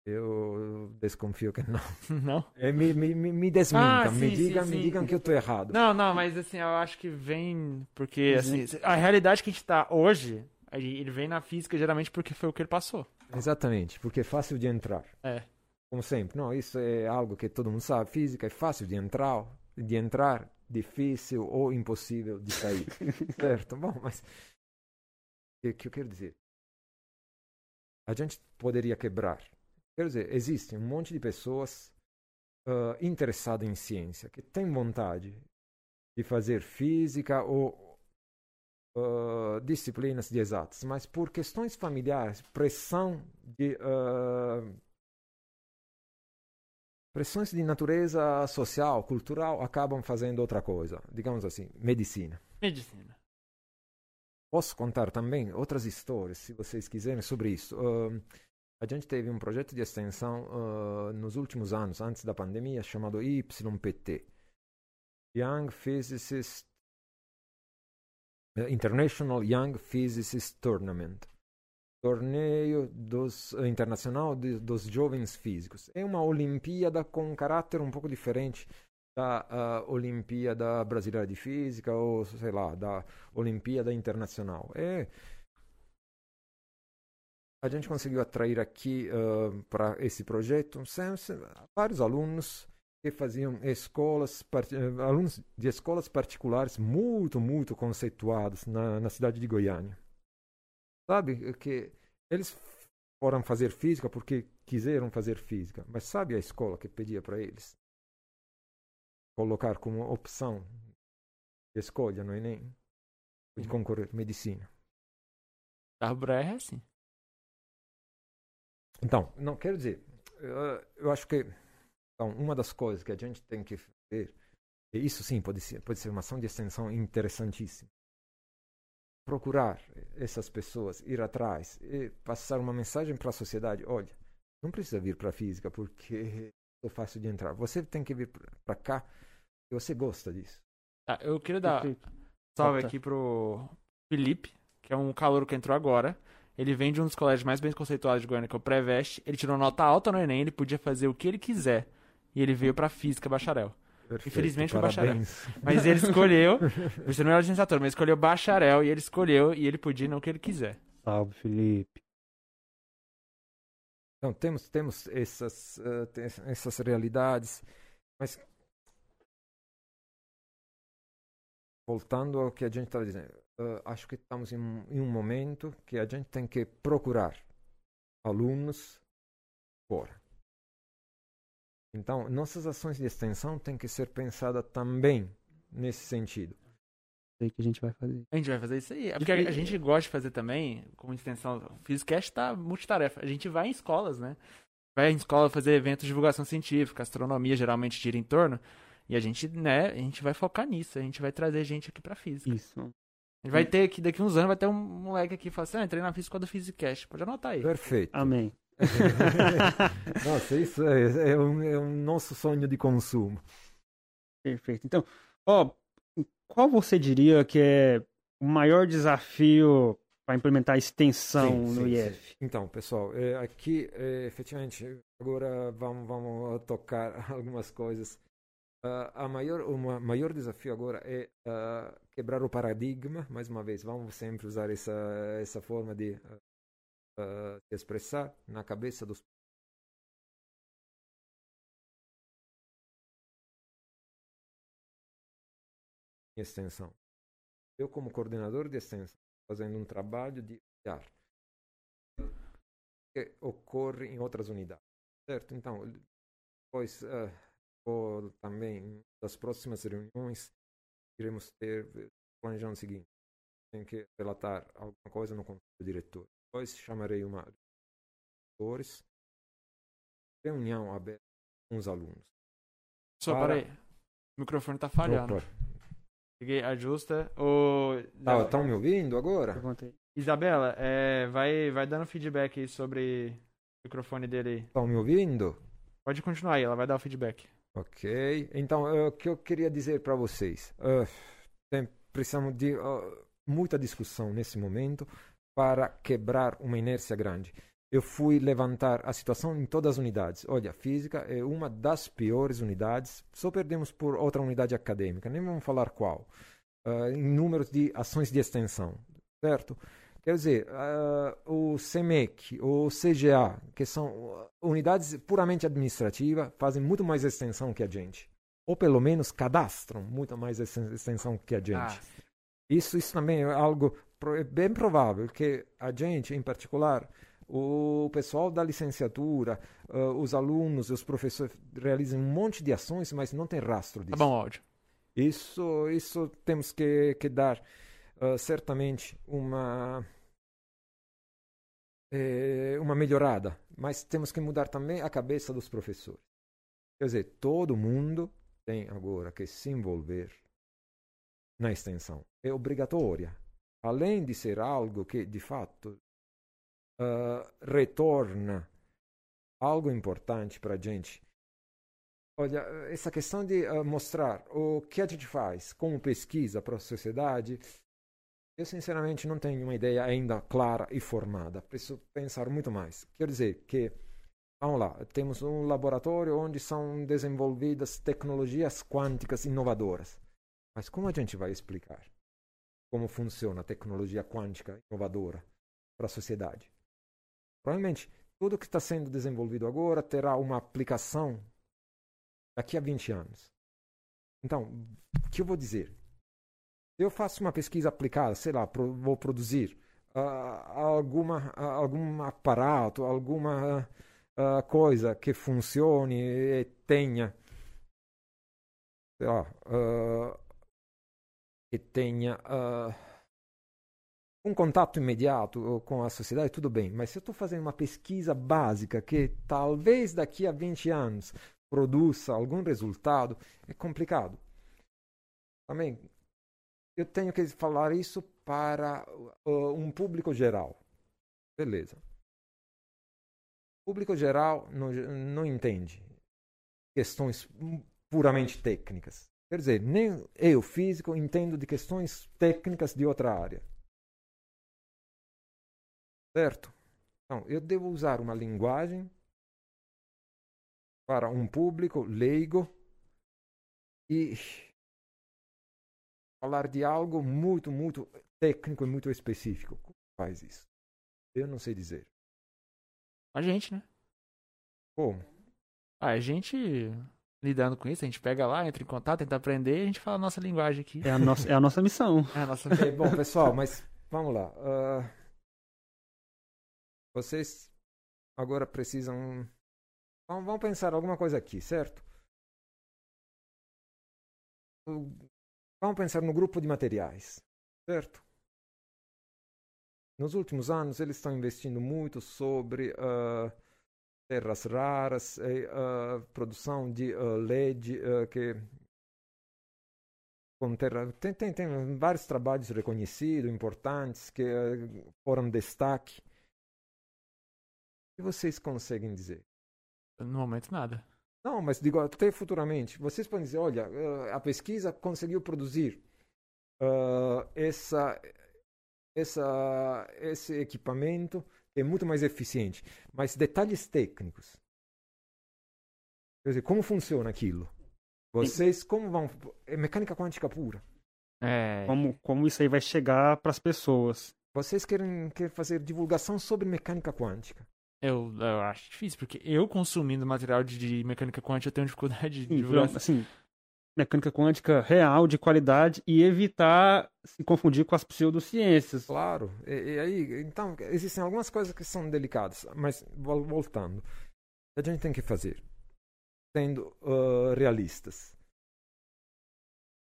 Eu desconfio que não. [laughs] Não? É, me, me, me desmintam, Ah, me sim, digam, sim, me sim. digam que eu estou errado. Não, não, mas assim, eu acho que vem. Porque, Uhum. assim, a realidade que a gente tá hoje, ele vem na física geralmente porque foi o que ele passou. Exatamente, porque é fácil de entrar. É. Como sempre, não, isso é algo que todo mundo sabe. Física é fácil de entrar, de entrar, difícil ou impossível de sair. [laughs] certo? Bom, mas o que eu quero dizer? A gente poderia quebrar. Quer dizer, existe um monte de pessoas ah, interessadas em ciência que têm vontade de fazer física ou ah, disciplinas de exatas, mas por questões familiares, pressão de ah, pressões de natureza social, cultural, acabam fazendo outra coisa, digamos assim, medicina. Medicina. Posso contar também outras histórias, se vocês quiserem, sobre isso. Ahn, a gente teve um projeto de extensão ah, nos últimos anos, antes da pandemia, chamado YPT Young Physicist International Young Physicist Tournament torneio dos, eh, internacional de- dos jovens físicos. É uma Olimpíada com um caráter um pouco diferente da ah, Olimpíada Brasileira de Física ou, sei lá, da Olimpíada Internacional. É, a gente conseguiu atrair aqui para esse projeto vários alunos que faziam escolas, alunos de escolas particulares muito, muito conceituados na, na cidade de Goiânia. Sabe que eles foram fazer física porque quiseram fazer física, mas sabe a escola que pedia para eles colocar como opção de escolha no Enem de concorrer medicina. Carbura é assim. Então, não quero dizer, eu acho que então, uma das coisas que a gente tem que ver, e isso sim pode ser, pode ser uma ação de extensão interessantíssima. Procurar essas pessoas, ir atrás e passar uma mensagem para a sociedade: olha, não precisa vir para a física porque é fácil de entrar. Você tem que vir para cá e você gosta disso. Tá, eu queria dar Perfeito. salve Tá. aqui pro Felipe, que é um calouro que entrou agora. Ele vem de um dos colégios mais bem conceituados de Goiânia, que é o Pré-Veste. Ele tirou nota alta no Enem, ele podia fazer o que ele quiser. E ele veio pra física bacharel. Perfeito, Infelizmente, foi bacharel. [laughs] Mas ele escolheu, você não era licenciatura, mas escolheu bacharel e ele escolheu e ele podia ir no que ele quiser. Salve, Felipe. Então, temos, temos essas, tem essas realidades, mas voltando ao que a gente estava dizendo, eh, acho que estamos em, um- em um momento que a gente tem que procurar alunos fora. Então, nossas ações de extensão têm que ser pensadas também nesse sentido. Sei que a gente vai fazer. A gente vai fazer isso aí. É porque a, gente gosta de fazer também, como extensão, o Physicast tá multitarefa. A gente vai em escolas, né? Vai em escola fazer eventos de divulgação científica, astronomia geralmente gira em torno. E a gente, né, a gente vai focar nisso. A gente vai trazer gente aqui pra física. Isso. A gente vai ter aqui, daqui uns anos, vai ter um moleque aqui que fala assim, ah, entrei na física do Physicast. Pode anotar aí. Perfeito. Amém. [laughs] Nossa, isso é, é um, é um nosso sonho de consumo. Perfeito. Então, ó, qual você diria que é o maior desafio para implementar extensão Sim, no sim, IF? sim. Então, pessoal, é, aqui, é, efetivamente, agora vamos, vamos tocar [laughs] algumas coisas. Ah, a maior, o ma- maior desafio agora é ah, quebrar o paradigma. Mais uma vez, vamos sempre usar essa, essa forma de se expressar na cabeça dos extensão. Eu, como coordenador de extensão, fazendo um trabalho de olhar que ocorre em outras unidades, certo? Então, depois, eh, vou também, das próximas reuniões, iremos ter, eh, planejando o seguinte, tem que relatar alguma coisa no conselho diretor. Depois chamarei uma diretores, reunião aberta com os alunos. Só, Para- peraí. O microfone tá falhando. Peguei, ajusta. Ô, Ah, estão me ouvindo agora? Perguntei. Isabela, é, vai, vai dando feedback aí sobre o microfone dele aí. Estão me ouvindo? Pode continuar aí, ela vai dar o feedback. Ok. Então, eh, o que eu queria dizer para vocês? eh, tem- precisamos de eh, muita discussão nesse momento para quebrar uma inércia grande. Eu fui levantar a situação em todas as unidades. Olha, física é uma das piores unidades. Só perdemos por outra unidade acadêmica. Nem vamos falar qual. eh, em números de ações de extensão, certo? Quer dizer, ah, o CEMEC, o CGA, que são ah, unidades puramente administrativas, fazem muito mais extensão que a gente. Ou pelo menos cadastram muito mais exten- extensão que a gente. Ah, Isso, isso também é algo é bem provável que a gente, em particular, o pessoal da licenciatura, ah, os alunos, os professores realizam um monte de ações, mas não tem rastro tá disso. bom o áudio. Isso, isso temos que, que dar ah, certamente uma eh, uma melhorada, mas temos que mudar também a cabeça dos professores. Quer dizer, todo mundo tem agora que se envolver na extensão. É obrigatória. Além de ser algo que, de fato, ah, retorna algo importante para a gente. Olha, essa questão de ah, mostrar o que a gente faz como pesquisa para a sociedade, eu sinceramente não tenho uma ideia ainda clara e formada. Preciso pensar muito mais. Quer dizer que, vamos lá, temos um laboratório onde são desenvolvidas tecnologias quânticas inovadoras. Mas como a gente vai explicar como funciona a tecnologia quântica inovadora para a sociedade? Provavelmente tudo que está sendo desenvolvido agora terá uma aplicação daqui a 20 anos. Então, o que eu vou dizer? Eu faço uma pesquisa aplicada, sei lá, pro- vou produzir ah, alguma, ah, algum aparato, alguma ah, coisa que funcione e tenha, sei lá, ah, tenha um contato imediato com a sociedade, tudo bem. Mas se eu estou fazendo uma pesquisa básica que talvez daqui a 20 anos produza algum resultado, é complicado. Também, eu tenho que falar isso para uh, um público geral. Beleza. O público geral não, não entende questões puramente técnicas. Quer dizer, nem eu, físico, entendo de questões técnicas de outra área. Certo? Então, eu devo usar uma linguagem para um público leigo e falar de algo muito, muito técnico e muito específico. Como faz isso? Eu não sei dizer. A gente, né? Como? Ah, a gente lidando com isso, a gente pega lá, entra em contato, tenta aprender e a gente fala a nossa linguagem aqui. É a nossa, é a nossa missão. [laughs] É a nossa É, bom, pessoal, mas vamos lá. Ah, vocês agora precisam. Vamos, pensar alguma coisa aqui, certo? O- Vamos pensar no grupo de materiais, certo? Nos últimos anos, eles estão investindo muito sobre ah, terras raras, e, ah, produção de ah, LED, que com terra. Tem, tem, tem vários trabalhos reconhecidos, importantes, que foram destaque. O que vocês conseguem dizer? No momento, nada. Não, mas digo até futuramente. Vocês podem dizer, olha, eh, a pesquisa conseguiu produzir ah, essa, essa, esse equipamento é muito mais eficiente. Mas detalhes técnicos. Quer dizer, como funciona aquilo? Vocês como vão. É mecânica quântica pura. É. Como, como isso aí vai chegar para as pessoas. Vocês querem, querem fazer divulgação sobre mecânica quântica. Eu, eu acho difícil, porque eu consumindo material de, de mecânica quântica eu tenho dificuldade de divulgar. Então, assim, mecânica quântica real, de qualidade, e evitar se confundir com as pseudociências. Claro. E, e aí, então, existem algumas coisas que são delicadas, mas vol- voltando. A gente tem que fazer, sendo ah, realistas.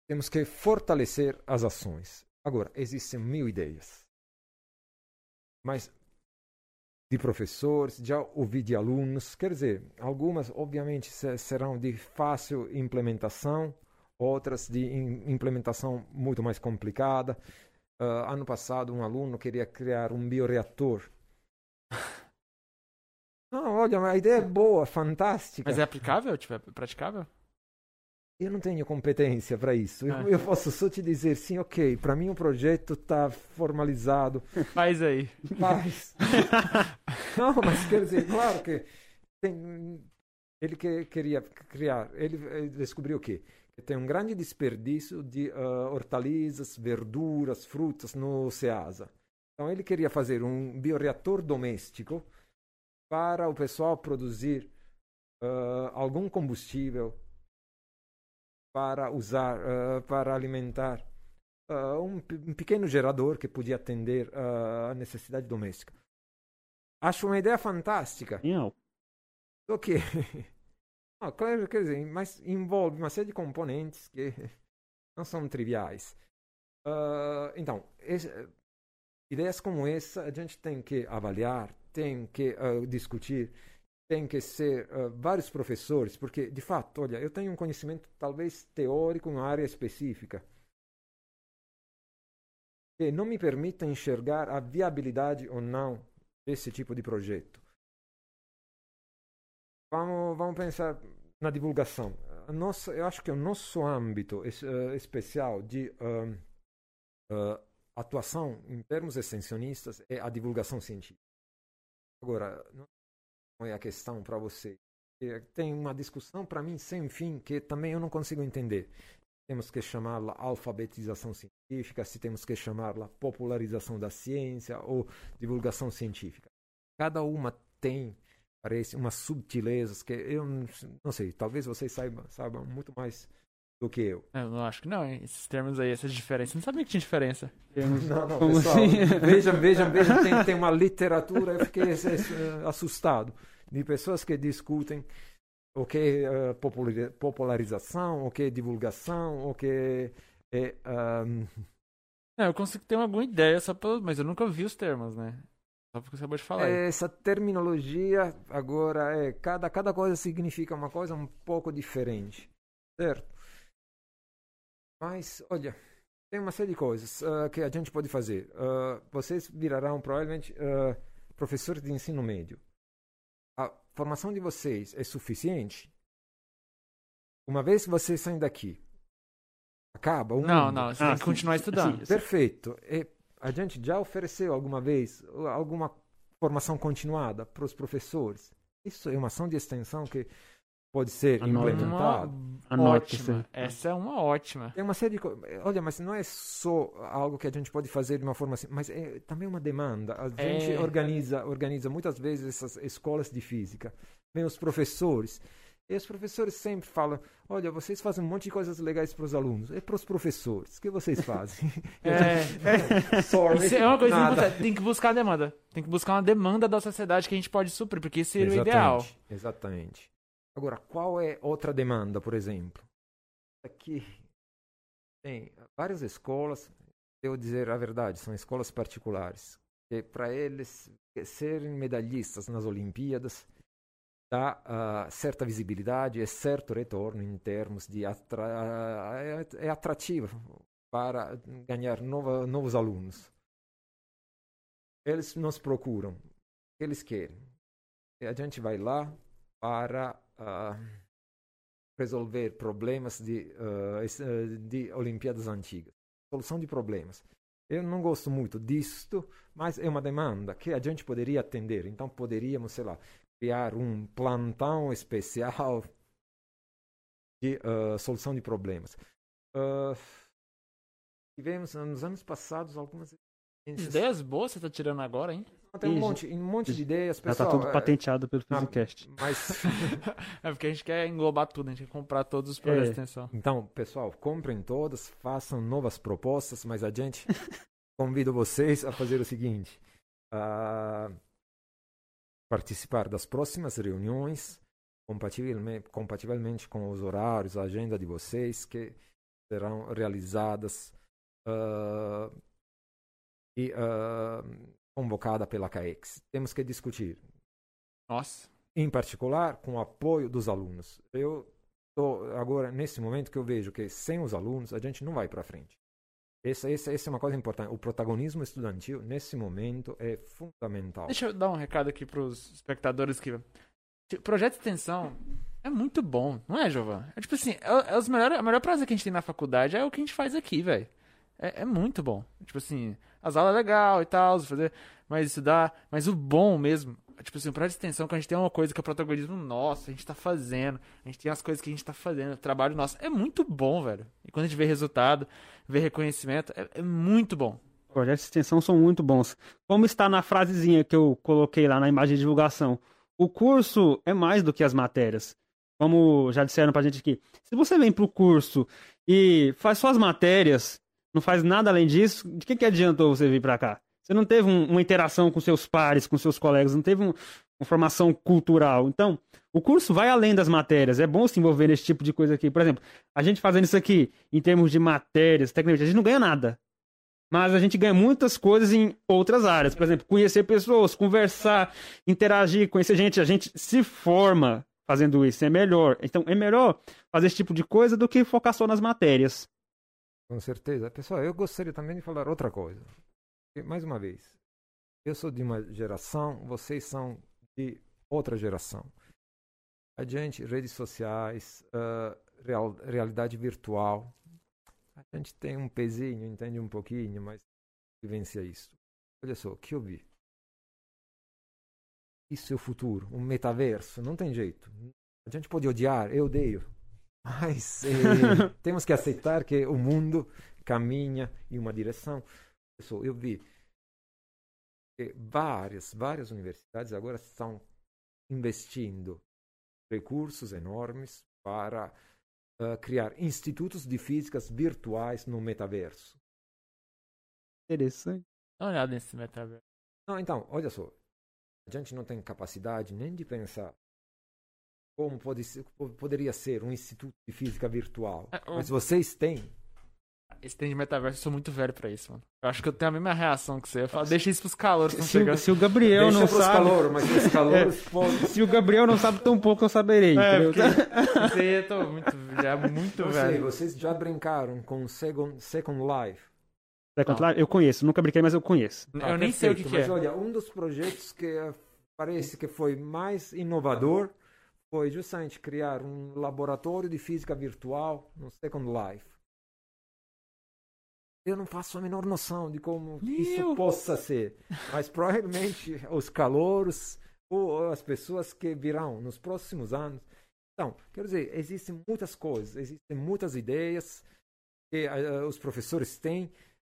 Temos que fortalecer as ações. Agora, existem mil ideias. Mas de professores, já ouvi de alunos, quer dizer, algumas obviamente se- serão de fácil implementação, outras de im- implementação muito mais complicada. Ah, ano passado, um aluno queria criar um bioreator. [laughs] Não, olha, a ideia é boa, fantástica. Mas é aplicável? Tipo, é praticável? Eu não tenho competência para isso. Eu, Ah. eu posso só te dizer, sim, ok, para mim o projeto está formalizado, Faz aí. Mas. [laughs] não, mas quer dizer, claro que tem- ele que, queria criar, ele, ele descobriu o quê? Que tem um grande desperdício de ah, hortaliças, verduras, frutas no Ceasa. Então ele queria fazer um bioreator doméstico para o pessoal produzir ah, algum combustível para usar, ah, para alimentar ah, um, um pequeno gerador que podia atender ah, a necessidade doméstica. Acho uma ideia fantástica. Não. Só que, [laughs] ah, claro, quer dizer, mas envolve uma série de componentes que [laughs] não são triviais. Então, esse- ideias como essa a gente tem que avaliar, tem que discutir, tem que ser ah, vários professores, porque, de fato, olha, eu tenho um conhecimento talvez teórico em uma área específica que não me permita enxergar a viabilidade ou não desse tipo de projeto. Vamos, vamos pensar na divulgação. Nossa, eu acho que o nosso âmbito es- especial de ah, ah, atuação em termos extensionistas é a divulgação científica. Agora, não é a questão para você. É, Tem uma discussão para mim sem fim que também eu não consigo entender. Temos que chamá-la alfabetização científica, se temos que chamá-la popularização da ciência ou divulgação científica. Cada uma tem, parece, umas subtilezas que eu não sei, talvez vocês saibam, saibam muito mais do que eu. Eu não acho que não, hein? Esses termos aí, essas diferenças. Não sabia que tinha diferença. Não, não, Como pessoal, assim? [laughs] vejam, vejam, [laughs] vejam, tem, tem uma literatura, eu fiquei eh, assustado, de pessoas que discutem o que é eh, populari- popularização, o que é divulgação, o que é... ahm, Não, eu consigo ter alguma ideia, só pelo... mas eu nunca vi os termos, né? Só porque você acabou de falar. aí. essa terminologia agora é cada cada coisa significa uma coisa um pouco diferente certo mas olha tem uma série de coisas ah, que a gente pode fazer Ah, vocês virarão provavelmente ah, professores de ensino médio a formação de vocês é suficiente uma vez que vocês saem daqui acaba o Não, mundo. não, você Ah, tem que continuar estudando. sim. Perfeito. E a gente já ofereceu alguma vez alguma formação continuada para os professores? Isso é uma ação de extensão que pode ser. Uma Anote ótima. Essa é uma ótima. Tem uma série de. Olha, mas não é só algo que a gente pode fazer de uma forma assim, mas é também uma demanda. A gente É. organiza, organiza muitas vezes essas escolas de física. Vem os professores. E os professores sempre falam: olha, vocês fazem um monte de coisas legais para os alunos. E para os professores, o que vocês fazem? [laughs] É, [laughs] Sorry. isso é uma coisa importante. Tem que buscar a demanda. Tem que buscar uma demanda da sociedade que a gente pode suprir, porque seria o ideal. Exatamente, Exatamente. Agora, qual é outra demanda, por exemplo? Aqui tem várias escolas, devo dizer a verdade, são escolas particulares. E para eles serem medalhistas nas Olimpíadas dá ah, certa visibilidade e certo retorno em termos de atra é, é atrativo para ganhar nova, novos alunos. Eles nos procuram, que eles querem. E a gente vai lá para ah, resolver problemas de, ah, de Olimpíadas antigas. Solução de problemas. eu não gosto muito disto, mas é uma demanda que a gente poderia atender. Então poderíamos, sei lá, criar um plantão especial de uh, solução de problemas. Uh, tivemos nos anos passados algumas ideias boas você está tirando agora, hein? Tem um monte, um monte de ideias, pessoal. Já tá tudo é, patenteado pelo Physicast. Mas... [laughs] é porque a gente quer englobar tudo, a gente quer comprar todos os projetos é. de extensão. Então, pessoal, comprem todas, façam novas propostas, mas a gente [laughs] convido vocês a fazer o seguinte: a participar das próximas reuniões, compativelmente, compativelmente com os horários, a agenda de vocês, que serão realizadas uh, e uh, convocada pela CAEX. Temos que discutir. Nossa. Em particular, com o apoio dos alunos. Eu estou agora, nesse momento, que eu vejo que sem os alunos a gente não vai para frente. Essa, essa, essa é uma coisa importante. O protagonismo estudantil, nesse momento, é fundamental. Deixa eu dar um recado aqui para os espectadores que. Projeto de extensão é muito bom, não é, Jovan? É tipo assim, é, é os melhores, a melhor prazer que a gente tem na faculdade é o que a gente faz aqui, velho. É, é, muito bom. Tipo assim, as aulas é legal e tal, fazer, mas estudar. Mas o bom mesmo, tipo assim, para extensão, que a gente tem uma coisa que é o protagonismo nosso, a gente tá fazendo, a gente tem as coisas que a gente tá fazendo, o trabalho nosso. É muito bom, velho. E quando a gente vê resultado, vê reconhecimento, é, é muito bom. Projetos de extensão são muito bons. Como está na frasezinha que eu coloquei lá na imagem de divulgação, o curso é mais do que as matérias. Como já disseram pra gente aqui, se você vem pro curso e faz só as matérias, não faz nada além disso, de que, que adiantou você vir para cá? Você não teve um, uma interação com seus pares, com seus colegas, não teve um, uma formação cultural. Então, o curso vai além das matérias. É bom se envolver nesse tipo de coisa aqui. Por exemplo, a gente fazendo isso aqui, em termos de matérias, tecnicamente, a gente não ganha nada. Mas a gente ganha muitas coisas em outras áreas. Por exemplo, conhecer pessoas, conversar, interagir, conhecer gente. A gente se forma fazendo isso. É melhor. Então, é melhor fazer esse tipo de coisa do que focar só nas matérias. Com certeza. Pessoal, eu gostaria também de falar outra coisa. Mais uma vez, eu sou de uma geração, vocês são de outra geração. A gente, redes sociais, uh, real, realidade virtual, a gente tem um pezinho, entende um pouquinho, mas vivencia isso. Olha só, o que eu vi. Isso é o futuro, um metaverso, não tem jeito. A gente pode odiar, eu odeio. Mas [laughs] eh, temos que aceitar que o mundo caminha em uma direção. Eu vi que várias, várias universidades agora estão investindo recursos enormes para uh, criar institutos de físicas virtuais no metaverso. Interessante. Dá uma olhada nesse metaverso. Não, então, olha só. A gente não tem capacidade nem de pensar como pode ser, poderia ser um instituto de física virtual. É, Mas vocês têm. Esse tem de metaverso, eu sou muito velho pra isso, mano. Eu acho que eu tenho a mesma reação que você. Eu falo, deixa isso pros calouros. Se, se, o Gabriel deixa não sabe. Calor, mas os calouros, [laughs] é, se o Gabriel não sabe tão pouco, eu saberei. É, porque [laughs] aí eu tô muito, já muito não velho. Sei, vocês já brincaram com Second, Second Life? Second Life? Eu conheço, nunca brinquei, mas eu conheço. Ah, eu perfeito, nem sei o que, que mas é. olha, um dos projetos que parece que foi mais inovador foi justamente criar um laboratório de física virtual no Second Life. Eu não faço a menor noção de como Meu. isso possa ser, mas provavelmente [laughs] os calouros ou as pessoas que virão nos próximos anos. Então, quero dizer, existem muitas coisas, existem muitas ideias que uh, os professores têm,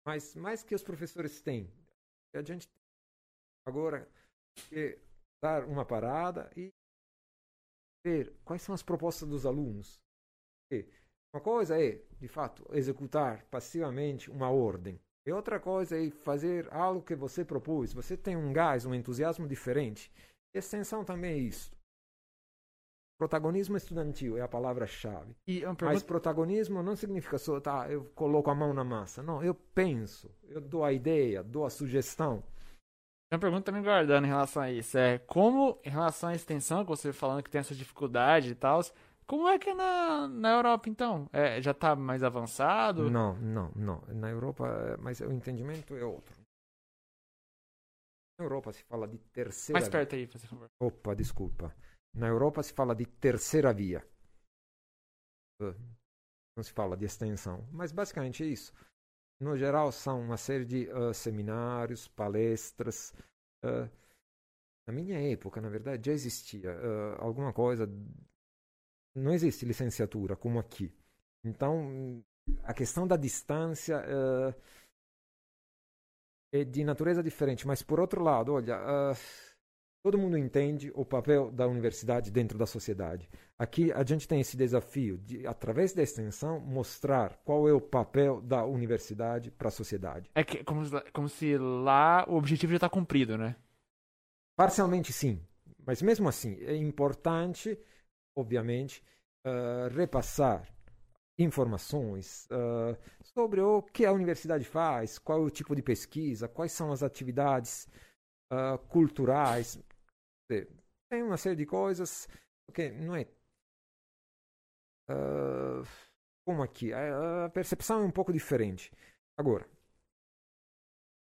mas mais que os professores têm, a gente agora que dar uma parada e ver quais são as propostas dos alunos. Uma coisa é, de fato, executar passivamente uma ordem. E outra coisa é fazer algo que você propôs. Você tem um gás, um entusiasmo diferente. Extensão também é isso. Protagonismo estudantil é a palavra-chave. Pergunta... Mas protagonismo não significa só, tá, eu coloco a mão na massa. Não, eu penso, eu dou a ideia, dou a sugestão. Uma pergunta também guardando em relação a isso. É como, em relação à extensão, que você falando que tem essa dificuldade e tal, como é que é na, na Europa, então? É, já está mais avançado? Não, não, não. Na Europa, mas o entendimento é outro. Na Europa se fala de terceira Mais perto aí, por favor. Opa, desculpa. Na Europa se fala de terceira via. Não se fala de extensão. Mas basicamente é isso. No geral, são uma série de uh, seminários, palestras. Uh, na minha época, na verdade, já existia uh, alguma coisa. Não existe licenciatura como aqui. Então, a questão da distância é de natureza diferente. Mas, por outro lado, olha todo mundo entende o papel da universidade dentro da sociedade. Aqui a gente tem esse desafio de, através da extensão, mostrar qual é o papel da universidade para a sociedade. É que, como, como se lá o objetivo já está cumprido, né? Parcialmente sim, mas mesmo assim é importante, obviamente, uh, repassar informações uh, sobre o que a universidade faz, qual é o tipo de pesquisa, quais são as atividades uh, culturais, tem uma série de coisas que não é uh, como aqui a, a percepção é um pouco diferente. Agora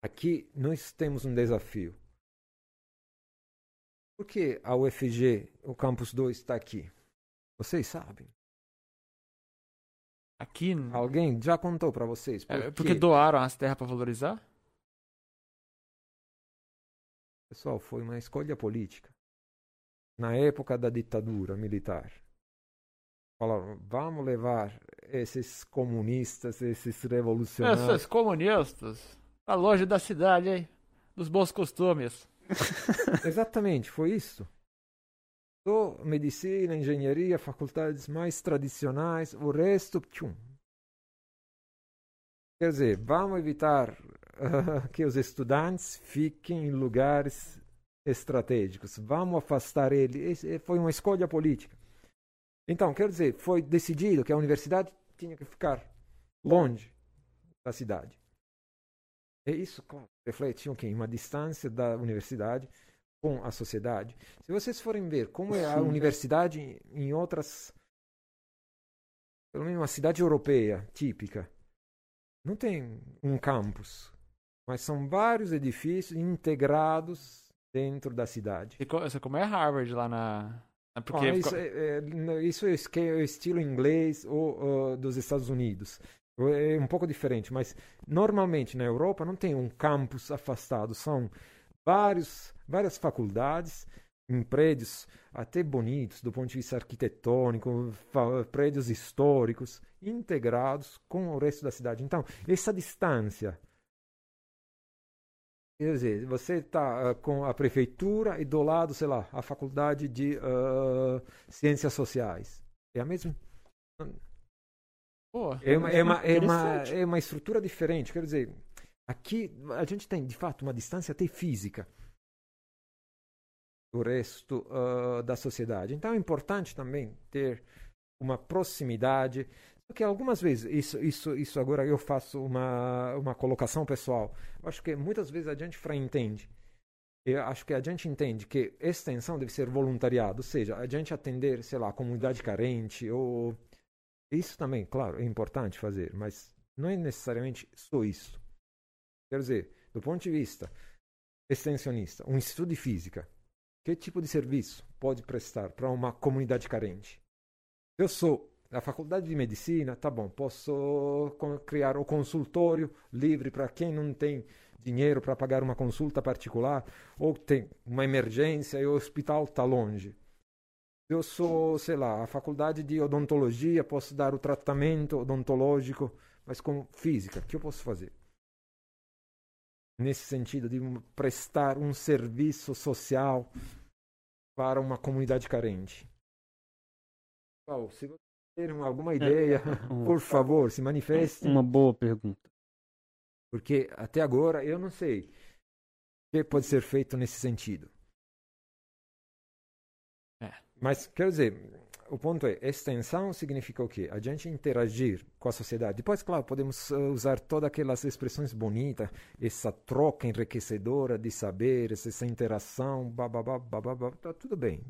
aqui nós temos um desafio. Por que a UFG o campus 2 está aqui? Vocês sabem? Aqui alguém já contou para vocês por é, porque doaram as terras para valorizar Pessoal, foi uma escolha política. Na época da ditadura militar. Falaram, vamos levar esses comunistas, esses revolucionários. Esses comunistas, a longe da cidade, hein? Dos bons costumes. [laughs] Exatamente, foi isso. Do medicina, engenharia, faculdades mais tradicionais, o resto, tchum. Quer dizer, vamos evitar que os estudantes fiquem em lugares estratégicos. Vamos afastar ele. foi uma escolha política. Então, quer dizer, foi decidido que a universidade tinha que ficar longe da cidade. E isso, claro, reflete okay, uma distância da universidade com a sociedade. Se vocês forem ver como é a universidade em outras, pelo menos uma cidade europeia típica, não tem um campus mas são vários edifícios integrados dentro da cidade. Você como é Harvard lá na. Porque ah, isso, é, é, isso é estilo inglês ou, dos Estados Unidos. É um pouco diferente, mas normalmente na Europa não tem um campus afastado, são vários, várias faculdades em prédios até bonitos do ponto de vista arquitetônico, prédios históricos, integrados com o resto da cidade. Então, essa distância Quer dizer, você está uh, com a prefeitura e do lado, sei lá, a faculdade de uh, ciências sociais. É a mesma. Pô, é, uma, é, uma, é, uma, é uma estrutura diferente. Quer dizer, aqui a gente tem de fato uma distância até física do resto uh, da sociedade. Então é importante também ter uma proximidade porque algumas vezes, isso, isso, isso agora eu faço uma, uma colocação pessoal. Eu acho que muitas vezes a gente fraentende. Eu acho que a gente entende que extensão deve ser voluntariado, ou seja, a gente atender, sei lá, a comunidade carente, ou. Isso também, claro, é importante fazer, mas não é necessariamente só isso. Quer dizer, do ponto de vista extensionista, um instituto de física, que tipo de serviço pode prestar para uma comunidade carente? Eu sou na faculdade de medicina, tá bom, posso criar o consultório livre para quem não tem dinheiro para pagar uma consulta particular ou tem uma emergência e o hospital está longe. Eu sou, sei lá, a faculdade de odontologia, posso dar o tratamento odontológico, mas com física, o que eu posso fazer? Nesse sentido de prestar um serviço social para uma comunidade carente. Oh, se você alguma é. ideia, [laughs] por favor, se manifeste. Uma boa pergunta. Porque até agora eu não sei o que pode ser feito nesse sentido. É. Mas, quer dizer, o ponto é, extensão significa o quê? A gente interagir com a sociedade. Depois, claro, podemos uh, usar todas aquelas expressões bonitas, essa troca enriquecedora de saberes, essa interação, bababá, bababá, tá tudo bem,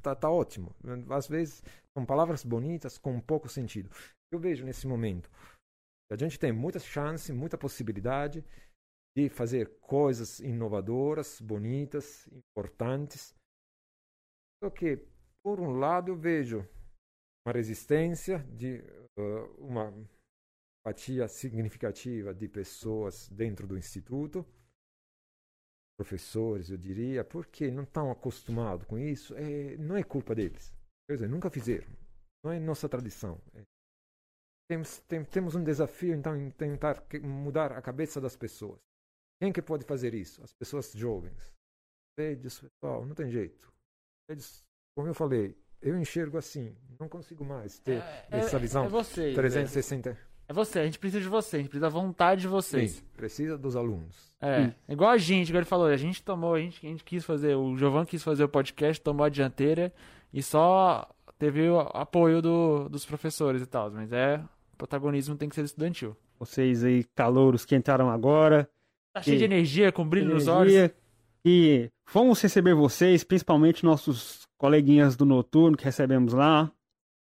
tá, tá ótimo. Às vezes são palavras bonitas com pouco sentido. Eu vejo nesse momento, a gente tem muita chance, muita possibilidade de fazer coisas inovadoras, bonitas, importantes. Só que por um lado, eu vejo uma resistência de uh, uma fatia significativa de pessoas dentro do instituto, professores, eu diria, porque não estão acostumados com isso, é, não é culpa deles. Quer dizer, nunca fizeram. Não é nossa tradição. É, temos, tem, temos um desafio, então, em tentar mudar a cabeça das pessoas. Quem que pode fazer isso? As pessoas jovens. Eles, pessoal, não tem jeito. Eles, como eu falei, eu enxergo assim. Não consigo mais ter é, essa é, visão é vocês, 360. É você, a gente precisa de você, a gente precisa da vontade de vocês. Sim, precisa dos alunos. É, hum. igual a gente, igual ele falou, a gente tomou, a gente, a gente quis fazer, o Giovanni quis fazer o podcast, tomou a dianteira e só teve o apoio do, dos professores e tal, mas é, o protagonismo tem que ser estudantil. Vocês aí, calouros que entraram agora. Tá cheio de energia, com brilho energia, nos olhos. E fomos receber vocês, principalmente nossos coleguinhas do Noturno que recebemos lá.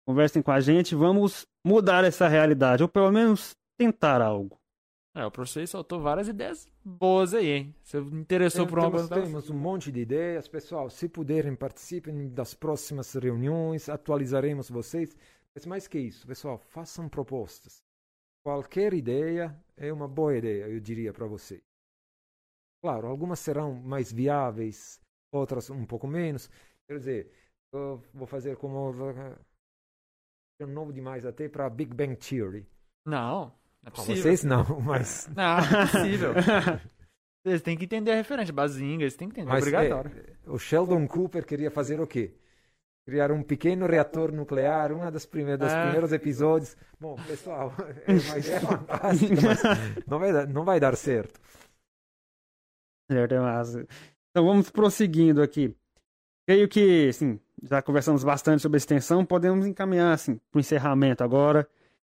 Conversem com a gente, vamos mudar essa realidade, ou pelo menos tentar algo. É, o professor soltou várias ideias boas aí, hein? Você interessou por uma coisa? Temos um monte de ideias, pessoal. Se puderem, participem das próximas reuniões, atualizaremos vocês. Mas mais que isso, pessoal, façam propostas. Qualquer ideia é uma boa ideia, eu diria para vocês. Claro, algumas serão mais viáveis, outras um pouco menos. Quer dizer, eu vou fazer como é novo demais até para Big Bang Theory. Não, é possível. Vocês não, [laughs] mas. Não, é possível. [laughs] Vocês têm que entender a referência. Bazinga, eles têm que entender. Mas, é obrigatório. É, o Sheldon Cooper queria fazer o quê? Criar um pequeno reator nuclear, uma das primeiras, dos é. primeiros episódios. Bom, pessoal, [laughs] é uma ideia fantástica, mas não vai, não vai dar certo. Então vamos prosseguindo aqui. Creio que, assim, já conversamos bastante sobre a extensão, podemos encaminhar assim, para o encerramento agora.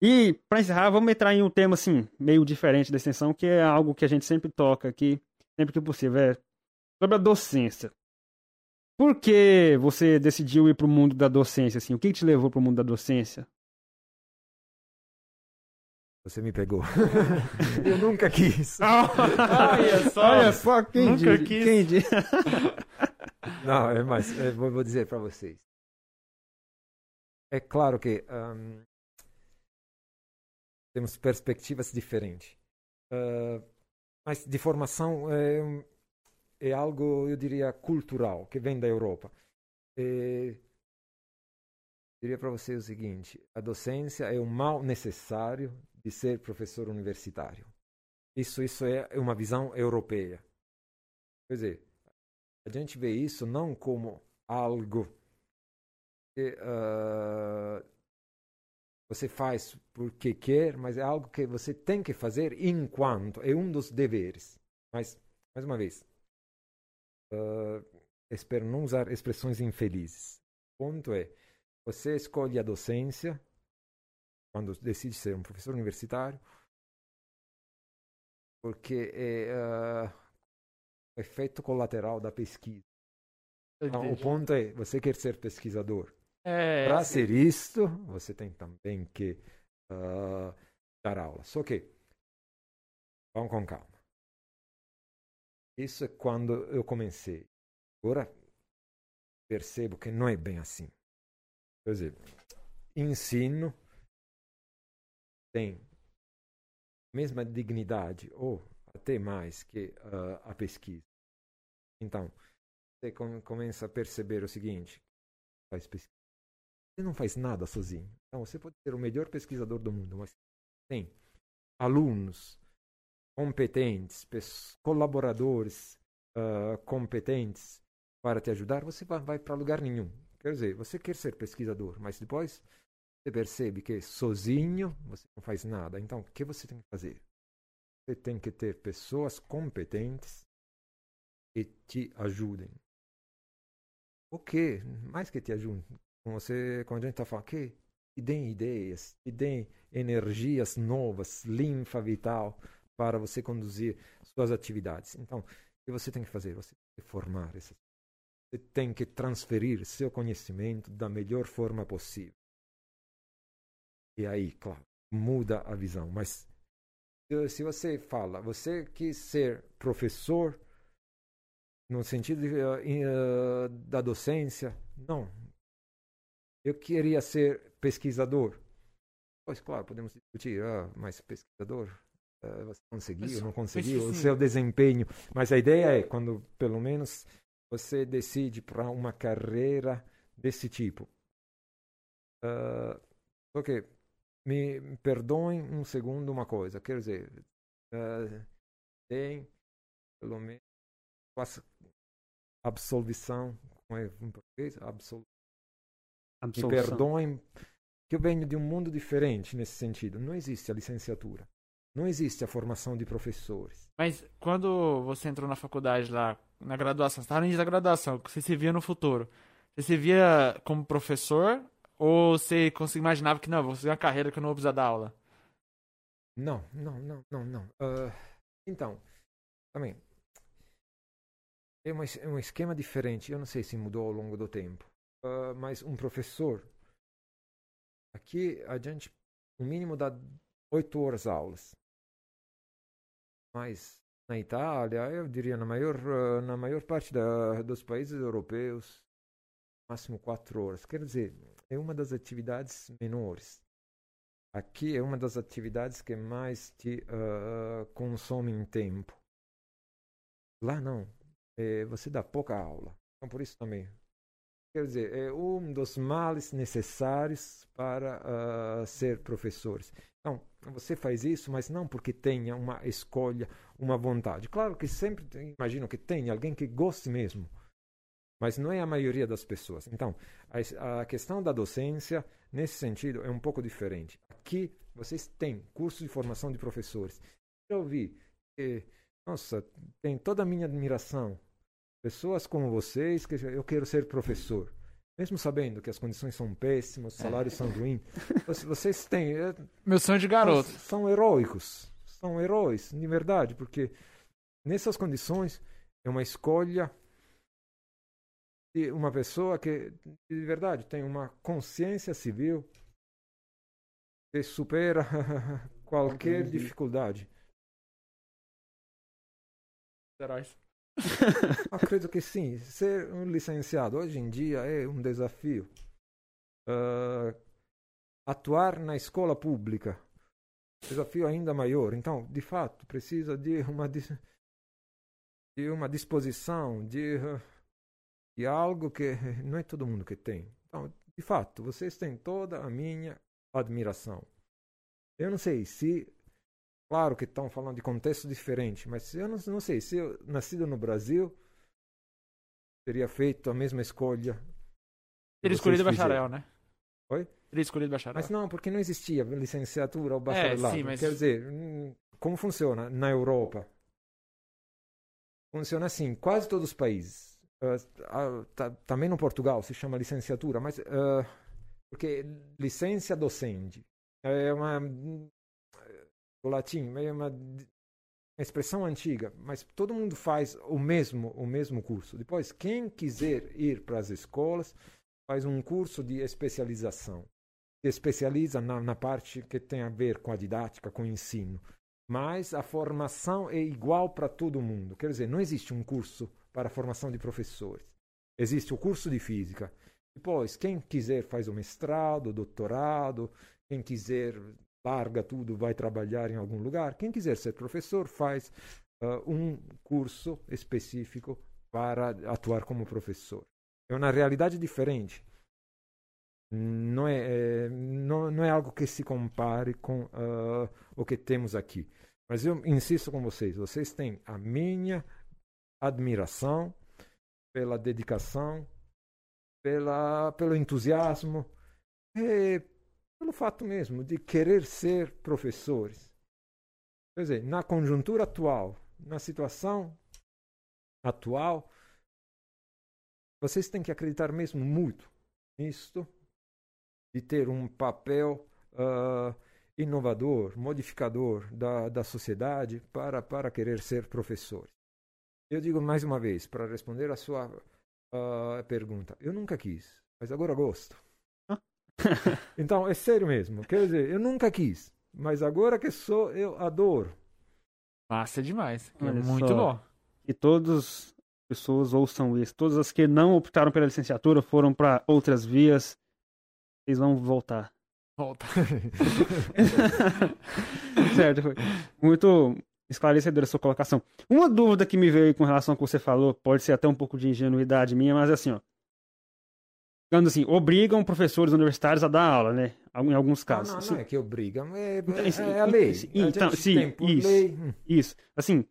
E, para encerrar, vamos entrar em um tema assim, meio diferente da extensão, que é algo que a gente sempre toca aqui, sempre que possível, é sobre a docência. Por que você decidiu ir para o mundo da docência? Assim? O que te levou para o mundo da docência? Você me pegou. [laughs] Eu nunca quis. olha só, olha só quem nunca diz, quis. Quem diz. [laughs] Não, é mais. É, vou, dizer para vocês. É claro que um, temos perspectivas diferentes. Uh, mas de formação é, é, algo, eu diria, cultural, que vem da Europa. É, diria para vocês o seguinte: a docência é um mal necessário de ser professor universitário. Isso, isso é uma visão europeia. Quer dizer, a gente vê isso não como algo que uh, você faz porque quer, mas é algo que você tem que fazer enquanto é um dos deveres. Mas, mais uma vez, uh, espero não usar expressões infelizes. O ponto é, você escolhe a docência quando decide ser um professor universitário, porque é uh, efeito colateral da pesquisa. Então, o ponto é, você quer ser pesquisador. É, Para ser isto, você tem também que uh, dar aula. Só que, vamos com calma. Isso é quando eu comecei. Agora, percebo que não é bem assim. Por exemplo, ensino tem mesma dignidade ou até mais que uh, a pesquisa. Então, você com, começa a perceber o seguinte: faz pesquisa. Você não faz nada sozinho. Então, você pode ser o melhor pesquisador do mundo, mas tem alunos competentes, colaboradores uh, competentes para te ajudar, você vai, vai para lugar nenhum. Quer dizer, você quer ser pesquisador, mas depois você percebe que sozinho você não faz nada. Então, o que você tem que fazer? Você tem que ter pessoas competentes que te ajudem. O que? Mais que te ajudem. Você, quando a gente está falando, que te deem ideias, te deem energias novas, linfa vital para você conduzir suas atividades. Então, o que você tem que fazer? Você tem que formar essas. Você tem que transferir seu conhecimento da melhor forma possível. E aí, claro, muda a visão. Mas se você fala, você quis ser professor no sentido de, uh, da docência, não. Eu queria ser pesquisador. Pois, claro, podemos discutir, ah, mas pesquisador, ah, você conseguiu, Mas- não conseguiu, o assim- seu desempenho. Mas a ideia é quando, pelo menos, você decide para uma carreira desse tipo. Ah, ok, me perdoem um segundo uma coisa, quer dizer, ah, tem pelo menos absolvição, como é em português? Absol me perdoem que eu venho de um mundo diferente nesse sentido. Não existe a licenciatura. Não existe a formação de professores. Mas quando você entrou na faculdade lá, na graduação, você estava da graduação, você se via no futuro. Você se via como professor ou você imaginava que não, vou fazer uma carreira que eu não vou precisar dar aula? Não, não, não, não, não. Ah, então, também é, é um esquema diferente. Eu não sei se mudou ao longo do tempo. Ah, mas um professor aqui a gente o mínimo dá oito horas aulas. Mas na Itália, eu diria na maior ah, na maior parte da, dos países europeus, máximo quatro horas. Quer dizer, é uma das atividades menores. Aqui é uma das atividades que mais te consome em tempo. Lá não. É, você dá pouca aula. Então, por isso também. Quer dizer, é um dos males necessários para ah, ser professores. Então, você faz isso, mas não porque tenha uma escolha, uma vontade. Claro que sempre imagino que tenha alguém que goste mesmo, mas não é a maioria das pessoas. Então, a, a questão da docência, nesse sentido, é um pouco diferente. Aqui, vocês têm curso de formação de professores. Eu ouvi que, nossa, tem toda a minha admiração. Pessoas como vocês, que eu quero ser professor. Mesmo sabendo que as condições são péssimas, os salários são ruins. [laughs] Vocês- Vocês têm. é, Meu sonho de garoto. são, são heróicos. São heróis, de verdade, porque nessas condições é uma escolha de uma pessoa que, de verdade, tem uma consciência civil que supera [laughs] qualquer Entendi. dificuldade. Heróis. Acredito que sim. Ser um licenciado hoje em dia é um desafio. Ah, atuar na escola pública, desafio ainda maior. Então, de fato, precisa de uma de uma disposição, de, ah, de algo que [laughs] não é todo mundo que tem. Então, de fato, vocês têm toda a minha admiração. Eu não sei se Claro que estão falando de contexto diferente, mas eu não, não sei se eu nascido no Brasil teria feito a mesma escolha. Teria escolhido bacharel, né? Oi? Teria escolhido bacharel. Mas não, porque não existia licenciatura ou bacharelado. sim, mas- Quer dizer, hum, como funciona na Europa? Funciona assim, quase todos os países. Ah, ta- também no Portugal se chama licenciatura, mas ah, porque licença docente é uma do latim, é uma expressão antiga, mas todo mundo faz o mesmo o mesmo curso. Depois, quem quiser ir para as escolas faz um curso de especialização se especializa na, na parte que tem a ver com a didática, com o ensino. Mas a formação é igual para todo mundo. Quer dizer, não existe um curso para a formação de professores. Existe o curso de física. Depois, quem quiser faz o mestrado, doutorado. Quem quiser larga tudo, vai trabalhar em algum lugar. Quem quiser ser professor faz ah, um curso específico para atuar como professor. É uma realidade diferente não é, é, não, não é algo que se compare com ah, o que temos aqui. Mas eu insisto com vocês, vocês têm a minha admiração pela dedicação, pela, pelo entusiasmo, e pelo fato mesmo de querer ser professores. Quer dizer, na conjuntura atual, na situação atual, vocês têm que acreditar mesmo muito nisto de ter um papel ah, inovador, modificador da, da sociedade para, para querer ser professores. Eu digo mais uma vez, para responder a sua ah, pergunta, eu nunca quis, mas agora gosto. [laughs] então, é sério mesmo. Quer dizer, eu nunca quis, mas agora que sou, eu adoro. Massa demais. É muito só. bom. E todas as pessoas ouçam isso. Todas as que não optaram pela licenciatura foram para outras vias. Vocês vão voltar. Volta. [laughs] [laughs] certo, foi muito esclarecedora a sua colocação. Uma dúvida que me veio com relação ao que você falou, pode ser até um pouco de ingenuidade minha, mas assim, ó. Digamos assim, obrigam professores universitários a dar aula, né? Em alguns Não, casos. não, não é que obrigam, é, Então, é, é a lei. a então, gente sim, isso. lei. Isso. Assim,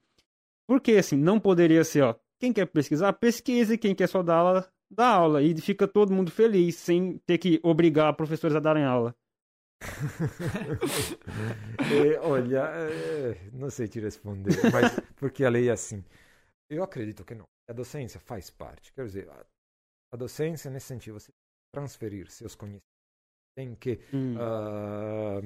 por que assim, não poderia ser, ó, quem quer pesquisar, pesquise, quem quer só dar aula, dá aula. E fica todo mundo feliz, sem ter que obrigar professores a darem aula. É, [laughs] olha, é, não sei te responder, mas porque a lei é assim. Eu acredito que não. A docência faz parte. Quer dizer, a, a docência, nesse sentido, você transferir seus conhecimentos. Tem que, Hum. ah,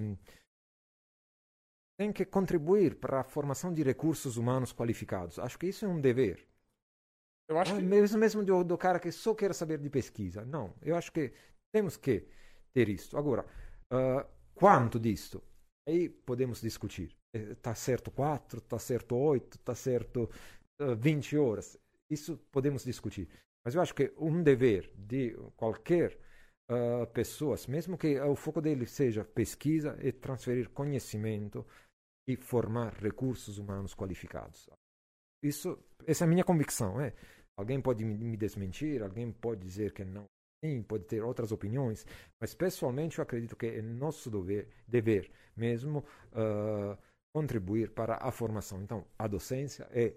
tem que contribuir para a formação de recursos humanos qualificados. Acho que isso é um dever. Eu acho Ah, que. Mesmo, mesmo do, do cara que só quer saber de pesquisa. Não, eu acho que temos que ter isso. Agora, ah, quanto disto? Aí podemos discutir. Está certo 4, está certo 8, está certo ah, 20 horas. Isso podemos discutir. Mas eu acho que um dever de qualquer ah, pessoa, mesmo que o foco dele seja pesquisa, é transferir conhecimento e formar recursos humanos qualificados. Isso, essa é a minha convicção. É. Alguém pode me desmentir, alguém pode dizer que não, sim, pode ter outras opiniões, mas pessoalmente eu acredito que é nosso dever, dever mesmo ah, contribuir para a formação. Então, a docência é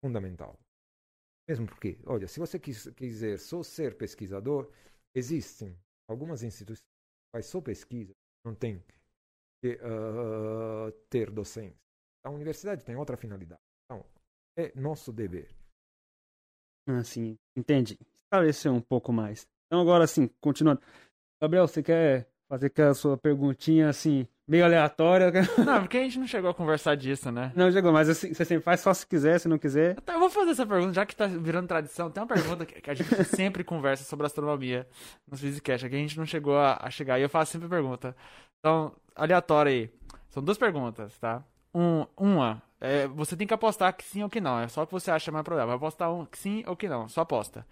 fundamental. Mesmo porque, olha, se você quis, quiser só ser pesquisador, existem algumas instituições que fazem só pesquisa, não tem que ah, ter docência. A universidade tem outra finalidade. Então, é nosso dever. Assim, entendi. Esclareceu um pouco mais. Então agora assim, continuando. Gabriel, você quer fazer aquela sua perguntinha assim, meio aleatória? [laughs] Não, porque a gente não chegou a conversar disso, né? Não, chegou, mas assim, você sempre faz só se quiser, se não quiser. Tá, eu vou fazer essa pergunta, já que tá virando tradição. Tem uma pergunta que a gente [laughs] sempre conversa sobre astronomia nos Physicast, é que a gente não chegou a, a chegar. E eu faço sempre a pergunta. Então, aleatório aí. São duas perguntas, tá? Um, uma, é, você tem que apostar que sim ou que não. É só o que você acha mais problema. Vai apostar um que sim ou que não. Só aposta.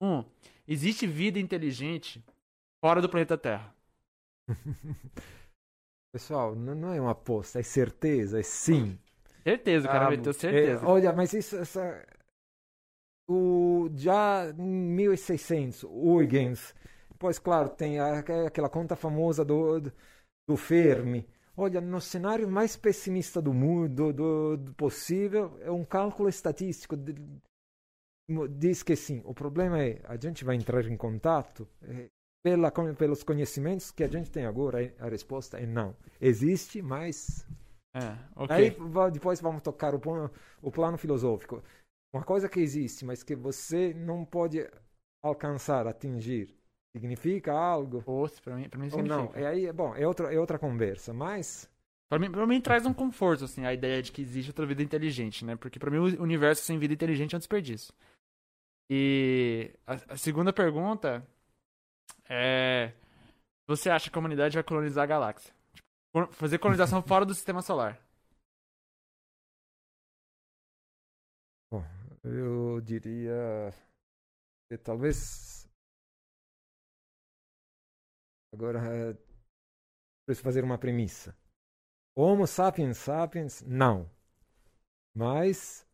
Um, existe vida inteligente fora do planeta Terra. [laughs] Pessoal, não, é uma aposta, é certeza, é sim. Certeza, cara Ah, meteu é, certeza. olha, mas isso, essa, o, já em 1600, Huygens, pois claro, tem a- aquela conta famosa do, do, do Fermi. Olha, no cenário mais pessimista do mundo, do, do possível, é um cálculo estatístico. de- diz que sim. O problema é, a gente vai entrar em contato é, pela, pelos conhecimentos que a gente tem agora, é- a resposta é não. Existe, mas É, ok. Aí depois vamos tocar o, plano- o plano filosófico. Uma coisa que existe, mas que você não pode alcançar, atingir, significa algo Fosse, pra mim, pra mim ou não? significa. É aí, bom, é outra, é outra conversa, mas Pra mim, pra mim traz um conforto, assim, a ideia de que existe outra vida inteligente, né? Porque pra mim o universo sem vida inteligente é um desperdício. E a, a segunda pergunta é: Você acha que a humanidade vai colonizar a galáxia? Tipo, fazer colonização [laughs] fora do sistema solar? bom, eu diria que talvez agora eh, preciso fazer uma premissa. Homo sapiens sapiens, não. Mas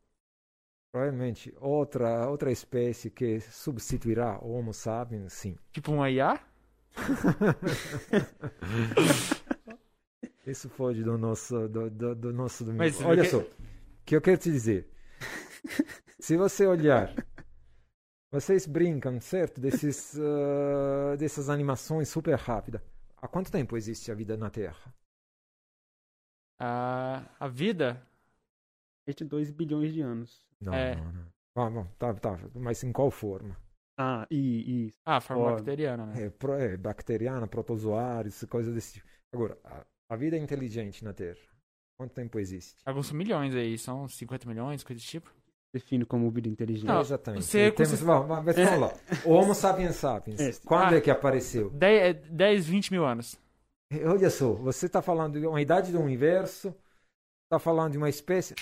provavelmente outra outra espécie que substituirá o Homo sapiens, sim. Tipo um IA? [laughs] Isso foge do nosso do, do, do nosso domingo. Mas Olha porque- só, o que eu quero te dizer. Se você olhar, vocês brincam, certo, desses [laughs] ah, dessas animações super rápidas. Há quanto tempo existe a vida na Terra? A, a vida? 22 bilhões de anos. Não, É. não, não. Ah, bom, tá, tá. Mas em qual forma? Ah, e, e Ah, forma Ó, bacteriana, né? É, pro- é bacteriana, protozoários, coisas desse tipo. Agora, a, a vida inteligente na Terra, quanto tempo existe? Alguns milhões aí, são 50 milhões, coisa desse tipo. define como vida inteligente. Não, Exatamente. você- temos, você- vamos, vamos, mas vamos lá. O Homo sapiens sapiens. É. Quando Ah. é que apareceu? 10, 10 20 mil anos. Olha só, você está falando de uma idade do universo, está falando de uma espécie.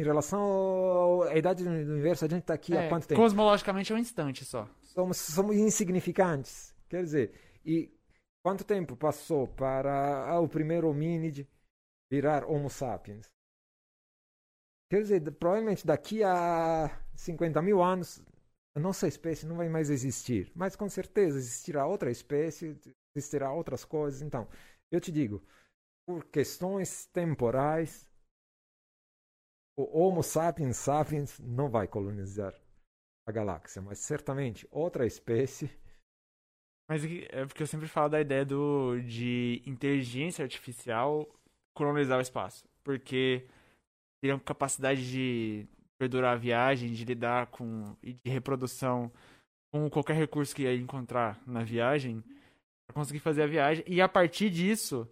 Em relação à idade do universo, a gente está aqui há É, quanto tempo? Cosmologicamente é um instante só. Somos, somos insignificantes. Quer dizer, e quanto tempo passou para o primeiro homínide virar Homo sapiens? Quer dizer, provavelmente daqui a 50 mil anos, a nossa espécie não vai mais existir. Mas com certeza existirá outra espécie, existirá outras coisas. Então, eu te digo, por questões temporais, o Homo sapiens sapiens não vai colonizar a galáxia, mas certamente outra espécie. Mas é porque eu sempre falo da ideia do, de inteligência artificial colonizar o espaço. Porque teriam capacidade de perdurar a viagem, de lidar com e de reprodução com qualquer recurso que ia encontrar na viagem, para conseguir fazer a viagem e a partir disso,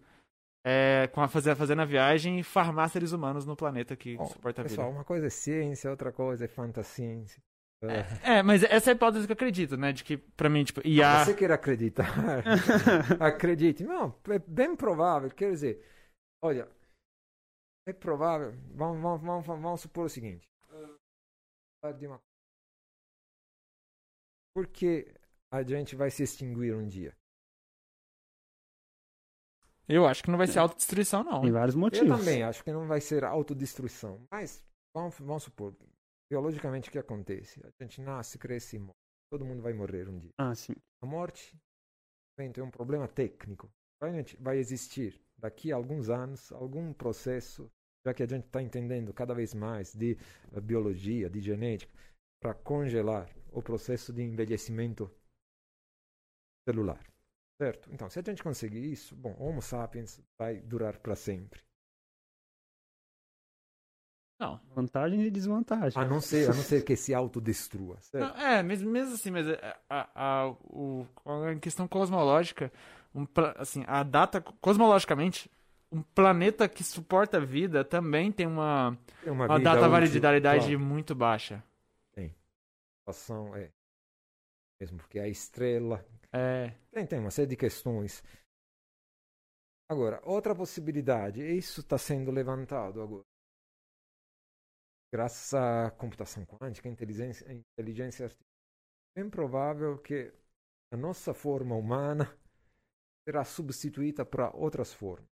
é, com a fazer fazendo a viagem, farmar seres humanos no planeta que Bom, suporta a vida. Pessoal, uma coisa é ciência, outra coisa é fantasciência. É, é, mas essa é a hipótese que eu acredito, né? De que, pra mim, tipo, IA... Ah, você quer acreditar? [laughs] Acredite. Não, é bem provável. Quer dizer, olha, é provável. Vamos, vamos, vamos, vamos supor o seguinte. Por que a gente vai se extinguir um dia? Eu acho que não vai ser autodestruição, não. Tem vários motivos. Eu também acho que não vai ser autodestruição. Mas, vamos, vamos supor, biologicamente o que acontece? A gente nasce, cresce e morre. Todo mundo vai morrer um dia. Ah, sim. A morte ter um problema técnico. Vai existir daqui a alguns anos algum processo já que a gente está entendendo cada vez mais de uh, biologia, de genética, para congelar o processo de envelhecimento celular. Certo? Então, se a gente conseguir isso, bom, Homo sapiens vai durar para sempre. Não. Vantagens e desvantagens. A não ser, a não ser que se autodestrua. Certo? Não, é, mesmo, mesmo assim, mas a, a, a, o, a questão cosmológica, um, assim, a data, cosmologicamente, um planeta que suporta vida também tem uma, Tem uma, uma data útil, validade claro. muito baixa. A situação é mesmo porque a estrela É. tem, tem uma série de questões. Agora, outra possibilidade, isso está sendo levantado agora. Graças à computação quântica, inteligência, inteligência artificial, é bem provável que a nossa forma humana será substituída para outras formas.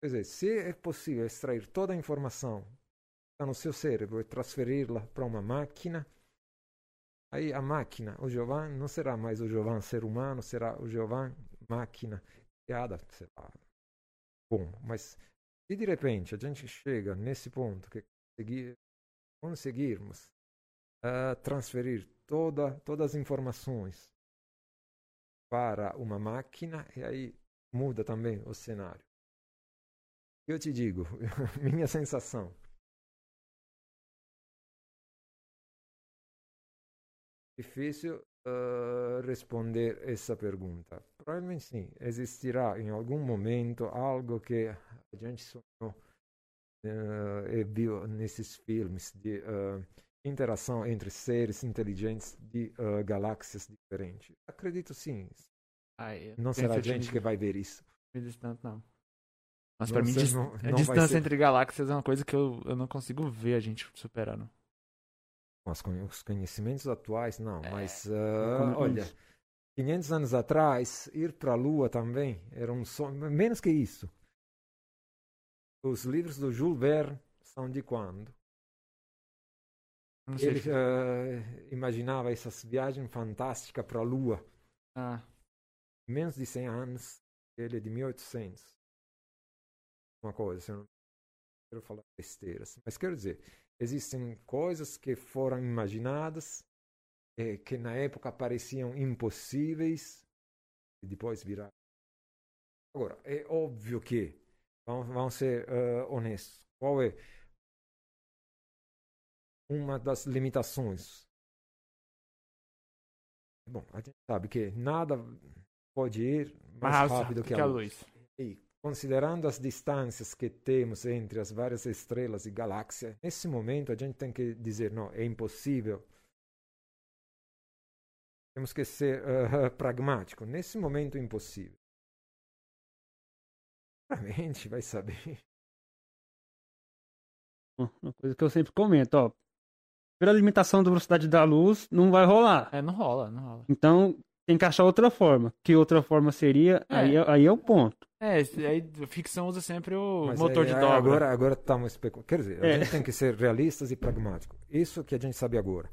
Quer dizer, se é possível extrair toda a informação que está no seu cérebro e transferir-la para uma máquina, aí a máquina, o Giovanni, não será mais o Giovanni ser humano, será o Giovanni máquina criada, sei lá. Bom, mas se de repente a gente chega nesse ponto que conseguir, conseguirmos uh, transferir toda, todas as informações para uma máquina, e aí muda também o cenário. Eu te digo, [laughs] minha sensação. Difícil uh, responder essa pergunta. Provavelmente sim, existirá em algum momento algo que a gente sonhou uh, e viu nesses filmes de uh, interação entre seres inteligentes de galáxias diferentes. Acredito sim. Não será a gente que vai ver isso. Tanto, não. Mas pra mim, não- a não distância entre galáxias é uma coisa que eu, eu não consigo ver a gente superando. Com os conhecimentos atuais, não. É, Mas, é olha, isso? 500 anos atrás, ir para a Lua também era um sonho. Menos que isso. Os livros do Jules Verne são de quando? Não sei. Ele ah, imaginava essas viagens fantásticas para a Lua. Ah, Menos de 100 anos. Ele é de 1800. Uma coisa, se eu não quero falar besteiras. Mas quero dizer, existem coisas que foram imaginadas, eh, que na época pareciam impossíveis, e depois viraram. Agora, é óbvio que, vamos, vamos ser ah, honestos, qual é uma das limitações? Bom, a gente sabe que nada pode ir mais, rápido que a luz. E considerando as distâncias que temos entre as várias estrelas e galáxias, nesse momento a gente tem que dizer não, é impossível. Temos que ser uh, [laughs] pragmático. Nesse momento, impossível. [laughs] A gente vai saber. Uma coisa que eu sempre comento, ó. Pela limitação da velocidade da luz, não vai rolar. É, não rola, não rola. Então, tem que achar outra forma. Que outra forma seria? É. Aí, é- aí é o ponto. É, aí a ficção usa sempre o Mas motor é- de é- dobra. Agora, agora estamos especulando. Quer dizer, a É. gente tem que ser realistas e pragmáticos. Isso que a gente sabe agora.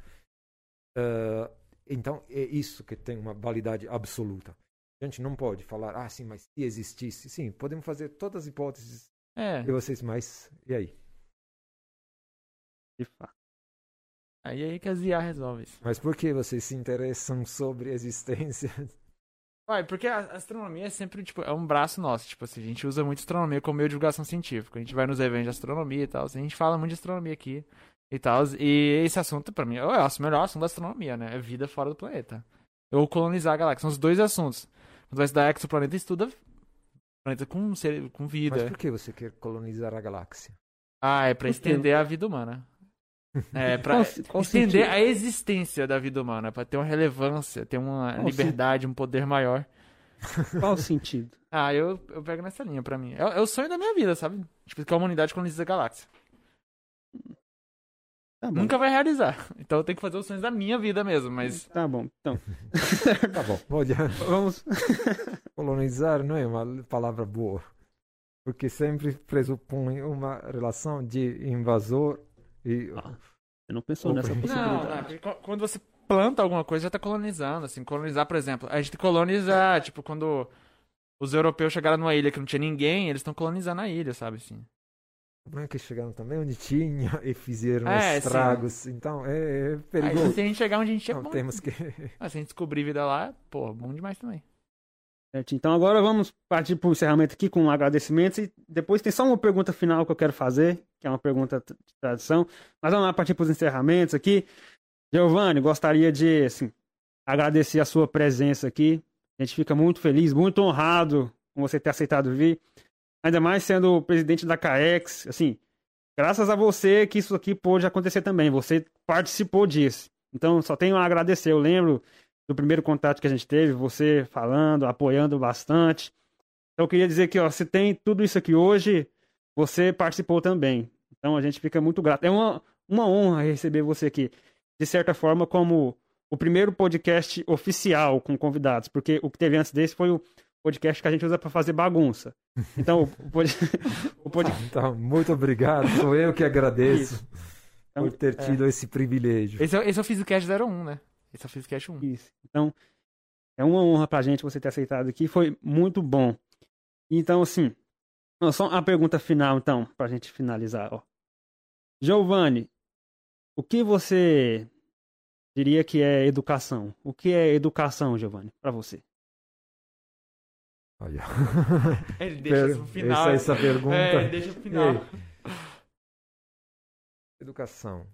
Eh, então, é isso que tem uma validade absoluta. A gente não pode falar, ah, sim, mas se existisse. Sim, podemos fazer todas as hipóteses É, de vocês, mas e aí? De fato. aí aí que as IA resolve isso. Mas por que vocês se interessam sobre a existência? Vai, porque a astronomia é sempre, tipo, é um braço nosso. Tipo assim, a gente usa muito astronomia como meio de divulgação científica. A gente vai nos eventos de astronomia e tal. A gente fala muito de astronomia aqui e tal. E esse assunto, pra mim, é o melhor assunto da astronomia, né? É vida fora do planeta. Ou colonizar a galáxia. São os dois assuntos. Quando vai estudar exoplaneta, estuda planeta com, ser, com vida. Mas por que você quer colonizar a galáxia? Ah, é pra estender a vida humana. [laughs] É, pra Qual- sentido? a existência da vida humana, pra ter uma relevância, ter uma Qual liberdade, um poder maior. [laughs] Qual o sentido? Ah, eu, eu pego nessa linha pra mim. É, é o sonho da minha vida, sabe? Tipo, que a humanidade colonize a galáxia. Tá bom. Nunca vai realizar. Então eu tenho que fazer os sonhos da minha vida mesmo, mas. Tá bom. Então, [laughs] Tá bom, olha, vamos. colonizar não é uma palavra boa. Porque sempre pressupõe uma relação de invasor e. Ah, Você não pensou nessa Não, Não, possibilidade. não, qu- quando você planta alguma coisa, já tá colonizando, assim. Colonizar, por exemplo, a gente colonizar, tipo, quando os europeus chegaram numa ilha que não tinha ninguém, eles estão colonizando a ilha, sabe, assim. Não é que chegaram também onde tinha [laughs] e fizeram É, estragos. Então é, é Aí perigoso. se a gente chegar onde a gente é Não, bom. temos que. Ah, se a gente descobrir vida lá, pô, bom demais também. Certo, Então agora vamos partir para o encerramento aqui com agradecimentos e depois tem só uma pergunta final que eu quero fazer, que é uma pergunta de tradição. Mas vamos lá partir para os encerramentos aqui. Giovanni, gostaria de assim, agradecer a sua presença aqui. A gente fica muito feliz, muito honrado com você ter aceitado vir. Ainda mais sendo o presidente da CAEX. Assim, graças a você que isso aqui pôde acontecer também. Você participou disso. Então só tenho a agradecer. Eu lembro do primeiro contato que a gente teve, você falando, apoiando bastante. Então eu queria dizer que ó, se tem tudo isso aqui hoje, você participou também. Então a gente fica muito grato. É uma, uma honra receber você aqui, de certa forma, como o primeiro podcast oficial com convidados, porque o que teve antes desse foi o podcast que a gente usa para fazer bagunça. Então o, [laughs] pod... o pod... [laughs] Então, muito obrigado. Sou eu que agradeço Então, por ter tido esse privilégio. Esse é, esse é o Physicast 01, né? Esse é o Physicast 1. Isso. Então, é uma honra pra gente você ter aceitado aqui. Foi muito bom. Então, assim, só a pergunta final, então, pra gente finalizar. Ó. Giovanni, o que você diria que é educação? O que é educação, Giovanni, pra você? Olha. [laughs] Ele deixa isso pro final. Essa, essa pergunta. É, ele deixa pro final. Ei. Educação.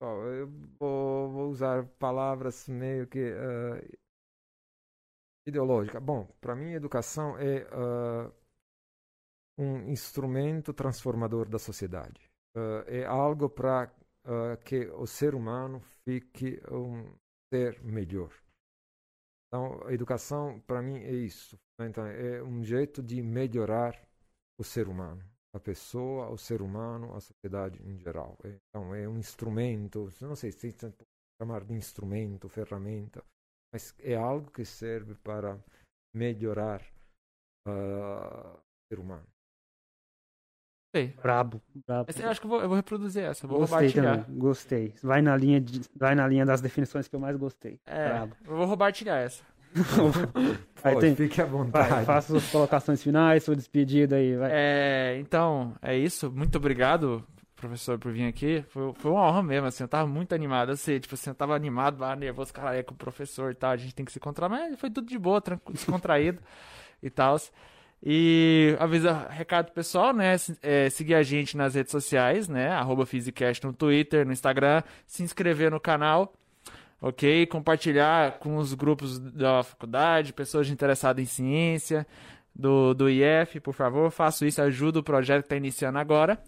Ó, eu vou, vou usar palavras meio que eh, ideológicas. Bom, para mim, educação é ah, um instrumento transformador da sociedade. Ah, é algo para que o ser humano fique um ser melhor. Então, a educação, para mim, é isso. Então, é um jeito de melhorar o ser humano, a pessoa, o ser humano, a sociedade em geral. Então, é um instrumento, não sei se tem que chamar de instrumento, ferramenta, mas é algo que serve para melhorar ah, o ser humano. Sei. Brabo, brabo. Essa- Eu acho que eu vou, eu vou reproduzir essa. Vou Gostei roubar também, gostei. Vai na linha de, vai na linha das definições que eu mais gostei. É, Brabo. eu vou roubar essa. [laughs] Aí Pode, tem- fique à Vai, vontade. faça suas colocações finais, sua despedida aí, vai. É, então, é isso. Muito obrigado, professor, por vir aqui. Foi, foi uma honra mesmo, assim. Eu tava muito animado. Eu sei, tipo assim, eu tava animado, lá, nervoso, cara, é com o professor e tal. A gente tem que se encontrar, mas foi tudo de boa, tranquilo, descontraído [laughs] e tal. E avisa, recado pessoal, né? é, seguir a gente nas redes sociais, né? Arroba no Twitter, no Instagram. Se inscrever no canal, ok? Compartilhar com os grupos da faculdade, pessoas interessadas em ciência, do, do IF, por favor. Faço isso, ajuda o projeto que está iniciando agora.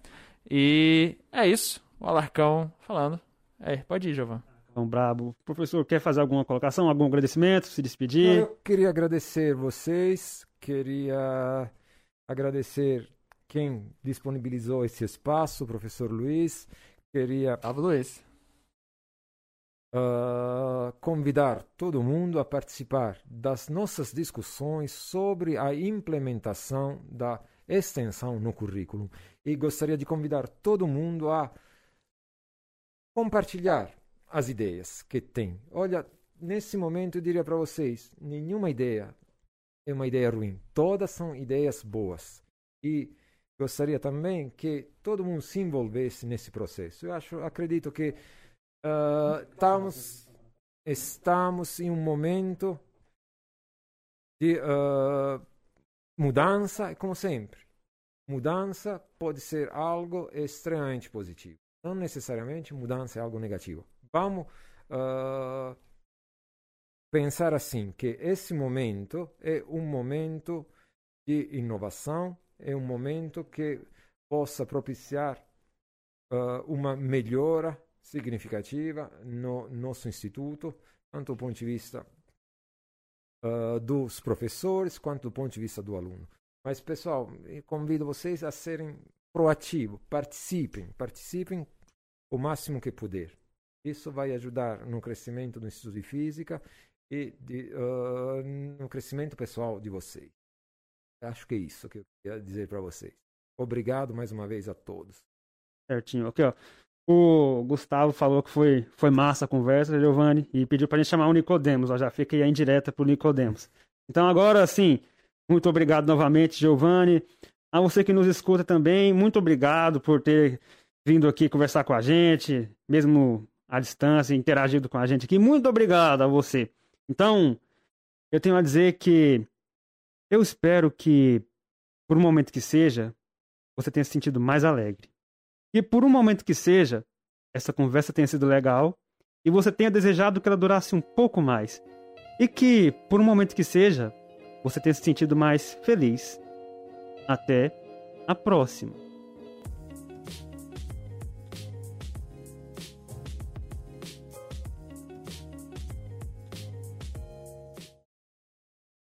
E é isso. O Alarcão falando. É, pode ir, Giovanni. Então, brabo. Professor, quer fazer alguma colocação, algum agradecimento, se despedir? Eu queria agradecer vocês, queria agradecer quem disponibilizou esse espaço, o professor Luiz. Queria Salve, Luiz. Uh, convidar todo mundo a participar das nossas discussões sobre a implementação da extensão no currículo. E gostaria de convidar todo mundo a compartilhar as ideias que tem. Olha, nesse momento eu diria para vocês, nenhuma ideia é uma ideia ruim. Todas são ideias boas. E gostaria também que todo mundo se envolvesse nesse processo. Eu acho, acredito que uh, estamos estamos em um momento de uh, mudança, como sempre. Mudança pode ser algo extremamente positivo. Não necessariamente mudança é algo negativo. Vamos uh, pensar assim, que esse momento é um momento de inovação, é um momento que possa propiciar uh, uma melhora significativa no nosso instituto, tanto do ponto de vista uh, dos professores quanto do ponto de vista do aluno. Mas, pessoal, convido vocês a serem proativos, participem, participem o máximo que puder. Isso vai ajudar no crescimento do Instituto de Física e de, uh, no crescimento pessoal de vocês. Acho que é isso que eu queria dizer para vocês. Obrigado mais uma vez a todos. Certinho. Aqui, ó. O Gustavo falou que foi, foi massa a conversa, Giovanni, e pediu para a gente chamar o Nicodemos. Ó, já fica aí a indireta para o Nicodemos. Então, agora sim, muito obrigado novamente, Giovanni. A você que nos escuta também, muito obrigado por ter vindo aqui conversar com a gente, mesmo à distância, interagido com a gente aqui. Muito obrigado a você. Então, eu tenho a dizer que eu espero que, por um momento que seja, você tenha se sentido mais alegre. E por um momento que seja, essa conversa tenha sido legal e você tenha desejado que ela durasse um pouco mais. E que, por um momento que seja, você tenha se sentido mais feliz. Até a próxima!